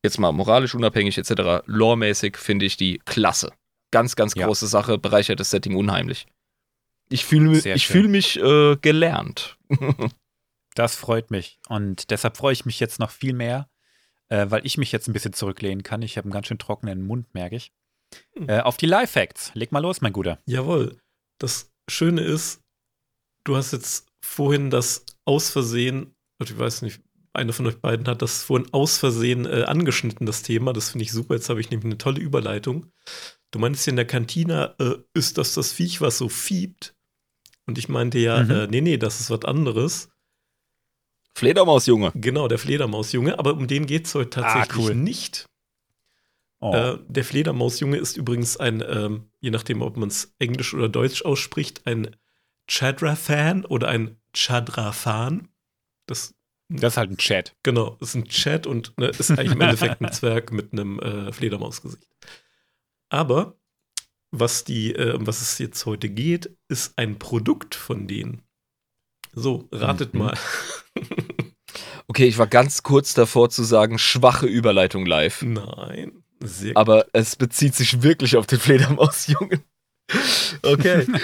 jetzt mal moralisch unabhängig etc., loremäßig finde ich die klasse. Ganz, ganz Ja. große Sache, bereichert das Setting unheimlich. Ich fühle ich fühl mich äh, gelernt. Das freut mich. Und deshalb freue ich mich jetzt noch viel mehr, äh, weil ich mich jetzt ein bisschen zurücklehnen kann. Ich habe einen ganz schön trockenen Mund, merke ich. Äh, auf die Live-Facts. Leg mal los, mein Guter. Jawohl. Das Schöne ist, du hast jetzt vorhin das aus Versehen, oder ich weiß nicht, einer von euch beiden hat das vorhin aus Versehen äh, angeschnitten, das Thema. Das finde ich super. Jetzt habe ich nämlich eine tolle Überleitung. Du meintest ja in der Kantine, äh, ist das das Viech, was so fiebt? Und ich meinte ja, Mhm. äh, nee, nee, das ist was anderes. Fledermaus, Junge. Genau, der Fledermausjunge. Aber um den geht es heute tatsächlich Ah, cool. nicht. Oh. Äh, der Fledermausjunge ist übrigens ein, ähm, je nachdem, ob man es Englisch oder Deutsch ausspricht, ein Chadra-Fan oder ein Chadra-Fan. Das, das ist halt ein Chat. genau, ist ein Chat und ne, ist eigentlich im Endeffekt ein Zwerg mit einem äh, Fledermausgesicht. Aber was, die, äh, was es jetzt heute geht, ist ein Produkt von denen. So, ratet Mhm. mal. Okay, ich war ganz kurz davor zu sagen, schwache Überleitung live. Nein. Sehr Aber es bezieht sich wirklich auf den Fledermausjungen. Okay.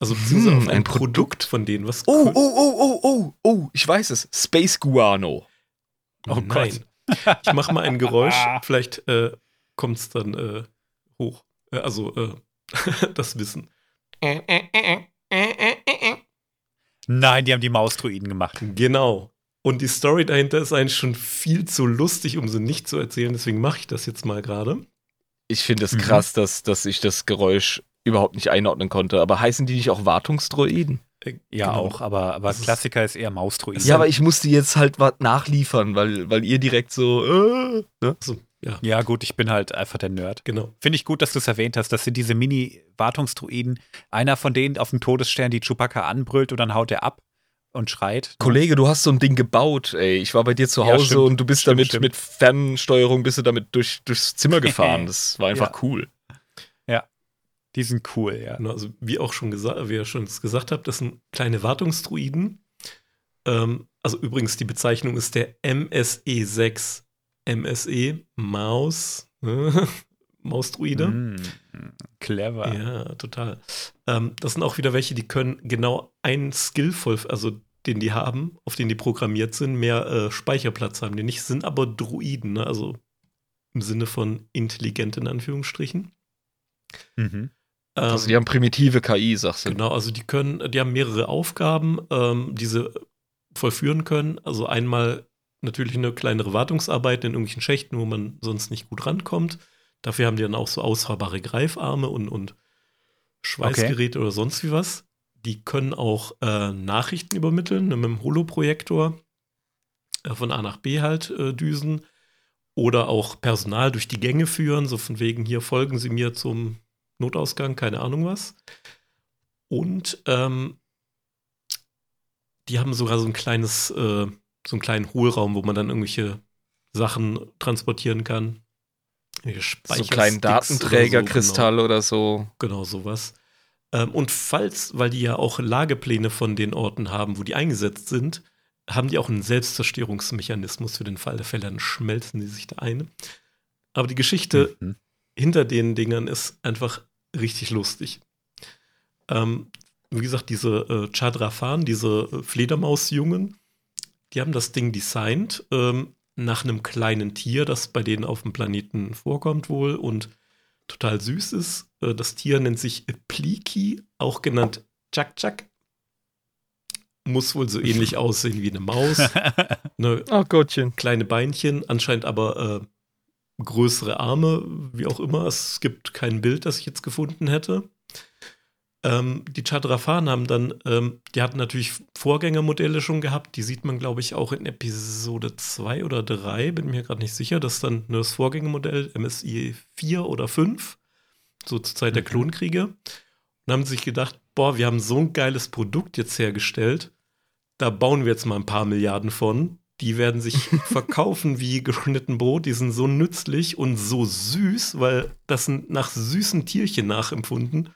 Also beziehungsweise Hm, auf ein, ein Produkt von denen, was Oh, cool- oh, oh, oh, oh, oh, ich weiß es. Space Guano. Oh Nein. Ich mache mal ein Geräusch, vielleicht äh, kommt es dann äh, hoch. Äh, also äh, das Wissen. Nein, die haben die Mausdruiden gemacht. Genau. Und die Story dahinter ist eigentlich schon viel zu lustig, um sie nicht zu erzählen. Deswegen mache ich das jetzt mal gerade. Ich finde es Mhm. krass, dass, dass ich das Geräusch überhaupt nicht einordnen konnte. Aber heißen die nicht auch Wartungsdroiden? Äh, Ja, genau. auch, aber, aber Das ist- Klassiker ist eher Mausdruiden. Ja, aber ich musste jetzt halt was nachliefern, weil, weil ihr direkt so. Äh, ne? So, ja, Ja, gut, ich bin halt einfach der Nerd. genau. Finde ich gut, dass du es erwähnt hast. Das sind diese Mini-Wartungsdruiden. Einer von denen auf dem Todesstern, die Chewbacca anbrüllt und dann haut er ab und schreit. Kollege, du hast so ein Ding gebaut, ey. Ich war bei dir zu Ja, Hause stimmt. und du bist Stimmt, damit stimmt. mit Fernsteuerung bist du damit durch, durchs Zimmer gefahren. Das war einfach Ja. cool. Die sind cool, ja. Genau, also wie auch schon gesagt, wie ihr schon gesagt habt, das sind kleine Wartungsdruiden. Ähm, also übrigens, die Bezeichnung ist der MSE6. MSE, Maus, ne? Mausdruide. Mm, clever. Ja, total. Ähm, das sind auch wieder welche, die können genau einen Skill voll, also den die haben, auf den die programmiert sind, mehr äh, Speicherplatz haben die nicht, sind aber Druiden, ne? also im Sinne von intelligent in Anführungsstrichen. Mhm. Also Ähm, die haben primitive KI, sagst du. Genau, also die können, die haben mehrere Aufgaben, ähm, die sie vollführen können. Also einmal natürlich eine kleinere Wartungsarbeit in irgendwelchen Schächten, wo man sonst nicht gut rankommt. Dafür haben die dann auch so ausfahrbare Greifarme und, und Schweißgeräte oder sonst wie was. Die können auch äh, Nachrichten übermitteln, ne, mit dem Holoprojektor äh, von A nach B halt äh, düsen. Oder auch Personal durch die Gänge führen, so von wegen hier folgen Sie mir zum Notausgang, keine Ahnung was. Und ähm, die haben sogar so ein kleines, äh, so einen kleinen Hohlraum, wo man dann irgendwelche Sachen transportieren kann. So kleinen oder so, Datenträgerkristall oder so. Genau, genau sowas. Ähm, und falls, weil die ja auch Lagepläne von den Orten haben, wo die eingesetzt sind, haben die auch einen Selbstzerstörungsmechanismus für den Fall der Fälle, dann schmelzen die sich da ein. Aber die Geschichte Mhm. hinter den Dingern ist einfach richtig lustig. Ähm, wie gesagt, diese äh, Chadrafan, diese äh, Fledermausjungen, die haben das Ding designt ähm, nach einem kleinen Tier, das bei denen auf dem Planeten vorkommt wohl und total süß ist. Äh, das Tier nennt sich Pliki, auch genannt Chak Chak. Muss wohl so ähnlich aussehen wie eine Maus. Ne, Oh Gottchen. kleine Beinchen, anscheinend aber äh, größere Arme, wie auch immer. Es gibt kein Bild, das ich jetzt gefunden hätte. Ähm, die Chadrafan haben dann, ähm, die hatten natürlich Vorgängermodelle schon gehabt, die sieht man, glaube ich, auch in Episode 2 oder 3, bin mir gerade nicht sicher. Das ist dann nur das Vorgängermodell, MSI 4 oder 5, so zur Zeit der Mhm. Klonkriege. Und haben sich gedacht, boah, wir haben so ein geiles Produkt jetzt hergestellt, da bauen wir jetzt mal ein paar Milliarden von. Die werden sich verkaufen wie geschnitten Brot. Die sind so nützlich und so süß, weil das sind nach süßen Tierchen nachempfunden.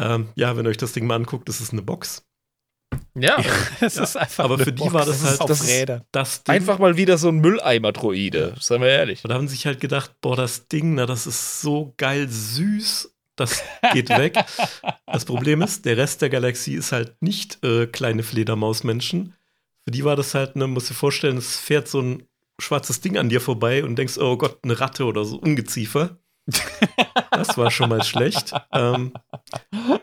Ähm, ja, wenn ihr euch das Ding mal anguckt, das ist eine Box. Ja, Es Ja, ist einfach aber eine für die Box. war das halt- auf das Rädern. Das Ding, einfach mal wieder so ein Mülleimer-Droide. Seien wir ehrlich. Und da haben sie sich halt gedacht, boah, das Ding, na, das ist so geil süß, das geht weg. das Problem ist, der Rest der Galaxie ist halt nicht äh, kleine Fledermausmenschen. Für die war das halt, ne, musst dir vorstellen, es fährt so ein schwarzes Ding an dir vorbei und denkst, oh Gott, eine Ratte oder so, Ungeziefer. Das war schon mal schlecht. Ähm,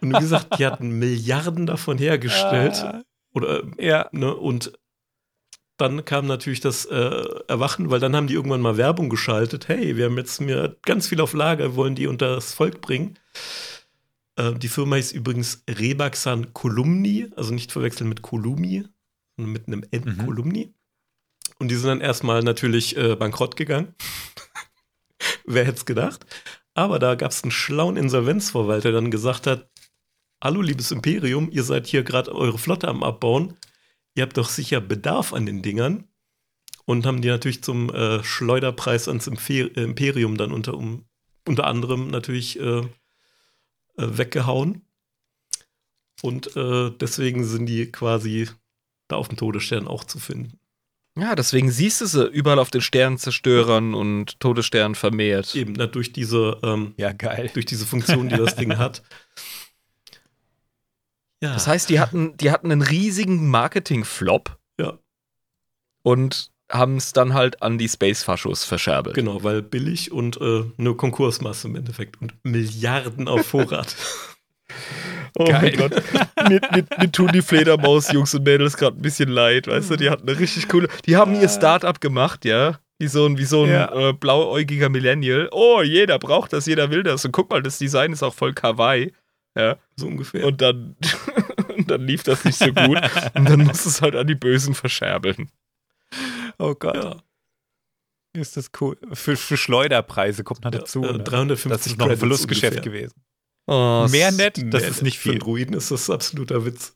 und wie gesagt, die hatten Milliarden davon hergestellt. Ah, Oder ja. Ne? Und dann kam natürlich das äh, Erwachen, weil dann haben die irgendwann mal Werbung geschaltet. Hey, wir haben jetzt mir ganz viel auf Lager, wollen die unter das Volk bringen. Äh, die Firma ist übrigens Rebaxan Kolumni, also nicht verwechseln mit Kolumi, sondern mit einem N Mhm. Kolumni. Und die sind dann erstmal natürlich äh, bankrott gegangen. Wer hätte es gedacht? Aber da gab es einen schlauen Insolvenzverwalter, der dann gesagt hat: Hallo, liebes Imperium, ihr seid hier gerade eure Flotte am Abbauen. Ihr habt doch sicher Bedarf an den Dingern. Und haben die natürlich zum äh, Schleuderpreis ans äh, Imperium dann unter, um, unter anderem natürlich äh, äh, weggehauen. Und äh, deswegen sind die quasi da auf dem Todesstern auch zu finden. Ja, deswegen siehst du sie überall auf den Sternzerstörern und Todessternen vermehrt. Eben, na, durch diese, ähm, Ja, geil. durch diese Funktion, die das Ding hat. Ja. Das heißt, die hatten, die hatten einen riesigen Marketing-Flop ja, und haben es dann halt an die Space-Faschos verscherbelt. genau, weil billig und äh, nur Konkursmasse im Endeffekt und Milliarden auf Vorrat. Oh Geil. mein Gott. mir, mir, mir tun die Fledermaus-Jungs und Mädels gerade ein bisschen leid, weißt du? Die hatten eine richtig coole. Die haben ihr Start-up gemacht, ja. Wie so ein, wie so ein Ja. äh, blauäugiger Millennial. Oh, jeder braucht das, jeder will das. Und guck mal, das Design ist auch voll kawaii. Ja. so ungefähr. Und dann, und dann lief das nicht so gut. Und dann musst du es halt an die Bösen verscherbeln. Oh Gott. ja, Ist das cool. Für, für Schleuderpreise kommt noch dazu. äh, ne? 350 Das ist noch ein Verlustgeschäft ungefähr. gewesen. Oh, Mehr nett, das ist nicht Für viel. einen Druiden ist das absoluter Witz.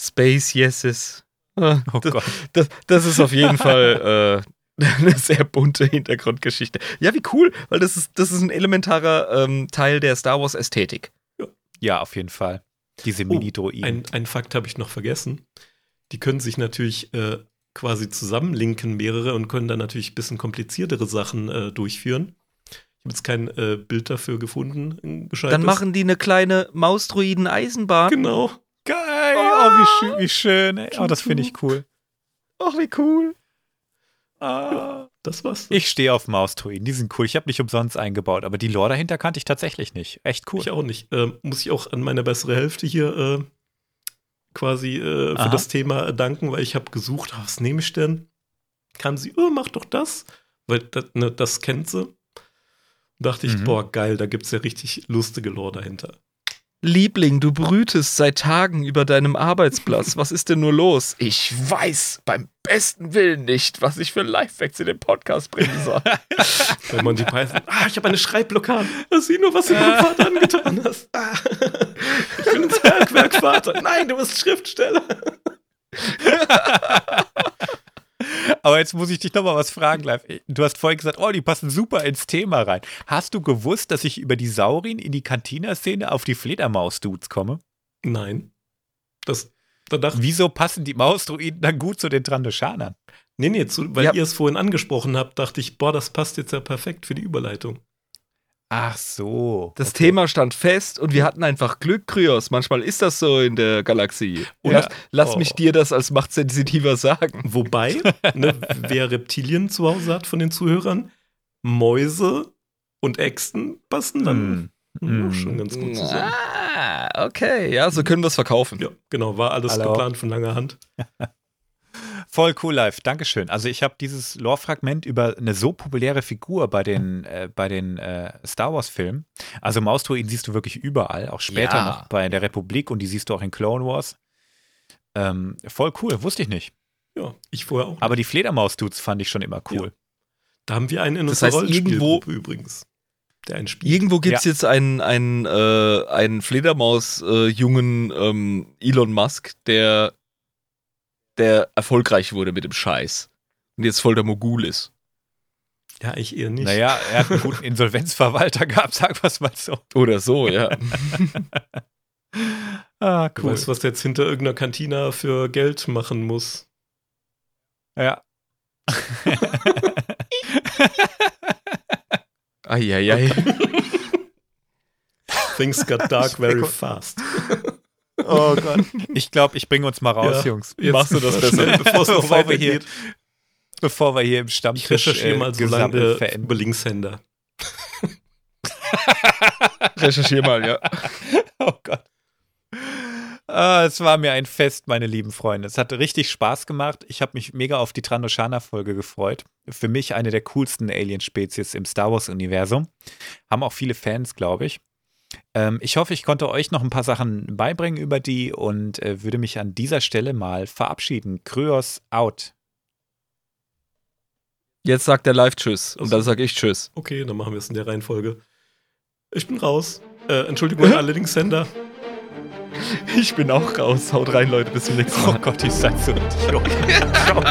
Space Yeses. Ah, Oh das, Gott. das, das ist auf jeden Fall äh, eine sehr bunte Hintergrundgeschichte. Ja, wie cool, weil das ist, das ist ein elementarer ähm, Teil der Star Wars Ästhetik. Ja, auf jeden Fall. Diese Oh, Mini-Droiden. Ein, ein Fakt habe ich noch vergessen. Die können sich natürlich äh, quasi zusammenlinken, mehrere, und können dann natürlich ein bisschen kompliziertere Sachen äh, durchführen. Ich habe jetzt kein äh, Bild dafür gefunden. Dann machen die eine kleine Mausdroiden-Eisenbahn. Genau. Geil. Oh, wie, schön, wie schön. Ey. Oh, das finde ich cool. Ach, wie cool. Ah. Das war's. Ich stehe auf Mausdroiden. Die sind cool. Ich habe nicht umsonst eingebaut, aber die Lore dahinter kannte ich tatsächlich nicht. Echt cool. Ich auch nicht. Ähm, muss ich auch an meine bessere Hälfte hier äh, quasi äh, für Aha. das Thema danken, weil ich habe gesucht, was nehme ich denn? Kam sie, oh, mach doch das, weil das, ne, das kennt sie. Dachte ich, Mhm. boah, geil, da gibt es ja richtig lustige Lore dahinter. Liebling, du brütest seit Tagen über deinem Arbeitsplatz. Was ist denn nur los? Ich weiß beim besten Willen nicht, was ich für Lifehacks in den Podcast bringen soll. Bei Monty Python, ah, ich habe eine Schreibblockade. Sieh nur, was du meinem Vater angetan hast. Ah, ich bin ins Bergwerk, Vater. Nein, du bist Schriftsteller. Aber jetzt muss ich dich noch mal was fragen, live. Du hast vorhin gesagt, oh, die passen super ins Thema rein. Hast du gewusst, dass ich über die Saurin in die Cantina-Szene auf die Fledermaus-Dudes komme? Nein. Das, da dachte Wieso passen die Mausdruiden dann gut zu den Trandoschanern? Nee, nee, zu, weil Ja. ihr es vorhin angesprochen habt, dachte ich, boah, das passt jetzt ja perfekt für die Überleitung. Ach so. Das okay. Thema stand fest und wir hatten einfach Glück, Kryos. Manchmal ist das so in der Galaxie. Und Ja. lass, Oh. mich dir das als machtsensitiver sagen. Wobei, ne, wer Reptilien zu Hause hat von den Zuhörern, Mäuse und Echsen passen dann Hm. ja, schon ganz gut zusammen. Ah, okay. Ja, so können wir es verkaufen. Ja, genau, war alles Hallo. geplant von langer Hand. Voll cool live, Dankeschön. Also ich habe dieses Lore-Fragment über eine so populäre Figur bei den, äh, bei den äh, Star Wars-Filmen. Also Mausdruiden siehst du wirklich überall, auch später Ja. noch bei der Republik und die siehst du auch in Clone Wars. Ähm, voll cool, wusste ich nicht. Ja, ich vorher auch. Aber die Fledermaus-Dudes fand ich schon immer cool. da haben wir einen in Das unserer heißt, irgendwo- übrigens. Der einen spielt. Irgendwo gibt es jetzt einen, einen, äh, einen Fledermaus-jungen ähm, Elon Musk, der, der erfolgreich wurde mit dem Scheiß. Und jetzt voll der Mogul ist. Ja, ich eher nicht. Naja, er hat einen guten Insolvenzverwalter gehabt, sagen wir es mal so. Oder so, ja. Ah, Du cool. weißt, was der jetzt hinter irgendeiner Kantina für Geld machen muss. Ja. Eieiei. Things got dark very fast. Oh Gott. Ich glaube, ich bringe uns mal raus, Ja. Jungs. Jetzt Machst du das besser? bevor es noch Bevor wir weitergeht. hier- Bevor wir hier im Ich Stammtisch recherchiere äh, mal so Gesammel lange verenden. über Linkshänder. Recherchier mal, ja. Oh Gott. Ah, es war mir ein Fest, meine lieben Freunde. Es hat richtig Spaß gemacht. Ich habe mich mega auf die Trandoshana-Folge gefreut. Für mich eine der coolsten Alien-Spezies im Star Wars-Universum. Haben auch viele Fans, glaube ich. Ähm, ich hoffe, ich konnte euch noch ein paar Sachen beibringen über die und äh, würde mich an dieser Stelle mal verabschieden. Kryos out. Jetzt sagt er live Tschüss. Und Also- dann sag ich Tschüss. Okay, dann machen wir es in der Reihenfolge. Ich bin raus. Äh, Entschuldigung an alle Linkshänder. Ich bin auch raus. Haut rein, Leute. Bis zum nächsten Oh Mal. Gott, ich seid so Idiot. Ciao.